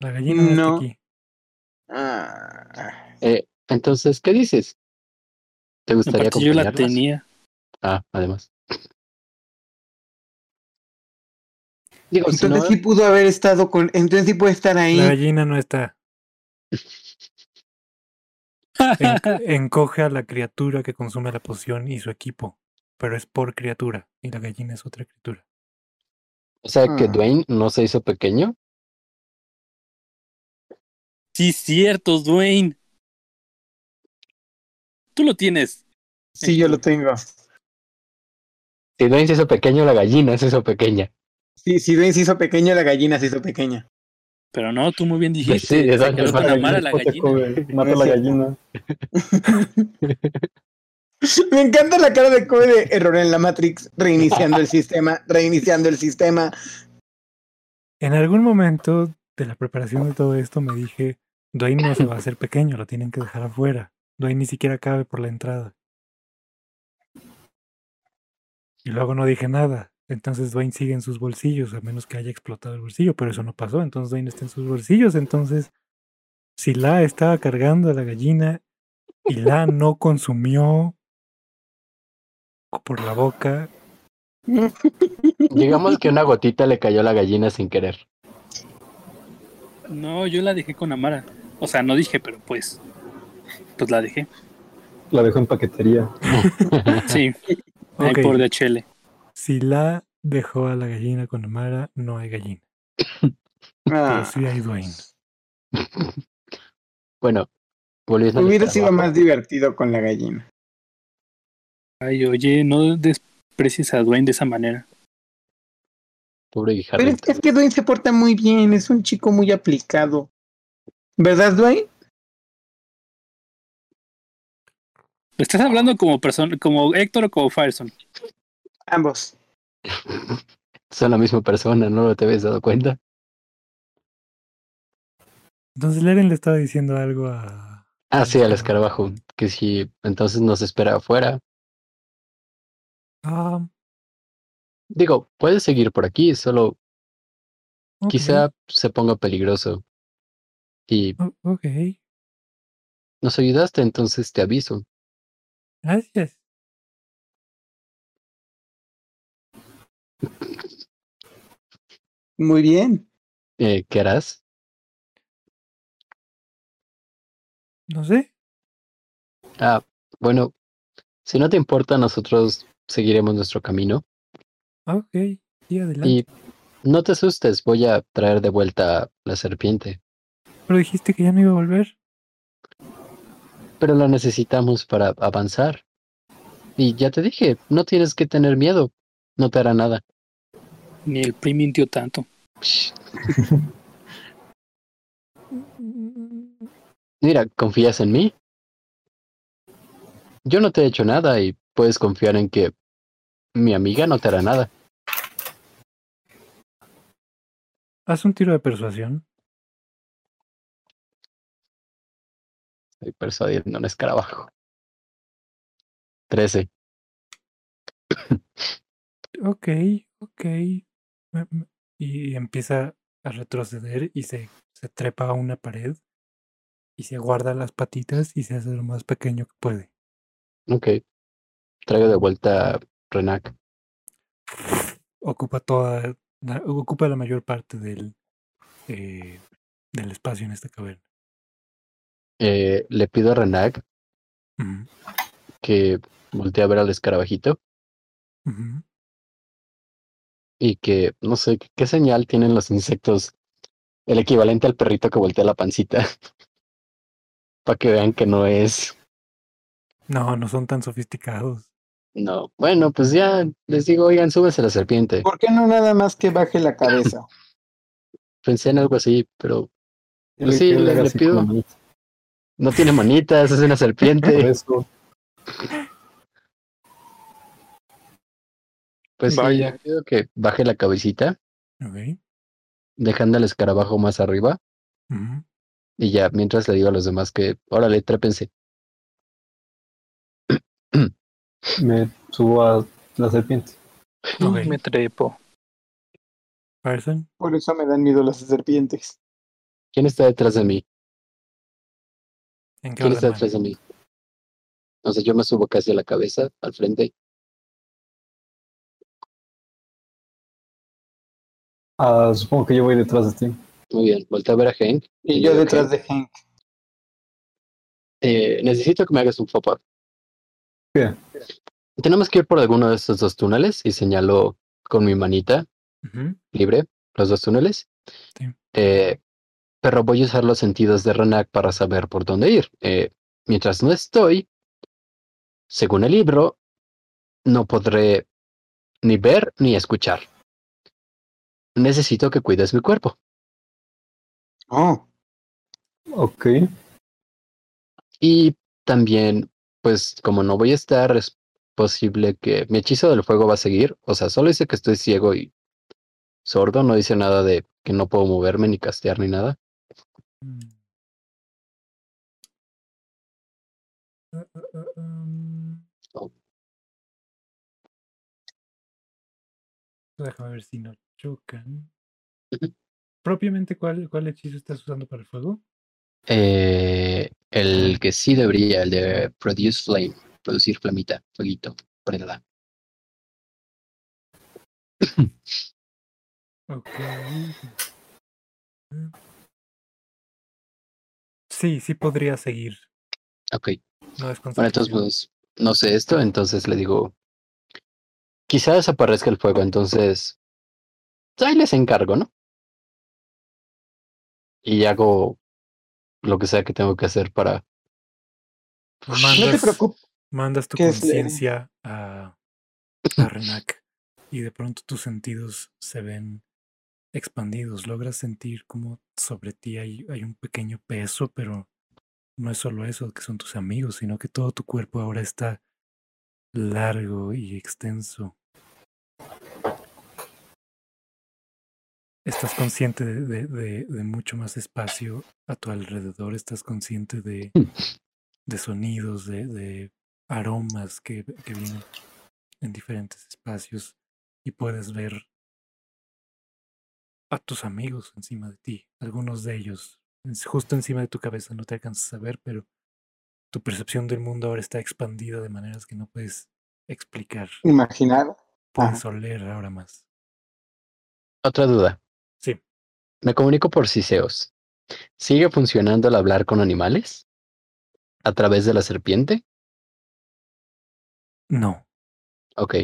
La gallina no, No. está aquí. Ah, Eh, entonces, ¿qué dices? ¿Te gustaría Aparte yo la tenía. Ah, además. Digo, si entonces no, sí pudo haber estado con. Entonces sí puede estar ahí. La gallina no está. En- encoge a la criatura que consume la poción y su equipo. Pero es por criatura. Y la gallina es otra criatura. o sea que Ah. Dwayne no se hizo pequeño. Sí, cierto, Dwayne. Tú lo tienes. Sí, yo lo tengo. Si Dwayne se hizo pequeño, la gallina se hizo pequeña. Sí, si Ben se hizo pequeña, la gallina se hizo pequeña. Pero no, tú muy bien Pues dijiste. sí, de se todas quedó con formas, amar a la gallina. Mata la gallina. Me encanta la cara de Kobe de error en la Matrix, reiniciando el sistema, reiniciando el sistema. En algún momento de la preparación de todo esto me dije, Dwayne no se va a hacer pequeño, lo tienen que dejar afuera. Dwayne ni siquiera cabe por la entrada. Y luego no dije nada. Entonces Dwayne sigue en sus bolsillos, a menos que haya explotado el bolsillo, pero eso no pasó. Entonces Dwayne está en sus bolsillos. Entonces, si La estaba cargando a la gallina y La no consumió por la boca, Digamos que una gotita le cayó a la gallina sin querer. No, yo la dejé con Amara. O sea, no dije, pero pues. Pues la dejé. La dejó en paquetería. Sí. Ahí Ok. por DHL. Si La dejó a la gallina con Amara, no hay gallina. Ah, Pero sí hay Dwayne. Bueno, volviendo hubiera sido más divertido con la gallina. Ay, oye, no desprecies a Dwayne de esa manera. Pobre Pero es, es que Dwayne se porta muy bien, es un chico muy aplicado. ¿Verdad, Dwayne? ¿Estás hablando como persona, como Héctor o como Fireson? Ambos. Son la misma persona, ¿no te habías dado cuenta? Entonces Leren le estaba diciendo algo a... Ah, sí, al escarabajo. Que si entonces nos espera afuera. Ah, Digo, puedes seguir por aquí, solo quizá se ponga peligroso. Y o- ok, nos ayudaste, entonces te aviso. gracias. Muy bien. Eh, ¿Qué harás? No sé. Ah, bueno, si no te importa, nosotros seguiremos nuestro camino. Ok, sí, adelante. Y no te asustes, voy a traer de vuelta la serpiente. Pero dijiste que ya no iba a volver. Pero la necesitamos para avanzar. Y ya te dije, no tienes que tener miedo. No te hará nada. Ni el PRI mintió tanto. Mira, ¿confías en mí? Yo no te he hecho nada y puedes confiar en que mi amiga no te hará nada. Haz un tiro de persuasión. Estoy persuadiendo a un escarabajo. Trece. Ok, ok. Y empieza a retroceder y se, se trepa a una pared y se guarda las patitas y se hace lo más pequeño que puede. Ok. Traigo de vuelta a Renac. Ocupa toda, la, ocupa la mayor parte del, eh, del espacio en esta caverna. Eh, le pido a Renac que voltee a ver al escarabajito. Y que no sé qué, señal tienen los insectos. El equivalente al perrito que voltea la pancita. Para que vean que no es. No, no son tan sofisticados. No. Bueno, pues ya les digo, oigan, súbese la serpiente. ¿Por qué no nada más que baje la cabeza? Pensé en algo así, pero Dile sí, le le- pido. no tiene manitas, es una Por serpiente. eso. Pues sí, Vaya. le pido que baje la cabecita, Ok. dejando al escarabajo más arriba. Y ya, mientras le digo a los demás que, órale, trépense. Me subo a la serpiente. Ok. Me trepo. Person, Por eso me dan miedo las serpientes. ¿Quién está detrás de mí? ¿en qué ¿Quién está detrás de mí? O sea, yo me subo casi a la cabeza, al frente. Ah, supongo que yo voy detrás de ti. Muy bien, voltea a ver a Hank. Y yo detrás "Hank, de Hank. eh, necesito que me hagas un favor. ¿Qué? Tenemos que ir por alguno de estos dos túneles y señalo con mi manita libre los dos túneles. Sí. Eh, pero voy a usar los sentidos de Renac para saber por dónde ir. Eh, mientras no estoy, según el libro, no podré ni ver ni escuchar. Necesito que cuides mi cuerpo. Oh, Ok. Y también, pues como no voy a estar, es posible que mi hechizo del fuego va a seguir. O sea, solo dice que estoy ciego y sordo, no dice nada de que no puedo moverme ni castear ni nada. mm. Uh, uh, uh, um, Déjame ver si no chocan. Propiamente, ¿cuál, ¿cuál hechizo estás usando para el fuego? Eh, el que sí debería, el de Produce Flame, producir flamita, fueguito, prenda. Ok. Sí, sí podría seguir. Ok. No es Bueno, entonces, pues, no sé esto, entonces le digo, quizá desaparezca el fuego, entonces, ahí les encargo, ¿no? Y hago lo que sea que tengo que hacer para... Mandas, preocupes. mandas tu que es- conciencia a, a Renak y de pronto tus sentidos se ven expandidos. Logras sentir como sobre ti hay, hay un pequeño peso, pero no es solo eso, que son tus amigos, sino que todo tu cuerpo ahora está largo y extenso. Estás consciente de, de- de- de mucho más espacio a tu alrededor, estás consciente de, de sonidos, de, de aromas que, que vienen en diferentes espacios y puedes ver a tus amigos encima de ti, algunos de ellos, justo encima de tu cabeza, no te alcanzas a ver, pero tu percepción del mundo ahora está expandida de maneras que no puedes explicar. Imaginar. Puedes oler ahora más. Otra duda. Sí. Me comunico por Ciseos. ¿Sigue funcionando el hablar con animales? ¿A través de la serpiente? No. Ok.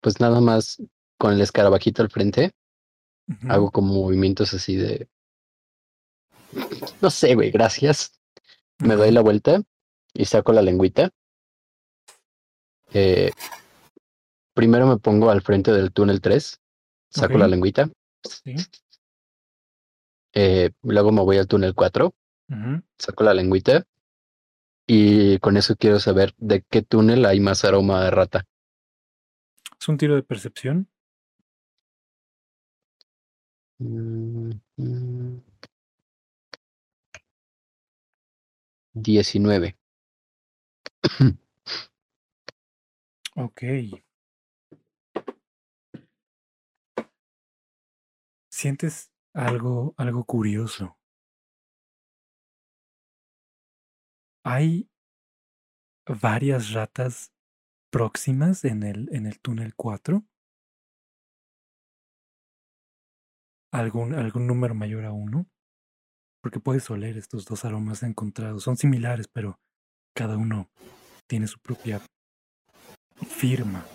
Pues nada más con el escarabajito al frente, hago como movimientos así de... No sé, güey, gracias. Me doy la vuelta y saco la lengüita. Eh, primero me pongo al frente del túnel 3, saco la lengüita. Sí. Eh, luego me voy al túnel 4, Ujú. saco la lengüita. Y con eso quiero saber de qué túnel hay más aroma de rata. Es un tiro de percepción. Mm, mm. 19. Ok. Sientes algo, algo curioso. Hay varias ratas próximas en el, en el túnel 4. ¿Algún, algún número mayor a uno? Porque puedes oler estos dos aromas encontrados. Son similares, pero cada uno tiene su propia firma.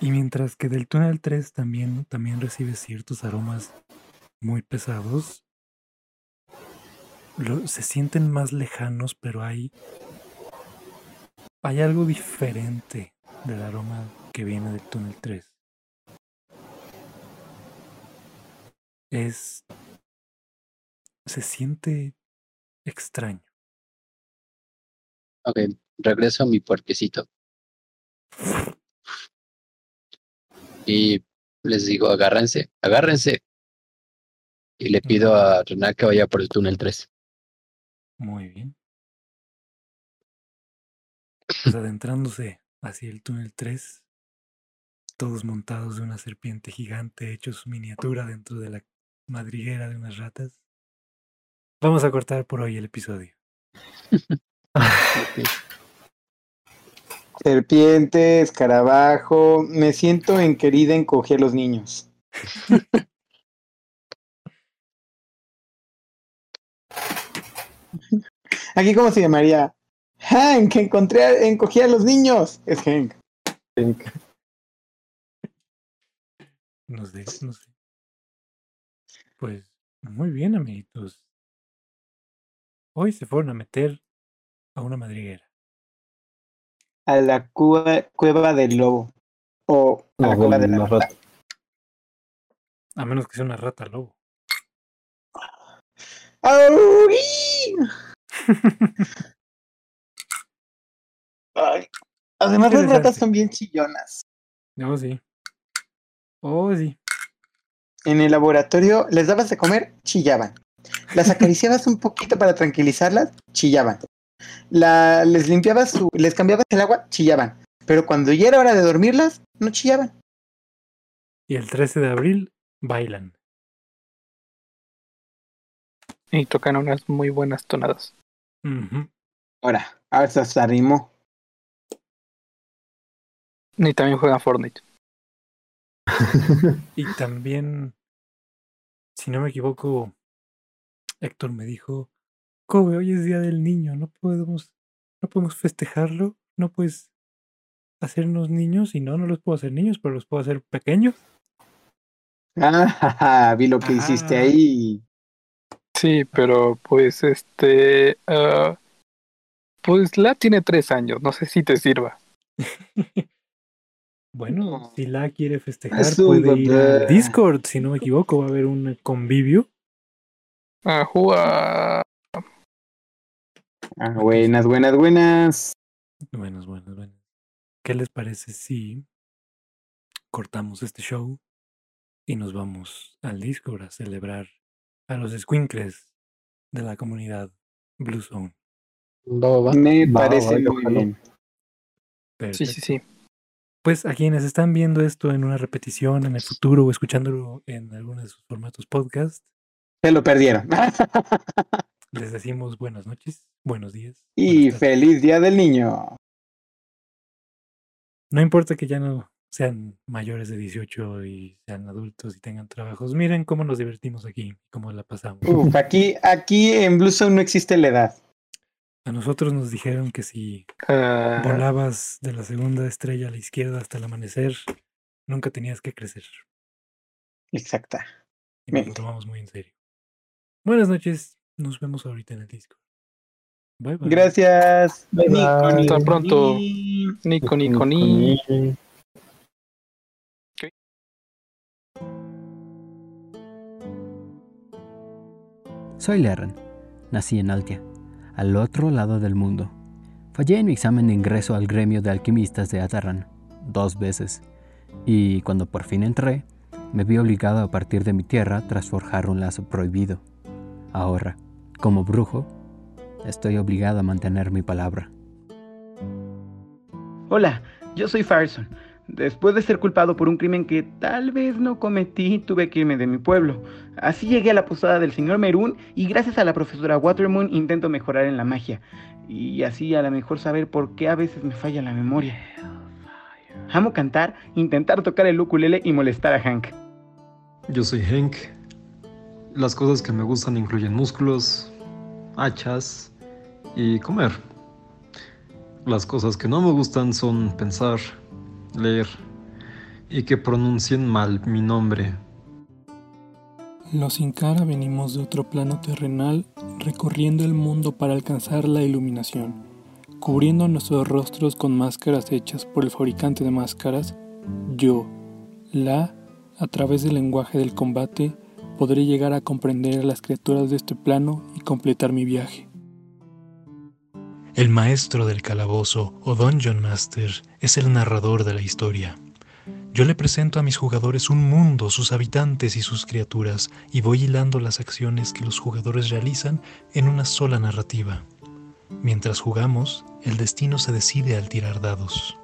Y mientras que del túnel 3 también, también recibes ciertos aromas muy pesados, se sienten más lejanos, pero hay, hay algo diferente del aroma que viene del túnel 3. Es... se siente extraño. Ok, regreso a mi puerquecito. Y les digo, agárrense, agárrense. Y le pido a Renan que vaya por el túnel 3. Muy bien. Pues adentrándose hacia el túnel 3, todos montados de una serpiente gigante, hechos miniatura dentro de la madriguera de unas ratas. Vamos a cortar por hoy el episodio. Serpiente, escarabajo. Me siento en querida encogí a los niños. Aquí, ¿cómo se llamaría? Hank, encontré, encogí a los niños. Es Hank. No sé, no sé. Pues muy bien, amiguitos. Hoy se fueron a meter a una madriguera. A la cua- cueva del lobo. O a No, la cueva de la rata. rata. A menos que sea una rata lobo. Ay, Además, las ratas son bien chillonas. Oh, sí. Oh, sí. En el laboratorio les dabas de comer, chillaban. Las acariciabas un poquito para tranquilizarlas, chillaban. La, les limpiabas su, les cambiabas el agua, chillaban. Pero cuando ya era hora de dormirlas, no chillaban. Y el 13 de abril bailan. Y tocan unas muy buenas tonadas. Ujú. Ahora, a ver si hasta rimó. Y también juegan Fortnite. Y también, si no me equivoco, Héctor me dijo, Kobe, hoy es día del niño, no podemos, no podemos festejarlo, no puedes hacernos niños, y no, no los puedo hacer niños, pero los puedo hacer pequeños. Ah, vi lo que hiciste Ah. ahí. Sí, pero pues este. ah, pues la tiene tres años, no sé si te sirva. Bueno, si la quiere festejar, puede ir a Discord, si no me equivoco, va a haber un convivio. A jugar. Ah, buenas, buenas, buenas. Buenas, buenas, buenas. ¿Qué les parece si cortamos este show y nos vamos al Discord a celebrar a los squinkles de la comunidad Blue Zone? Me parece va, muy bien. Sí, sí, sí. Pues a quienes están viendo esto en una repetición en el futuro o escuchándolo en alguno de sus formatos podcast, Se lo perdieron. les decimos buenas noches, buenos días. y feliz día del niño. No importa que ya no sean mayores de 18 y sean adultos y tengan trabajos, miren cómo nos divertimos aquí, cómo la pasamos. Uf, aquí, aquí en Blue Zone no existe la edad. A nosotros nos dijeron que si Ah, volabas de la segunda estrella a la izquierda hasta el amanecer, nunca tenías que crecer. Exacta. Y nos lo tomamos muy en serio. Buenas noches, nos vemos ahorita en el disco. Bye bye. Gracias. Bye, bye. Nico, Nico, Hasta pronto. ni. Nico, Nico, ni. Soy Lerren. Nací en Altia, al otro lado del mundo. Fallé en mi examen de ingreso al gremio de alquimistas de Atarran, dos veces, y cuando por fin entré, me vi obligado a partir de mi tierra tras forjar un lazo prohibido. Ahora, como brujo, estoy obligado a mantener mi palabra. Hola, yo soy Farson. Después de ser culpado por un crimen que tal vez no cometí, tuve que irme de mi pueblo. Así llegué a la posada del señor Merún y gracias a la profesora Watermoon intento mejorar en la magia. Y así a lo mejor saber por qué a veces me falla la memoria. Amo cantar, intentar tocar el ukulele y molestar a Hank. Yo soy Hank. Las cosas que me gustan incluyen músculos, hachas y comer. Las cosas que no me gustan son pensar, leer y que pronuncien mal mi nombre. Los Sin Cara venimos de otro plano terrenal recorriendo el mundo para alcanzar la iluminación, cubriendo nuestros rostros con máscaras hechas por el fabricante de máscaras, yo, la, a través del lenguaje del combate, podré llegar a comprender a las criaturas de este plano y completar mi viaje. El maestro del calabozo o Dungeon Master es el narrador de la historia. Yo le presento a mis jugadores un mundo, sus habitantes y sus criaturas, y voy hilando las acciones que los jugadores realizan en una sola narrativa. Mientras jugamos, el destino se decide al tirar dados.